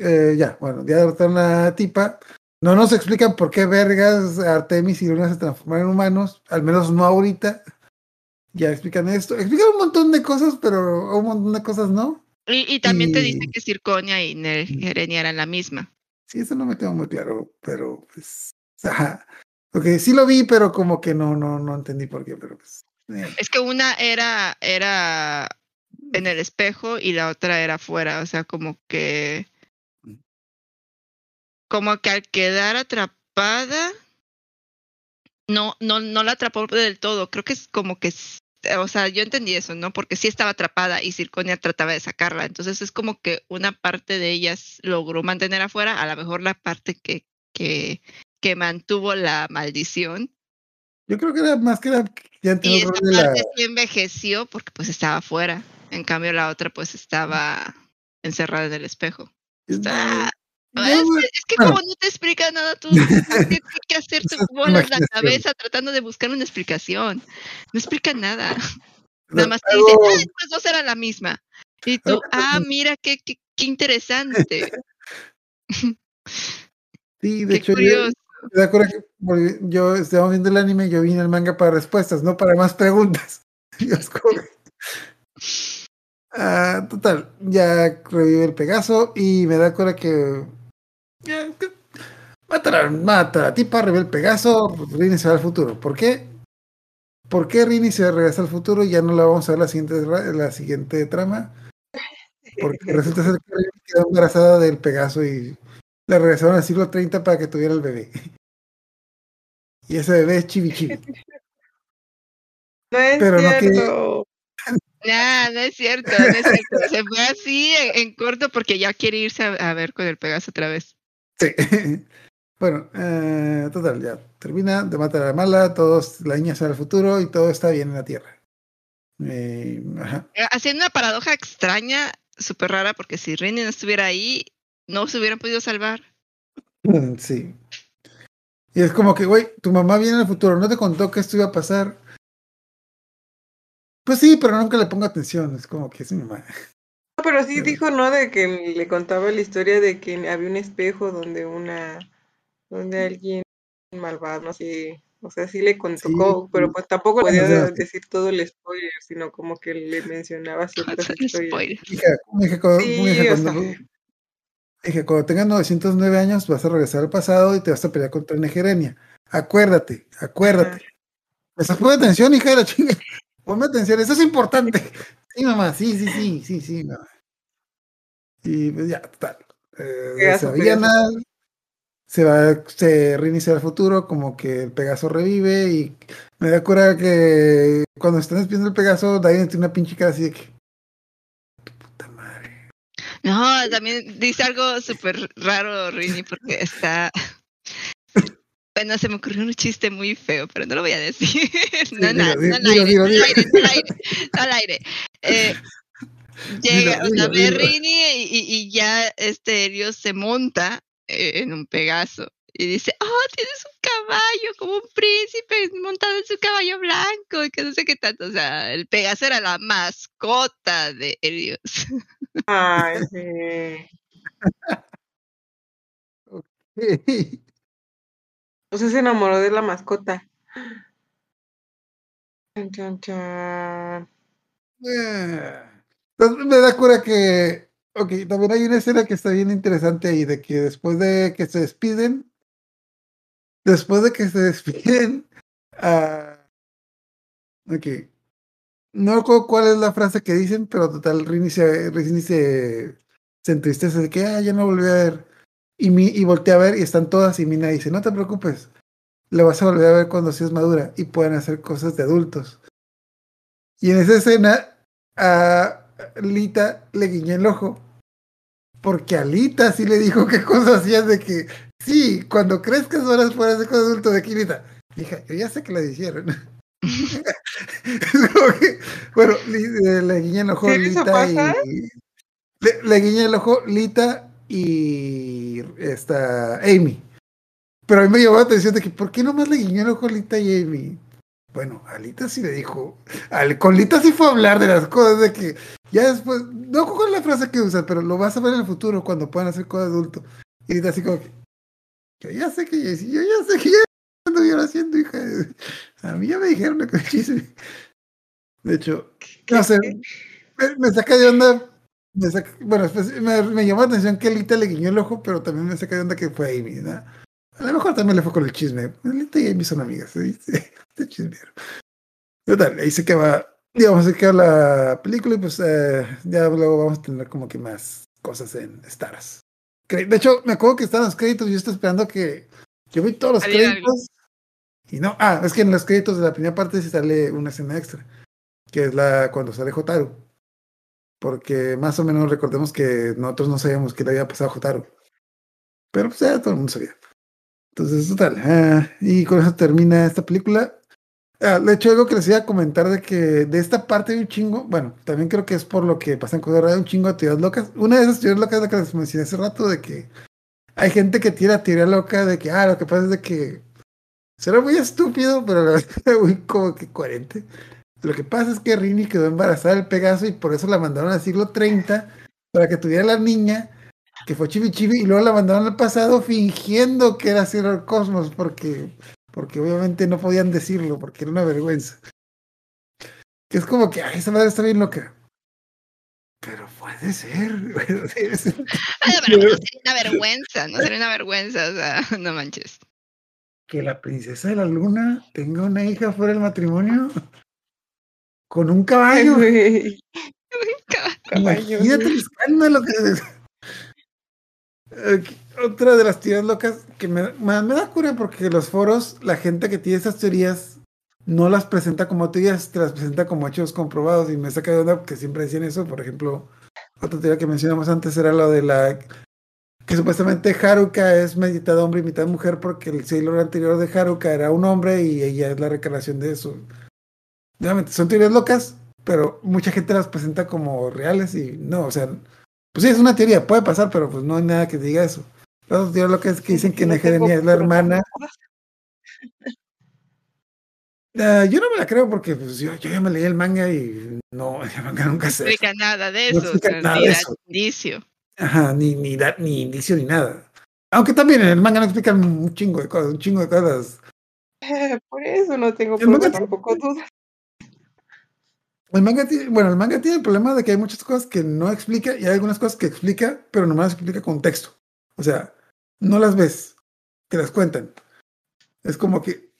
eh, ya, bueno, ya derrotaron a la tipa. No nos explican por qué vergas Artemis y Luna se transformaron en humanos, al menos no ahorita. Ya explican esto. Explican un montón de cosas, pero un montón de cosas no. Y, también te dice que Circonia y Nerenia eran la misma. Sí, eso no me quedó muy claro, pero pues. Ajá. Porque sí lo vi, pero como que no, no, no entendí por qué, pero pues. Eh. Es que una era, era en el espejo y la otra era afuera, o sea, como que. Como que al quedar atrapada, no, no, no la atrapó del todo. Creo que es como que o sea, yo entendí eso, ¿no? Porque sí estaba atrapada y Circonia trataba de sacarla. Entonces es como que una parte de ellas logró mantener afuera, a lo mejor la parte que, que, que mantuvo la maldición. Yo creo que era más que era ya Y esa parte sí envejeció porque pues estaba afuera. En cambio la otra pues estaba encerrada en el espejo. Está, es, que como no te explica nada, tú tienes que hacer tu bolas la cabeza tratando de buscar una explicación. No explica nada. Nada más te dice, ah, pues dos eran la misma. Y tú, ah, mira, qué, qué, qué interesante. Sí, de hecho, yo, de acuerdo que yo estaba viendo el anime, yo vine el manga para respuestas, no para más preguntas. ah, total, ya revive el Pegaso y me da cuenta que Mata, mata a tipa, el Pegaso, Rini se va al futuro. ¿Por qué? ¿Por qué Rini se regresa al futuro y ya no la vamos a ver la siguiente, la siguiente trama? Porque resulta ser que Rini quedó embarazada del Pegaso y la regresaron al siglo 30 para que tuviera el bebé. Y ese bebé es chibi chibi. No es Pero cierto. No, no es cierto, no es cierto. Se fue así en, corto porque ya quiere irse a ver con el Pegaso otra vez. Sí. bueno, eh, total, ya termina de matar a la mala, todos, la niña sale al futuro y todo está bien en la Tierra. Eh, eh, Haciendo una paradoja extraña, súper rara, porque si Rini no estuviera ahí, no se hubieran podido salvar. Sí. Y es como que, güey, tu mamá viene en el futuro, no te contó que esto iba a pasar. Pues sí, pero nunca le pongo atención, es como que es mi mamá. Pero sí dijo, ¿no? De que le contaba la historia de que había un espejo donde una, donde alguien malvado, no sé, o sea, sí le contó, pero pues tampoco podía decir todo el spoiler, sino como que le mencionaba ciertas historias. Dije, cuando, tengas 909 años vas a regresar al pasado y te vas a pelear contra Negerenia. Acuérdate, acuérdate. Esa fue atención, hija de la chinga. Ponme atención, eso es importante. Sí, mamá, sí, sí, sí, sí, sí, mamá. Y pues ya, total. Eh, se nada. Se va, se reinicia el futuro, como que el Pegaso revive y me da cura que cuando están despidiendo el Pegaso, Diane tiene una pinche cara así de que. Puta madre. No, también dice algo súper raro, Rini, porque está. Bueno, se me ocurrió un chiste muy feo, pero no lo voy a decir. no, no, no, al aire, no al aire, no al aire, al aire. Eh, llega, o sea, ve Rini y, y, ya este Dios se monta eh, en un Pegaso y dice, oh, tienes un caballo como un príncipe montado en su caballo blanco y que no sé qué tanto. O sea, el Pegaso era la mascota de Dios. Ay, sí. okay. Sea, se enamoró de la mascota. Eh, me da cura que. Ok, también hay una escena que está bien interesante ahí, de que después de que se despiden, después de que se despiden, uh, ok, no recuerdo cuál es la frase que dicen, pero total, Rini se, Rini se, se entristece de que, ah, ya no volví a ver. Y, mi, y volteé a ver y están todas y Mina dice, no te preocupes, lo vas a volver a ver cuando seas madura y puedan hacer cosas de adultos. Y en esa escena a Lita le guiñó el ojo. Porque a Lita sí le dijo qué cosas hacías de que, sí, cuando crezcas ahora fuera de cosas adulto de aquí, Lita. Hija, yo ya sé que la hicieron. bueno, le, le guiñé el ojo Lita y... Le, le guiñé el ojo Lita y esta Amy. Pero a mí me llamó la atención de que, ¿por qué nomás le guiñó el ojo a Lita y Amy? Bueno, Alita sí le dijo, al, con Lita sí fue a hablar de las cosas, de que ya después, no con la frase que usa, pero lo vas a ver en el futuro cuando puedan hacer cosas adulto. Y Lita así como que, yo ya sé que yo ya sé que ya estuvieron haciendo, hija. A mí ya me dijeron que chisme. De hecho, no sé, me, me saca de onda bueno, me, llamó la atención que Lita le guiñó el ojo, pero también me saca de onda que fue Amy, ¿no? A lo mejor también le fue con el chisme. Lita y Amy son amigas, ¿sí? Este chismero. Total, ahí se queda, digamos, se queda la película y pues eh, ya luego vamos a tener como que más cosas en Stars. De hecho, me acuerdo que están los créditos yo estoy esperando que yo vi todos los créditos. Y no, ah, es que en los créditos de la primera parte sí sale una escena extra, que es la cuando sale Jotaro. Porque más o menos recordemos que nosotros no sabíamos qué le había pasado a Jotaro. Pero pues ya todo el mundo sabía. Entonces, total. Ah, y con eso termina esta película. Ah, de hecho, algo que les iba a comentar de que de esta parte de un chingo, bueno, también creo que es por lo que pasan cosas de un chingo de teorías locas. Una de esas teorías locas es que les mencioné hace rato, de que hay gente que tira teoría loca de que, ah, lo que pasa es de que será muy estúpido, pero la verdad muy como que coherente. Lo que pasa es que Rini quedó embarazada del Pegaso y por eso la mandaron al siglo 30 para que tuviera la niña, que fue Chibi Chibi, y luego la mandaron al pasado fingiendo que era Sailor Cosmos, porque, porque obviamente no podían decirlo, porque era una vergüenza. Que es como que, ay, esa madre está bien loca. Pero puede ser. Ay, pero no sería una vergüenza, no sería una vergüenza, o sea, no manches. Que la princesa de la luna tenga una hija fuera del matrimonio con un caballo. Imagínate el escándalo que Otra de las teorías locas que me, me, me, da cura porque los foros, la gente que tiene esas teorías no las presenta como teorías, te las presenta como hechos comprobados y me saca de onda que siempre decían eso. Por ejemplo, otra teoría que mencionamos antes era lo de la que supuestamente Haruka es mitad hombre y mitad mujer porque el Sailor anterior de Haruka era un hombre y ella es la recreación de eso. Nuevamente, son teorías locas, pero mucha gente las presenta como reales y no, o sea, pues sí, es una teoría, puede pasar, pero pues no hay nada que diga eso. Las teorías locas que dicen que Nejerenia es la hermana. Uh, yo no me la creo porque pues, yo, yo, ya me leí el manga y no, el manga nunca se. No explica nada de eso. No explica nada ni de eso. indicio. Ajá, ni, ni, da, ni indicio ni nada. Aunque también en el manga no explican un chingo de cosas, un chingo de cosas. Por eso no tengo problema, tampoco dudas. El manga tiene, bueno, el manga tiene el problema de que hay muchas cosas que no explica y hay algunas cosas que explica, pero nomás explica con texto. O sea, no las ves, te las cuentan. Es como que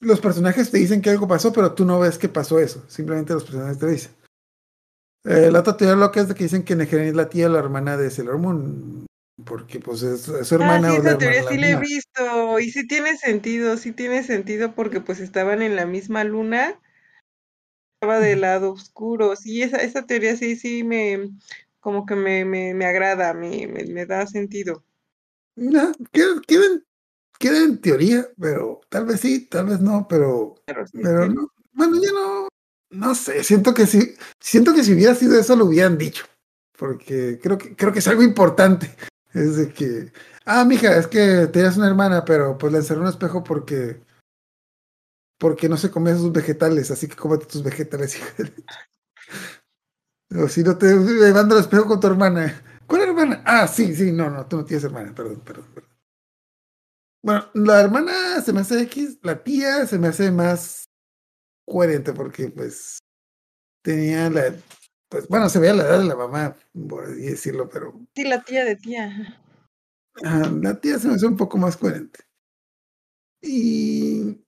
los personajes te dicen que algo pasó, pero tú no ves que pasó eso. Simplemente los personajes te dicen. Eh, la otra teoría loca es de que dicen que Negerin es la tía o la hermana de Sailor Moon. Porque pues es, su hermana. Ah, sí, esa teoría sí la he visto. Y sí tiene sentido, sí tiene sentido porque pues estaban en la misma luna. Estaba del lado oscuro. Sí, esa, esa teoría sí, sí me como que me, me, me agrada, me, me, me da sentido. No, quedan, queda en teoría, pero tal vez sí, tal vez no, pero, pero, no. Bueno, ya no, no sé, siento que sí, siento que si hubiera sido eso lo hubieran dicho, porque creo que, creo que es algo importante. Es de que, ah, mija, es que tenías una hermana, pero pues le encerró un espejo porque, porque no se comía sus vegetales, así que cómete tus vegetales, hija. O si no te mando el espejo con tu hermana. ¿Cuál hermana? Ah, sí, sí, no, no, tú no tienes hermana, perdón, perdón, perdón. Bueno, la hermana se me hace X, la tía se me hace más coherente porque pues tenía la, pues bueno, se veía la edad de la mamá, por así decirlo, pero... Sí, la tía de tía. la tía se me hace un poco más coherente. Y...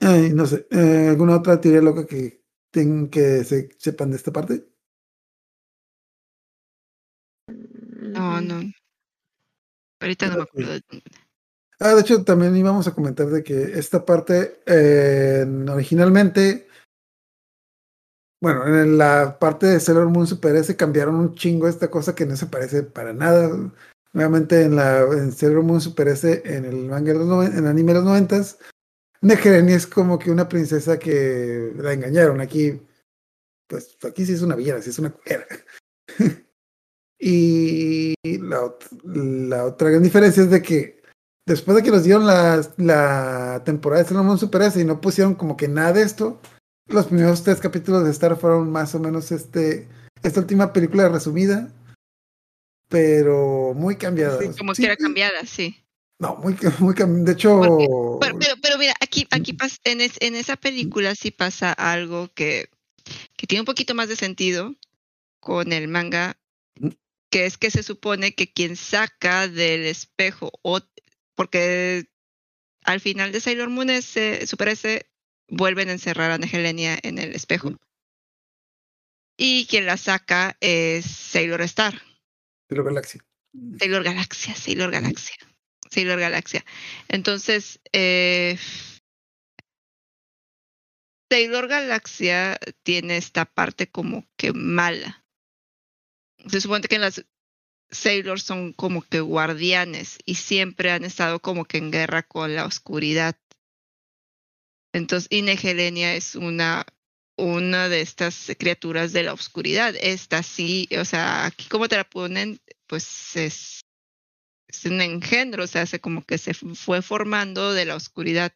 Ay, no sé, eh, ¿alguna otra teoría loca que, ten, que se, sepan de esta parte? No, no. Ahorita no me acuerdo de Ah, de hecho, también íbamos a comentar de que esta parte eh, originalmente, bueno, en la parte de Sailor Moon Super S cambiaron un chingo esta cosa que no se parece para nada. Nuevamente en la en Sailor Moon Super S, en el manga de los en el anime de los noventas, Negereni es como que una princesa que la engañaron. Aquí, pues aquí sí es una villana, sí es una culera. y la, la otra gran diferencia es de que después de que nos dieron la, la temporada de Sailor Super S y no pusieron como que nada de esto, los primeros tres capítulos de Star fueron más o menos este esta última película resumida, pero muy cambiada. Sí, como que era cambiada, sí. No, muy, muy De hecho. pero, pero, mira, aquí, aquí en, en esa película sí pasa algo que, que tiene un poquito más de sentido con el manga, que es que se supone que quien saca del espejo, o, porque al final de Sailor Moon ese, Super S vuelven a encerrar a Negelenia en el espejo. Y quien la saca es Sailor Star. Sailor Galaxia. Sailor Galaxia, Sailor Galaxia. Sailor Galaxia. Entonces, eh, Sailor Galaxia tiene esta parte como que mala. Se supone que las Sailors son como que guardianes y siempre han estado como que en guerra con la oscuridad. Entonces, Inegelenia es una, una de estas criaturas de la oscuridad. Esta sí, o sea, aquí como te la ponen, pues es, es un engendro, o sea, hace como que se fue formando de la oscuridad.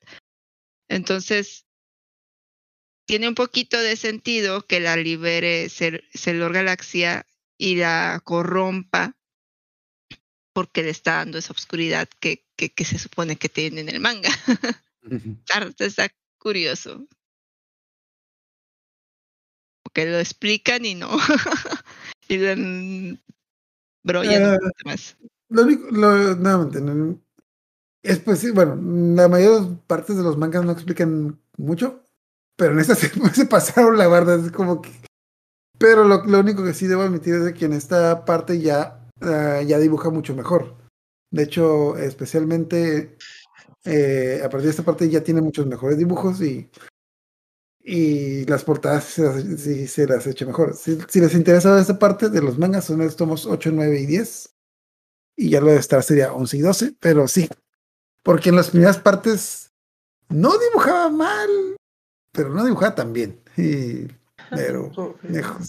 Entonces, tiene un poquito de sentido que la libere Celor Galaxia y la corrompa porque le está dando esa oscuridad que, que, se supone que tiene en el manga. está curioso. Porque lo explican y no. y dan brollan uh, más. Lo único, lo, no, es pues bueno, la mayor partes de los mangas no explican mucho. Pero en esta se, pasaron la verdad, es como que... Pero lo, lo, único que sí debo admitir es que en esta parte ya, uh, ya dibuja mucho mejor. De hecho, especialmente eh, a partir de esta parte ya tiene muchos mejores dibujos y, y las portadas sí, se las echa mejor. Si, si, les interesa esta parte de los mangas, son los tomos 8, 9 y 10. Y ya lo de estar sería 11 y 12, pero sí. Porque en las primeras partes no dibujaba mal, pero no dibujaba tan bien. Y, pero mejor,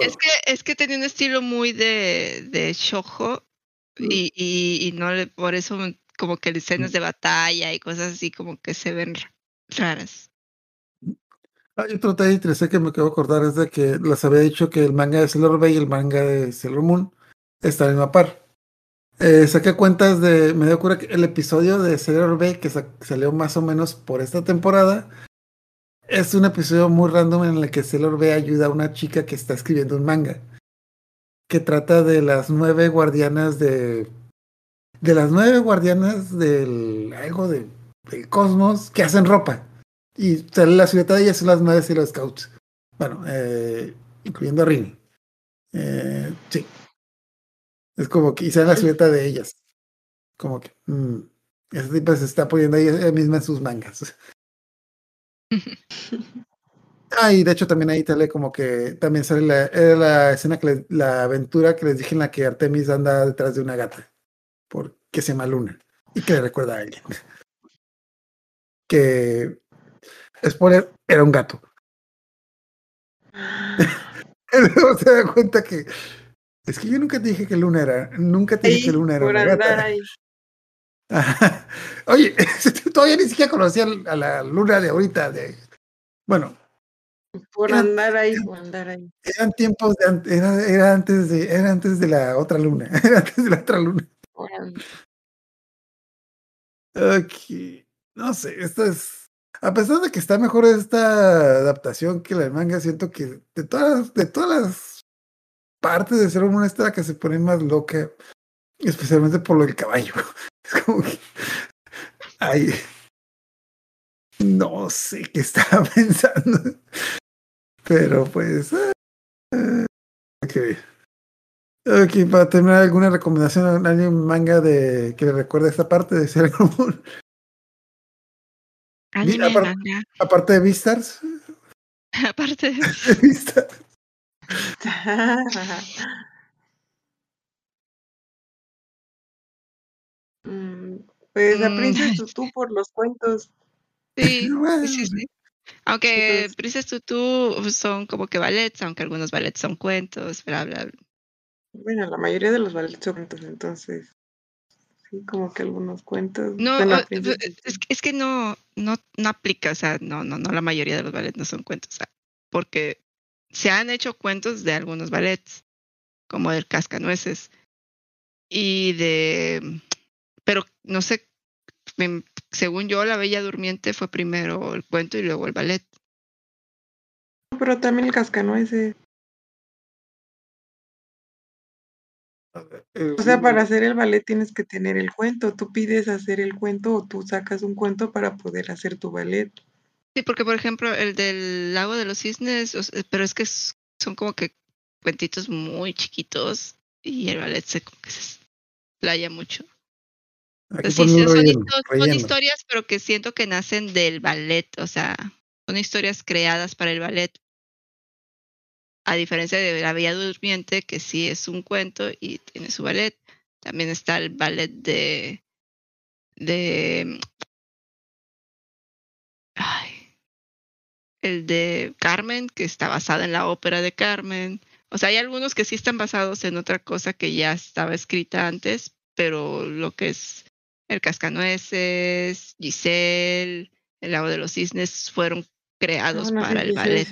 Es que, es que tenía un estilo muy de, de shojo mm. y, y, y, no le, por eso como que escenas mm. de batalla y cosas así como que se ven raras. Hay otro detalle interesante que me acabo de acordar es de que les había dicho que el manga de Sailor Bay y el manga de Sailor Moon están en la par. Eh, saqué cuentas de, me dio cura que el episodio de Sailor Bay que salió más o menos por esta temporada es un episodio muy random en el que Sailor B ayuda a una chica que está escribiendo un manga que trata de las nueve guardianas de de las nueve guardianas del algo de, del cosmos que hacen ropa. Y sale la ciudad de ellas son las nueve y los scouts. Bueno eh, incluyendo a Rini eh, sí es como que y sale la ciudad de ellas como que mmm, ese tipo se está poniendo ella misma en sus mangas Ah, y de hecho también ahí sale como que también sale la, la escena que la aventura que les dije en la que Artemis anda detrás de una gata, porque se llama Luna y que le recuerda a alguien. Que spoiler, era un gato. se da cuenta que es que yo nunca te dije que Luna era, nunca te dije que Luna era una gata. Oye, todavía ni siquiera conocía a la luna de ahorita. De, bueno. Por andar ahí, por andar ahí. Eran tiempos de era, era antes de, era antes de la otra luna, era antes de la otra luna. Ok. No sé, esto es. A pesar de que está mejor esta adaptación que la manga, siento que de todas, de todas las partes de ser una esta que se pone más loca, especialmente por lo del caballo. Es como que. Ay. No sé qué estaba pensando. Pero pues. Uh, ok. Ok, para terminar, ¿alguna recomendación a alguien manga de que le recuerde esta parte de ser común? Aparte, aparte de Vistars. Aparte de Vistars. Mm, pues la Princess mm. Tutu por los cuentos. Sí, sí, sí. Aunque Princess Tutu son como que ballets, aunque algunos ballets son cuentos, bla, bla, bla. Bueno, la mayoría de los ballets son cuentos, entonces. Sí, como que algunos cuentos. No, es, es, que no, no, no aplica, o sea, no, no, no, la mayoría de los ballets no son cuentos, o sea, porque se han hecho cuentos de algunos ballets, como del Cascanueces y de pero no sé, según yo, La Bella Durmiente fue primero el cuento y luego el ballet. Pero también el cascanueces. O sea, para hacer el ballet tienes que tener el cuento. Tú pides hacer el cuento o tú sacas un cuento para poder hacer tu ballet. Sí, porque por ejemplo el del lago de los cisnes, pero es que son como que cuentitos muy chiquitos y el ballet se, como que se playa mucho. sí, son, historias, pero que siento que nacen del ballet, o sea, son historias creadas para el ballet. A diferencia de La Bella Durmiente, que sí es un cuento y tiene su ballet. También está el ballet de. de. Ay, el de Carmen, que está basada en la ópera de Carmen. O sea, hay algunos que sí están basados en otra cosa que ya estaba escrita antes, pero lo que es el Cascanueces, Giselle, el Lago de los Cisnes fueron creados para el ballet.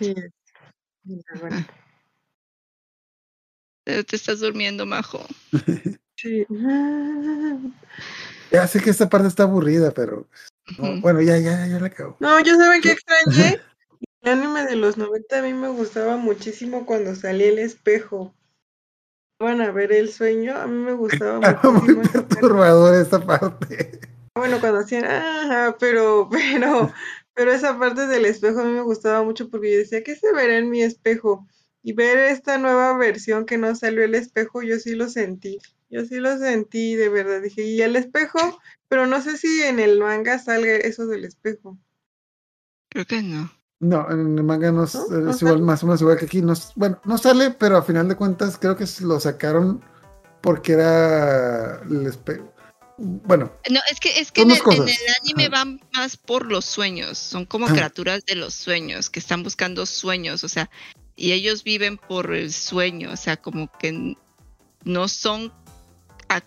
Te estás durmiendo, Majo. Sí. Ya sé que esta parte está aburrida, pero bueno, ya, ya, ya la acabo. No, yo saben que extrañé. De los 90 a mí me gustaba muchísimo cuando salía el espejo. Van a ver el sueño, a mí me gustaba mucho. Muy perturbador esta parte. Bueno, cuando hacían, ajá, pero, pero, pero esa parte del espejo a mí me gustaba mucho porque yo decía, ¿qué se verá en mi espejo? Y ver esta nueva versión que no salió el espejo, yo sí lo sentí. Yo sí lo sentí, de verdad. Dije, y el espejo, pero no sé si en el manga salga eso del espejo. Creo que no. No, en el manga no, es igual, más o menos igual que aquí. No, bueno, no sale, pero a final de cuentas creo que lo sacaron porque era el espejo. Bueno. No, es que, es que en el, anime van más por los sueños. Son como criaturas de los sueños, que están buscando sueños. O sea, y ellos viven por el sueño, o sea, como que no son,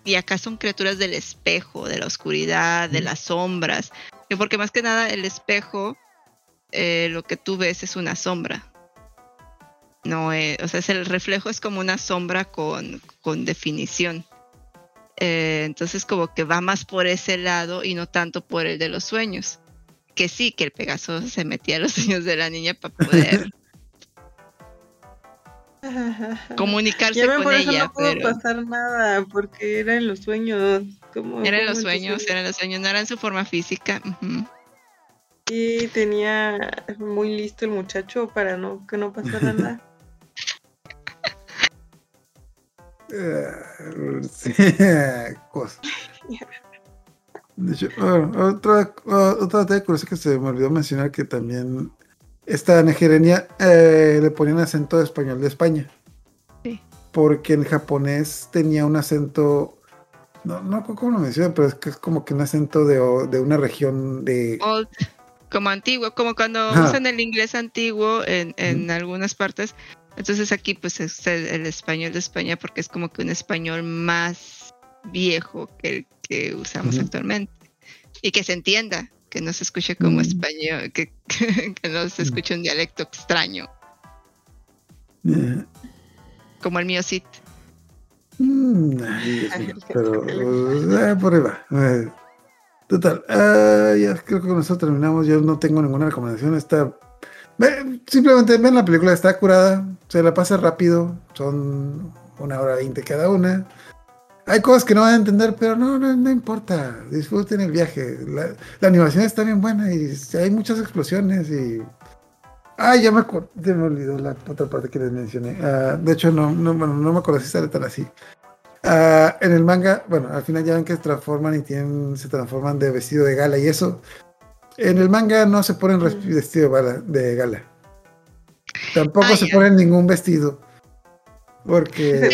y acá son criaturas del espejo, de la oscuridad, de las sombras, porque más que nada el espejo, eh, lo que tú ves es una sombra. No, eh, o sea, es el reflejo es como una sombra con, con definición. Eh, entonces como que va más por ese lado y no tanto por el de los sueños. Que sí, que el Pegaso se metía a los sueños de la niña para poder comunicarse con por eso ella. No pudo pasar nada porque era en los sueños. Como, era en los sueños, era en los sueños, no era en su forma física. Y tenía muy listo el muchacho para no que no pasara nada. sí, cosa. De hecho, otra, otra cosa que se me olvidó mencionar que también esta Negerenia eh, le ponían acento español de España. Sí. Porque en japonés tenía un acento. No, no cómo lo mencionan, pero es que es como que un acento de, de una región de. Old, como antiguo, como cuando usan el inglés antiguo en, en algunas partes. Entonces aquí, pues es el, español de España porque es como que un español más viejo que el que usamos actualmente. Y que se entienda que no se escuche como mm. español, que, que, no se mm. escuche un dialecto extraño. Como el mío sí. Mm, pero eh, por ahí va. Eh, total, ah, ya creo que con eso terminamos. Yo no tengo ninguna recomendación. Está simplemente ven la película, está curada, se la pasa rápido, son una hora veinte cada una. Hay cosas que no van a entender, pero no, no, importa. Disfruten el viaje. La, animación está bien buena y hay muchas explosiones y. Ay, ya me acordé, me olvidó la otra parte que les mencioné. Ah, de hecho, no, no, no me acuerdo si sale tan así. Ah, en el manga, bueno, al final ya ven que se transforman y tienen, se transforman de vestido de gala y eso. En el manga no se ponen vestido de gala. Tampoco se ponen ningún vestido. Porque.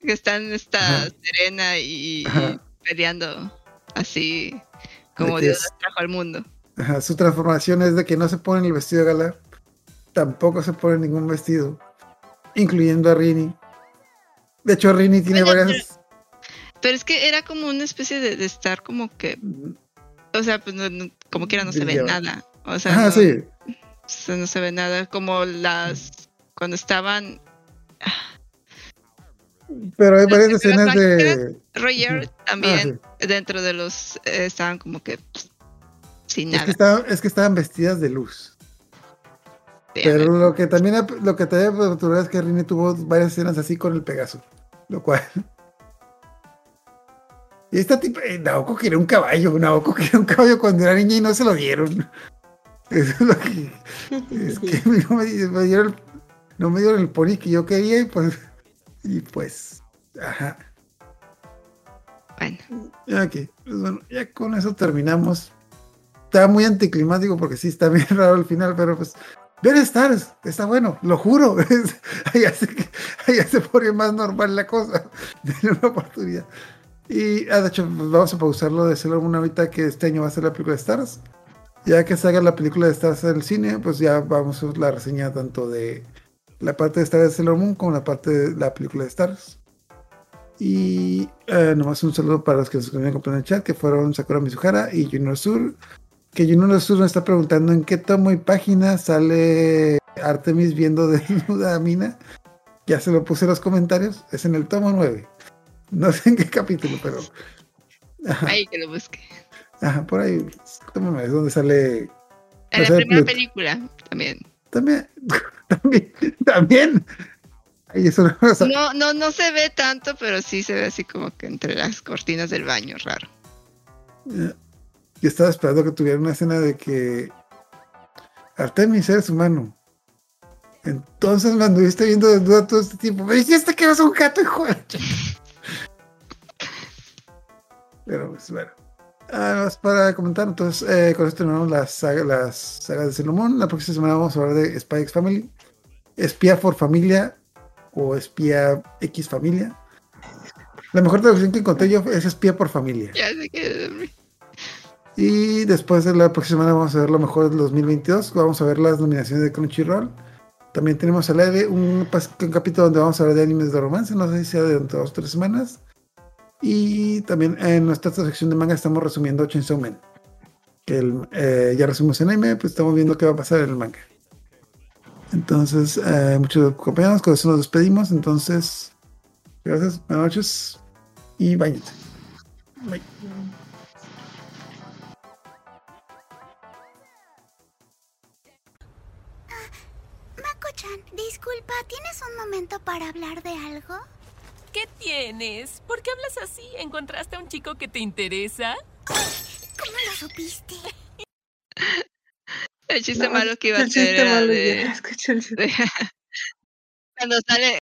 que están esta Serena y, peleando así como Dios trajo al mundo. su transformación es de que no se pone el vestido de gala, tampoco se pone ningún vestido, incluyendo a Rini. De hecho, Rini tiene varias. Pero, es que era como una especie de, estar como que. O sea, pues como quiera no se ve nada. O sea, sí no se ve nada, como las cuando estaban pero hay varias escenas de Roger también ah, dentro de los eh, estaban como que sin nada. Es que, estaban, es que estaban vestidas de luz. Pero lo que también lo que también es que Rini tuvo varias escenas así con el Pegaso, lo cual y esta tipo, eh, Naoko quería un caballo, Naoko quería un caballo cuando era niña y no se lo dieron. Eso es lo que. Es que no me, dieron, no me dieron el pony que yo quería y pues. Y pues. Ajá. Bueno. Ok, pues bueno, ya con eso terminamos. Está muy anticlimático porque sí está bien raro el final, pero pues. Ver Stars, está bueno, lo juro. allá, se, allá se pone más normal la cosa. Tiene una oportunidad. Y ah, de hecho, vamos a pausarlo de Sailor Moon ahorita que este año va a ser la película de Stars. Ya que se haga la película de Stars en el cine, pues ya vamos a la reseña tanto de la parte de Stars de Sailor Moon como la parte de la película de Stars. Y eh, nomás un saludo para los que se conocen en el chat, que fueron Sakura Mizuhara y Junior Sur. Que Junior Sur nos está preguntando en qué tomo y página sale Artemis viendo desnuda a Mina. Ya se lo puse en los comentarios, es en el tomo 9. No sé en qué capítulo, pero. Ahí que lo busque. Ajá, por ahí. ¿Cómo es donde sale? En la primera película también. También. También. También. Ahí eso no, no, no se ve tanto, pero sí se ve así como que entre las cortinas del baño, raro. Yo estaba esperando que tuviera una escena de que Artemis eres humano. Entonces me anduviste viendo desnuda todo este tiempo. Me dijiste que eras un gato, hijo de pero pues bueno. Ah, para comentar, entonces eh, con esto terminamos las sagas las sagas de Sailor La próxima semana vamos a hablar de Spy X Family, Espía por Familia o Espía X Familia. La mejor traducción que encontré yo es Espía por Familia. Ya sé que... Y después de la próxima semana vamos a ver lo mejor del 2022. Vamos a ver las nominaciones de Crunchyroll. También tenemos al aire un, un, capítulo donde vamos a hablar de animes de romance. No sé si sea de dos o tres semanas. Y también en nuestra sección de manga estamos resumiendo Chainsaw Man. Que eh, ya resumimos en anime, pues estamos viendo qué va a pasar en el manga. Entonces, eh, muchos compañeros, con eso nos despedimos. Entonces, gracias, buenas noches y bañense. Bye. Disculpa, ¿tienes un momento para hablar de algo? ¿Qué tienes? ¿Por qué hablas así? ¿Encontraste a un chico que te interesa? ¿Cómo lo supiste? El chiste malo que iba a ser. El chiste malo, ya. Escucha el chiste. Cuando sale